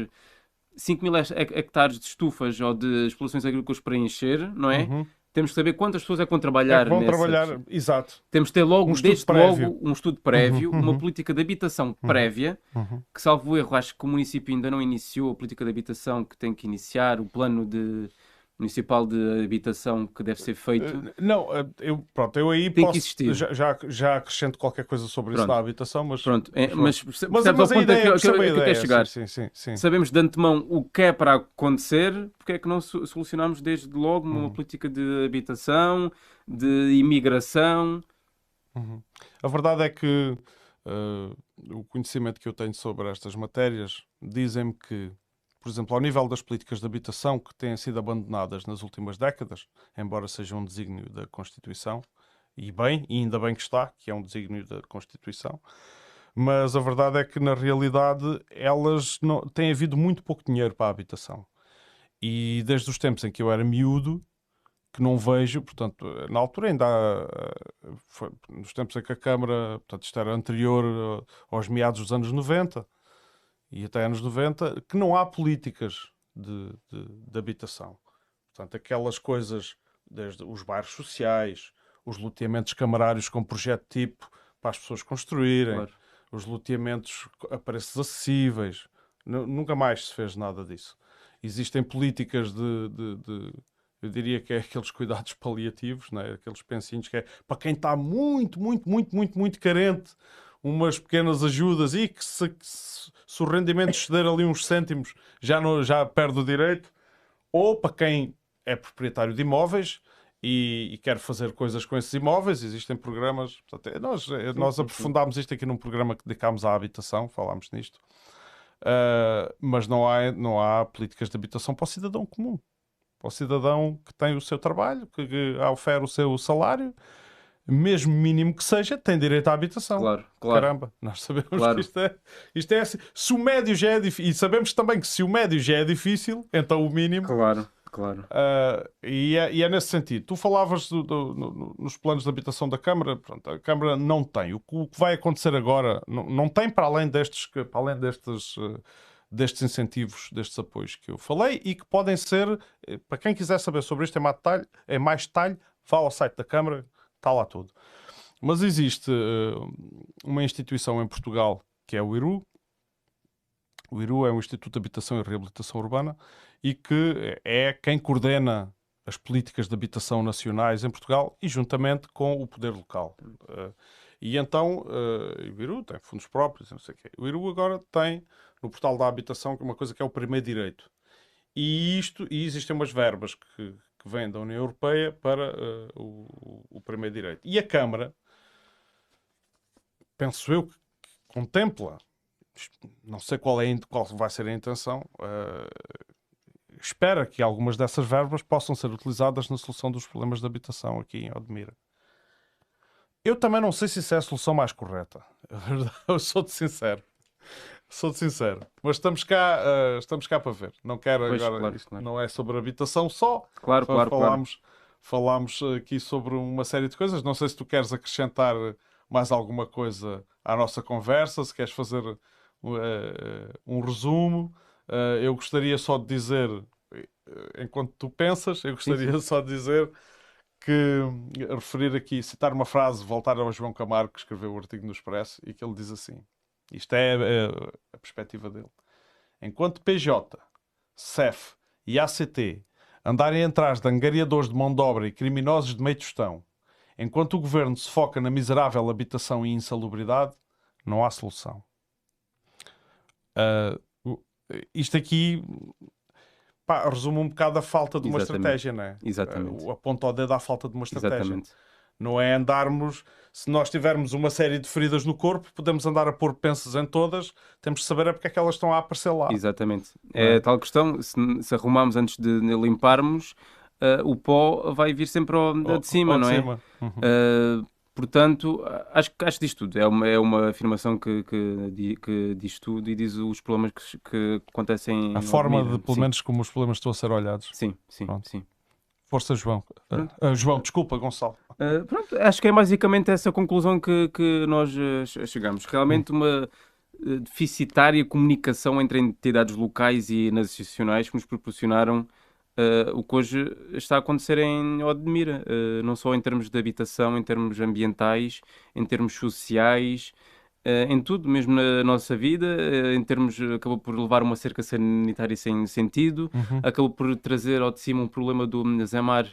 5 mil hectares de estufas ou de explorações agrícolas para encher, não é? Uhum. temos que saber quantas pessoas é que vão trabalhar. É vão trabalhar, exato. Temos que ter logo, Um estudo desde prévio. logo, um estudo prévio, Uhum, uma uhum. política de habitação prévia, Uhum. que salvo erro, acho que o município ainda não iniciou a política de habitação que tem que iniciar, o plano de, municipal de habitação que deve ser feito. Eh, Não, eh, eu, pronto, eu aí Tem que posso, existir. já, já, já acrescento qualquer coisa sobre isso Pronto. da habitação, mas, Pronto, é, mas, mas, percebes mas ao a ideia, que, eu- percebo que quero ideia, chegar. Sim, sim, sim. Sabemos de antemão o que é para acontecer, porque é que não so- solucionamos desde logo uma Uhum. política de habitação, de imigração? Uhum. A verdade é que eh, o conhecimento que eu tenho sobre estas matérias dizem-me que, por exemplo, ao nível das políticas de habitação que têm sido abandonadas nas últimas décadas, embora seja um desígnio da Constituição, e bem, e ainda bem que está, que é um desígnio da Constituição, mas a verdade é que na realidade elas não, têm havido muito pouco dinheiro para a habitação. E desde os tempos em que eu era miúdo, que não vejo, portanto, na altura ainda há, eh, foi nos tempos em que a Câmara, portanto, isto era anterior eh, aos meados dos anos 90 e até anos 90, que não há políticas de, de, de habitação. Portanto, aquelas coisas, desde os bairros sociais, os loteamentos camarários com projeto tipo para as pessoas construírem, Claro. os loteamentos a preços acessíveis, nu- nunca mais se fez nada disso. Existem políticas de, de- de- eu diria que é aqueles cuidados paliativos, né? aqueles pensinhos que é para quem está muito, muito, muito, muito, muito carente, umas pequenas ajudas e que se, que se- se o rendimento exceder ali uns cêntimos já, não, já perde o direito, ou para quem é proprietário de imóveis e, e quer fazer coisas com esses imóveis, existem programas. Portanto, é- nós eh, nós aprofundámos isto aqui num programa que dedicámos à habitação, falámos nisto. Uh, mas não há, não há políticas de habitação para o cidadão comum. Para o cidadão que tem o seu trabalho, que, que oferece o seu salário, mesmo mínimo que seja, tem direito à habitação. Claro, claro. Caramba, nós sabemos Claro. que isto é, isto é assim. Se o médio já é difícil, e sabemos também que se o médio já é difícil, então o mínimo. Claro, claro. ah, e, é, e é nesse sentido. Tu falavas do- do- no- no- nos planos de habitação da Câmara, pronto, a Câmara não tem. O que, o que vai acontecer agora não, não tem para além destes, para além destes, eh, destes incentivos, destes apoios que eu falei e que podem ser, eh, para quem quiser saber sobre isto em mais detalhe, em mais detalhe vá ao site da Câmara, está lá tudo. Mas existe eh, uma instituição em Portugal que é o IRU. O IRU é o Instituto de Habitação e Reabilitação Urbana e que é quem coordena as políticas de habitação nacionais em Portugal e juntamente com o poder local. Eh, e então eh, o IRU tem fundos próprios, não sei o quê. O IRU agora tem no portal da habitação uma coisa que é o primeiro direito. E isto, e existem umas verbas que, que vêm da União Europeia para eh, o, o primeiro direito. E a Câmara, penso eu, que contempla, não sei qual, é, qual vai ser a intenção, eh, espera que algumas dessas verbas possam ser utilizadas na solução dos problemas de habitação aqui em Odmira. Eu também não sei se isso é a solução mais correta. Eu sou-te sincero. Sou-te sincero. Mas estamos cá, eh, estamos cá para ver. Não quero Pois, agora. claro, claro. não é sobre habitação só. Claro, Fa- claro, claro. falámos, falámos aqui sobre uma série de coisas. Não sei se tu queres acrescentar mais alguma coisa à nossa conversa, se queres fazer eh, um resumo. Eh, eu gostaria só de dizer, enquanto tu pensas, eu gostaria só de dizer que referir aqui, citar uma frase, voltar ao João Camargo, que escreveu o artigo no Expresso, e que ele diz assim: isto é eh, a perspectiva dele. Enquanto PJ, CEF e ACT andarem atrás de angariadores de mão de obra e criminosos de meio tostão, enquanto o governo se foca na miserável habitação e insalubridade, não há solução. O- isto aqui pá, resume um bocado a falta de uma Exatamente. estratégia, não é? Exatamente. Ah, aponta o dedo à falta de uma estratégia. Exatamente. Não é andarmos, se nós tivermos uma série de feridas no corpo, podemos andar a pôr pensos em todas, temos de saber é porque é que elas estão a aparecer lá. Exatamente. É é? tal questão, se, se arrumarmos antes de limparmos, ah, o pó vai vir sempre ao, de cima, não é? Uhum. Uh, portanto, acho, que- acho que diz tudo. É uma, é uma afirmação que, que, que diz tudo e diz os problemas que, que acontecem. A forma de, pelo sim. menos, como os problemas estão a ser olhados. Sim, sim, Pronto. sim. Força, João. Ah, João, desculpa, Gonçalo. Uh, pronto, acho que é basicamente essa conclusão que, que nós uh, che- chegamos. Realmente uma uh, deficitária comunicação entre entidades locais e nacionais que nos proporcionaram Uh, o que hoje está a acontecer em Odmira, uh, não só em termos de habitação, em termos ambientais, em termos sociais, uh, em tudo, mesmo na nossa vida, em termos, acabou por levar uma cerca sanitária sem sentido, Uhum. acabou por trazer ao de cima um problema do Zemar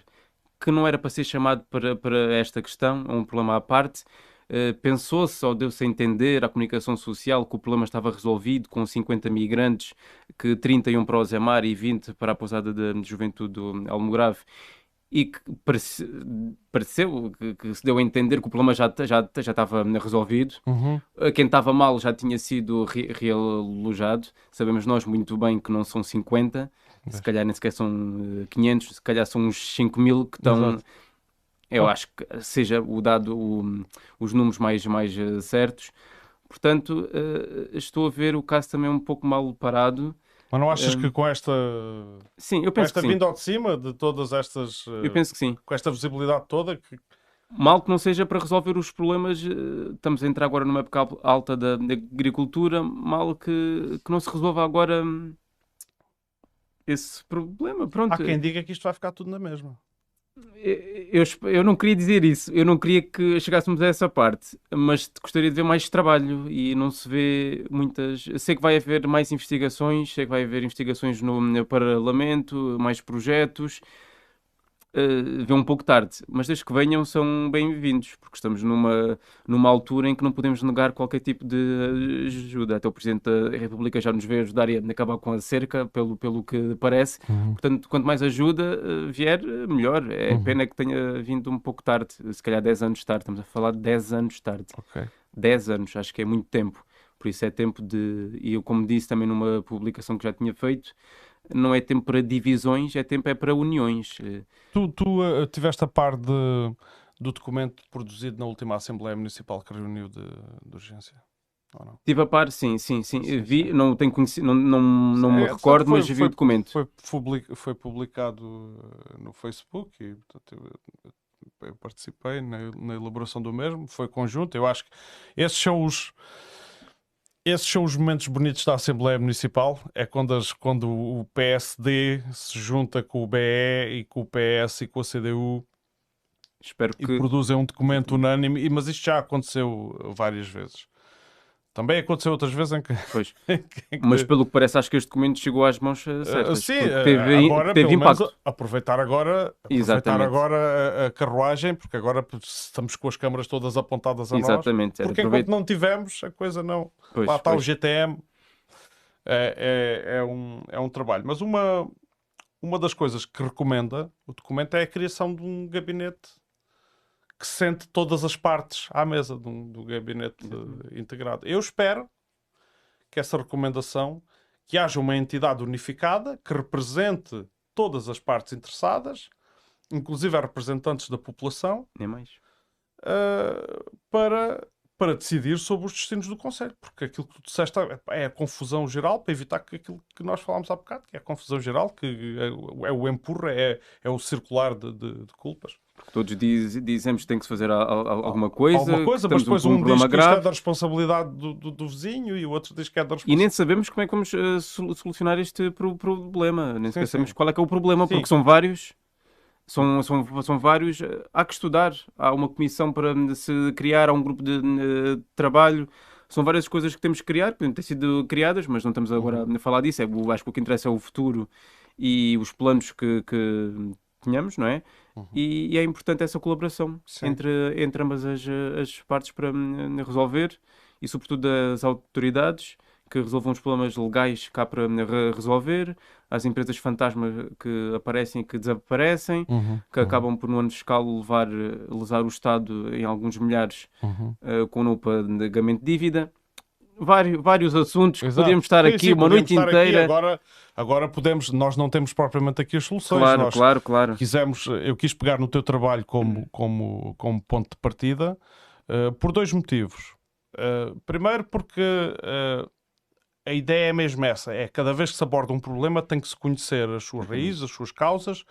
que não era para ser chamado para, para esta questão, é um problema à parte. Uh, Pensou-se ou deu-se a entender à comunicação social que o problema estava resolvido com 50 migrantes, que 31 para o Zemar e 20 para a pousada de juventude do Almograve, e que parece, pareceu que, que se deu a entender que o problema já, já, já estava resolvido. Uhum. Uh, Quem estava mal já tinha sido re realojado. Sabemos nós muito bem que não são 50, se calhar nem sequer são uh, 500, se calhar são uns 5 mil que estão. Exato. Eu acho que seja o dado, o- os números mais, mais uh, certos. Portanto, uh, estou a ver o caso também um pouco mal parado. Mas não achas Um, que com esta, Sim, eu com penso esta vinda ao de cima de todas estas. eh, Eu penso que sim. com esta visibilidade toda, que Mal que não seja para resolver os problemas, eh, estamos a entrar agora numa época al- alta da, da agricultura, mal que, que não se resolva agora hum, esse problema. Pronto, há quem diga que isto vai ficar tudo na mesma. Eu, eu não queria dizer isso, eu não queria que chegássemos a essa parte, mas gostaria de ver mais trabalho e não se vê muitas. Sei que vai haver mais investigações, sei que vai haver investigações no, no Parlamento, mais projetos. Uh, vê um pouco tarde, mas desde que venham são bem-vindos, porque estamos numa, numa altura em que não podemos negar qualquer tipo de ajuda. Até o Presidente da República já nos veio ajudar e a acabar com a cerca, pelo, pelo que parece. Portanto, quanto mais ajuda uh, vier, uh, melhor. É Uhum. pena que tenha vindo um pouco tarde, se calhar 10 anos tarde. Estamos a falar de 10 anos tarde. Ok. 10 anos, acho que é muito tempo. Por isso é tempo de. E eu, como disse também numa publicação que já tinha feito, não é tempo para divisões, é tempo é para uniões. Tu, tu eh, tiveste a par de, do documento produzido na última Assembleia Municipal que reuniu de, de urgência? Ou não? Tive a par, sim, sim, sim. Sim, vi, sim. não tenho conhecido, não, não, não me É, recordo, foi- mas vi foi- o documento. Foi, public- foi publicado eh, no Facebook e portanto, eu, eu participei na, na elaboração do mesmo. Foi conjunto. Eu acho que esses são os. Esses são os momentos bonitos da Assembleia Municipal. É quando, as- quando o PSD se junta com o BE e com o PS e com a CDU Espero e que. produzem um documento unânime. E- Mas isto já aconteceu várias vezes. Também aconteceu outras vezes em que. Pois. em que- Mas pelo que parece, acho que este documento chegou às mãos eh, Uh, certas. sim, uh, teve, agora, teve impacto. aproveitar agora, aproveitar Exatamente. agora a, a carruagem, porque agora estamos com as câmaras todas apontadas a nós. Exatamente. Era Porque aproveit- enquanto não tivemos, a coisa não. Pois, Lá está pois. o GTM. É, é, é um, é um trabalho. Mas uma, uma das coisas que recomenda o documento é a criação de um gabinete que sente todas as partes à mesa um, do gabinete eh, integrado. Eu espero que essa recomendação que haja uma entidade unificada que represente todas as partes interessadas, inclusive a representantes da população, Nem mais. uh, para, para decidir sobre os destinos do Conselho. Porque aquilo que tu disseste é- é a confusão geral, para evitar que aquilo que nós falámos há bocado, que é a confusão geral, que é, o- é o empurra, é, é o circular de, de- de culpas. Todos diz- dizemos que tem que se fazer a- a- alguma coisa. Alguma coisa, mas depois um, diz problema que isto é grave. da responsabilidade do, do- do vizinho e o outro diz que é da E responsabilidade. nem sabemos como é que vamos sol- solucionar este pro- problema. Nem sequer sabemos qual é que é o problema, Sim. porque são vários. São, são, são vários. Há que estudar. Há uma comissão para hum, se criar, há um grupo de eh, trabalho. São várias coisas que temos que criar, que têm sido criadas, mas não estamos agora Uhum. a falar disso. É, acho que o que interessa é o futuro e os planos que, que tenhamos, não é? E, e é importante essa colaboração Uhum. Sim. entre, entre ambas as, as partes para hum, resolver e, sobretudo, das autoridades que resolvam os problemas legais cá para hum, re- resolver, às empresas fantasma que aparecem e que desaparecem, Uhum, que acabam por, no ano fiscal, levar, lesar o Estado em alguns milhares uhum. eh, com no pagamento de dívida. Vários, vários assuntos que Exato. podíamos estar Sim, aqui sim, uma noite inteira. Agora, agora podemos, nós não temos propriamente aqui as soluções. Claro, nós claro, claro. quisemos, eu quis pegar no teu trabalho como, como, como ponto de partida eh, por dois motivos. Eh, primeiro, porque eh, a ideia é mesmo essa: é cada vez que se aborda um problema, tem que se conhecer as suas raízes, as suas causas.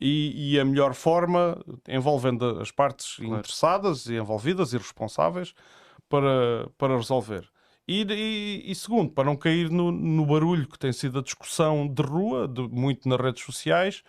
E, e a melhor forma, envolvendo as partes interessadas e envolvidas e responsáveis, para, para resolver. E, e, e, segundo, para não cair no, no, barulho que tem sido a discussão de rua, de, muito nas redes sociais,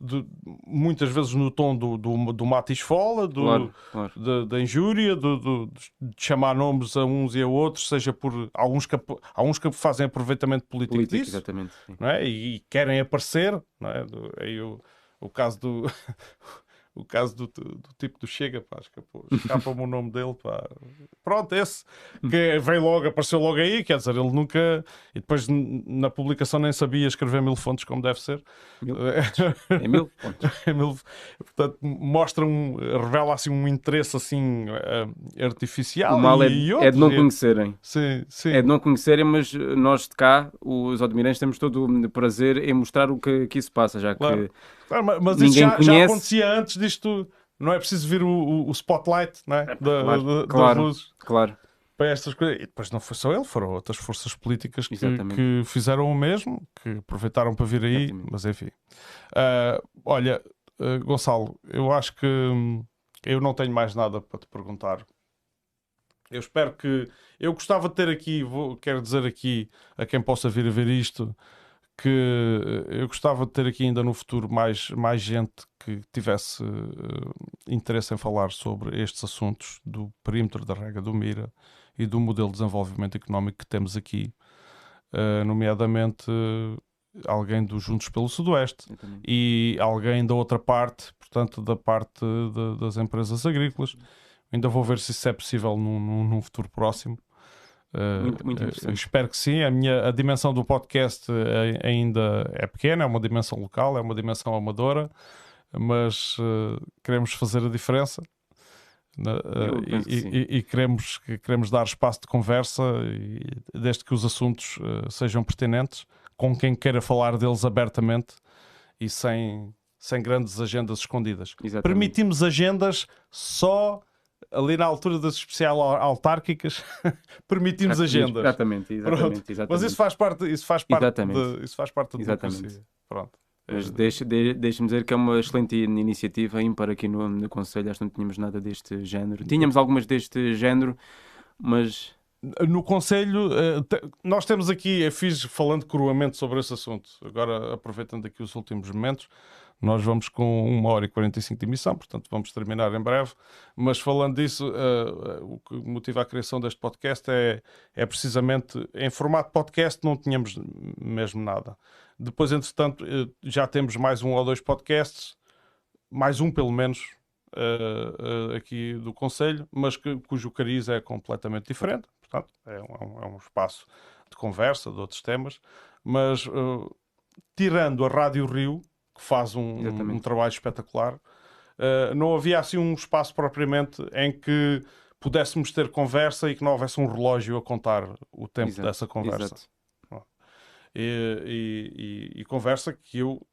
de, muitas vezes no tom do, do, do mate esfola, do, claro, claro. Da, injúria, do, de chamar nomes a uns e a outros, seja por alguns que, alguns que fazem aproveitamento político, político disso, exatamente, não é? e, e querem aparecer. Não é? Aí o, o caso do o caso do, do, tipo do Chega, pá, escapa-me o nome dele, pá. Pronto, esse que veio logo, apareceu logo aí, quer dizer, ele nunca. E depois na publicação nem sabia escrever mil fontes como deve ser. Mil é mil fontes. é mil... Portanto, mostra um. revela assim um interesse assim uh, artificial. O mal é, e é de não conhecerem. Sim, sim. É de não conhecerem, mas nós de cá, os admirantes, temos todo o prazer em mostrar o que, que isso passa, já claro. que Claro, mas isso já, já, acontecia antes disto. Não é preciso vir o, o spotlight não é? é da, claro, da, claro, luz claro. para estas coisas. E depois não foi só ele, foram outras forças políticas que, que fizeram o mesmo, que aproveitaram para vir aí. Exatamente. Mas enfim, uh, olha, uh, Gonçalo, eu acho que hum, eu não tenho mais nada para te perguntar. Eu espero que. Eu gostava de ter aqui, vou, quero dizer aqui a quem possa vir a ver isto, que eh, eu gostava de ter aqui ainda no futuro mais, mais gente que tivesse uh, interesse em falar sobre estes assuntos do perímetro da regra do Mira e do modelo de desenvolvimento económico que temos aqui, uh, nomeadamente uh, alguém dos Juntos pelo Sudoeste e alguém da outra parte, portanto, da parte de, das empresas agrícolas. Ainda vou ver se isso é possível num, num, num futuro próximo. Muito, muito eh, interessante. espero que sim. A, minha, a dimensão do podcast eh, ainda é pequena, é uma dimensão local, é uma dimensão amadora, mas uh, queremos fazer a diferença. Uh, e, e, e, queremos, queremos dar espaço de conversa, e, desde que os assuntos uh, sejam pertinentes, com quem queira falar deles abertamente e sem, sem grandes agendas escondidas. Exatamente. Permitimos agendas só ali na altura das especial autárquicas, permitimos agenda. Exatamente, exatamente, exatamente, Mas isso faz parte, isso faz parte, de, isso faz parte da democracia. Pronto. Mas deixa-me deixa dizer que é uma excelente iniciativa ímpar aqui no, no Conselho. Acho que não tínhamos nada deste género. Tínhamos algumas deste género, mas. No Conselho, eh, nós temos aqui, eu fiz falando cruamente sobre esse assunto, agora aproveitando aqui os últimos momentos, nós vamos com 1 hora e 45 de emissão, portanto vamos terminar em breve. Mas falando disso, uh, uh, o que motiva a criação deste podcast é, é precisamente em formato podcast não tínhamos mesmo nada. Depois, entretanto, uh, já temos mais um ou dois podcasts, mais um pelo menos, aqui do Conselho, mas que, cujo cariz é completamente diferente. Portanto, é um, é um espaço de conversa de outros temas, mas tirando a Rádio Rio, que faz um, um trabalho espetacular. Uh, não havia assim um espaço propriamente em que pudéssemos ter conversa e que não houvesse um relógio a contar o tempo Exato. dessa conversa. E, e, e, e, conversa que eu,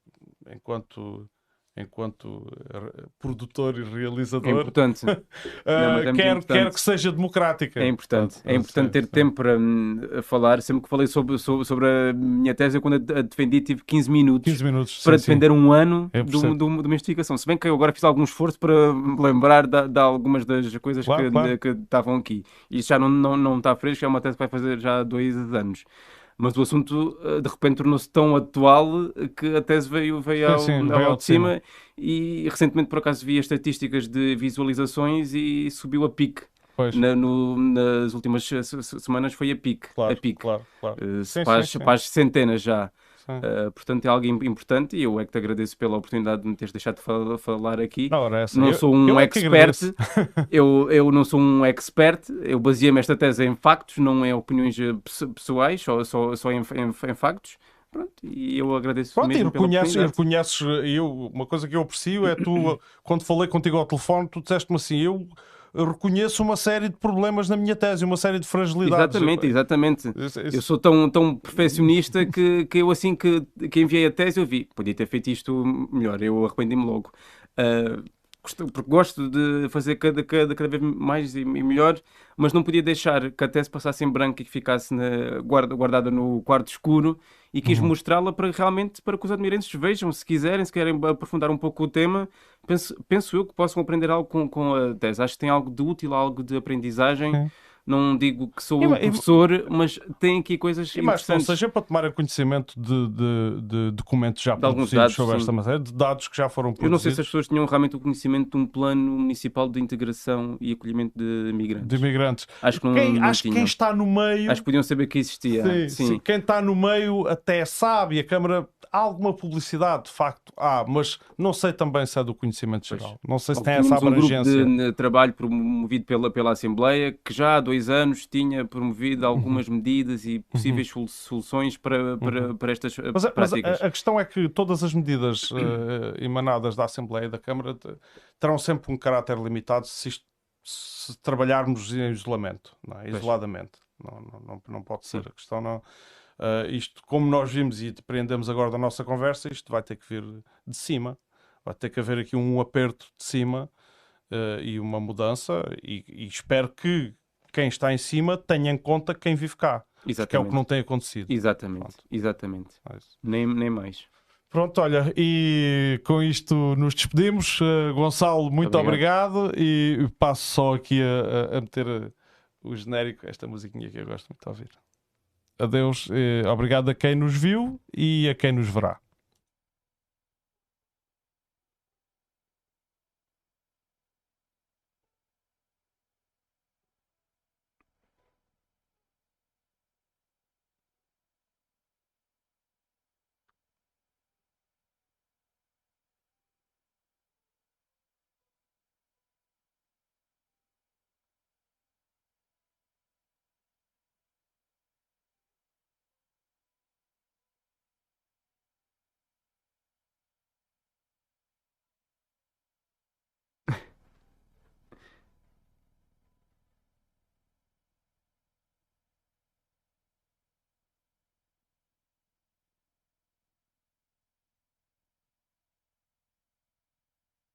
enquanto enquanto eh, produtor e realizador. É importante. uh, é quer, importante. quer que seja democrática. É importante. é importante ter tempo para hum, falar. Sempre que falei sobre, sobre, sobre, a minha tese, eu quando a defendi tive 15 minutos, 15 minutos para sim, defender sim. um ano é de, uma investigação. Se bem que eu agora fiz algum esforço para me lembrar de, de algumas das coisas claro, que, claro. que, estavam aqui. E isso já não, não, não está fresco, é uma tese que vai fazer já dois anos mas o assunto eh, de repente tornou-se tão atual que a tese veio, veio ao, sim, ao, ao de cima, cima e recentemente por acaso vi as estatísticas de visualizações e subiu a pique. Na, no, nas últimas semanas foi a pique. Claro, a pique. Claro, claro. Uh, sim, para, sim, para as centenas já. Uh, portanto, é algo importante e eu é que te agradeço pela oportunidade de me teres deixado de falar aqui. Não, não eu, sou um eu expert, eu, eu não sou um expert, eu baseei-me esta tese em factos, não em opiniões eh, pessoais, só, só, só em, em, em factos. Pronto, e eu agradeço Pronto, mesmo e reconheces, e reconheces eu, uma coisa que eu aprecio é tu, quando falei contigo ao telefone, tu disseste-me assim, eu reconheço uma série de problemas na minha tese, uma série de fragilidades. Exatamente, exatamente. Isso, isso... Eu sou tão, tão perfeccionista que, que eu assim que, que enviei a tese eu vi, podia ter feito isto melhor, eu arrependi-me logo. Uh, porque gosto de fazer cada, cada, cada vez mais e melhor, mas não podia deixar que a tese passasse em branco e que ficasse na, guarda, guardada no quarto escuro e quis uhum. mostrá-la para realmente para que os admirantes vejam, se quiserem, se querem aprofundar um pouco o tema, penso, penso eu que possam aprender algo com, com a tese. Acho que tem algo de útil, algo de aprendizagem. Não digo que sou o professor, mas tem aqui coisas e mais, Ou seja, para tomar conhecimento de, de, de documentos já de produzidos sobre esta matéria, de dados que já foram produzidos. Eu não sei se as pessoas tinham realmente o conhecimento de um plano municipal de integração e acolhimento de imigrantes. De imigrantes. Acho que não, quem, não acho que quem está no meio... Acho que podiam saber que existia. Sim, sim. sim. Quem está no meio até sabe, e a Câmara há alguma publicidade, de facto, há, mas não sei também se é do conhecimento geral. Pois. Não sei se Bom, tem essa abrangência. Um grupo de trabalho promovido pela, pela Assembleia que já há dois anos tinha promovido algumas uhum. medidas e possíveis uhum. soluções para, para, uhum. para estas mas, práticas. Mas a, a, questão é que todas as medidas uh, emanadas da Assembleia e da Câmara terão sempre um caráter limitado se, isto, se trabalharmos em isolamento, não é? isoladamente. Não, não, não, não, pode ser. Sim. A questão não Uh, isto, como nós vimos e depreendemos agora da nossa conversa, isto vai ter que vir de cima. Vai ter que haver aqui um aperto de cima uh, e uma mudança. E, e, espero que quem está em cima tenha em conta quem vive cá. Exatamente. Que é o que não tem acontecido. Exatamente, Pronto. exatamente. É nem, nem mais. Pronto, olha, e com isto nos despedimos. Uh, Gonçalo, muito obrigado. obrigado. E passo só aqui a, a meter o genérico, esta musiquinha que eu gosto muito de ouvir adeus, eh, obrigado a quem nos viu e a quem nos verá.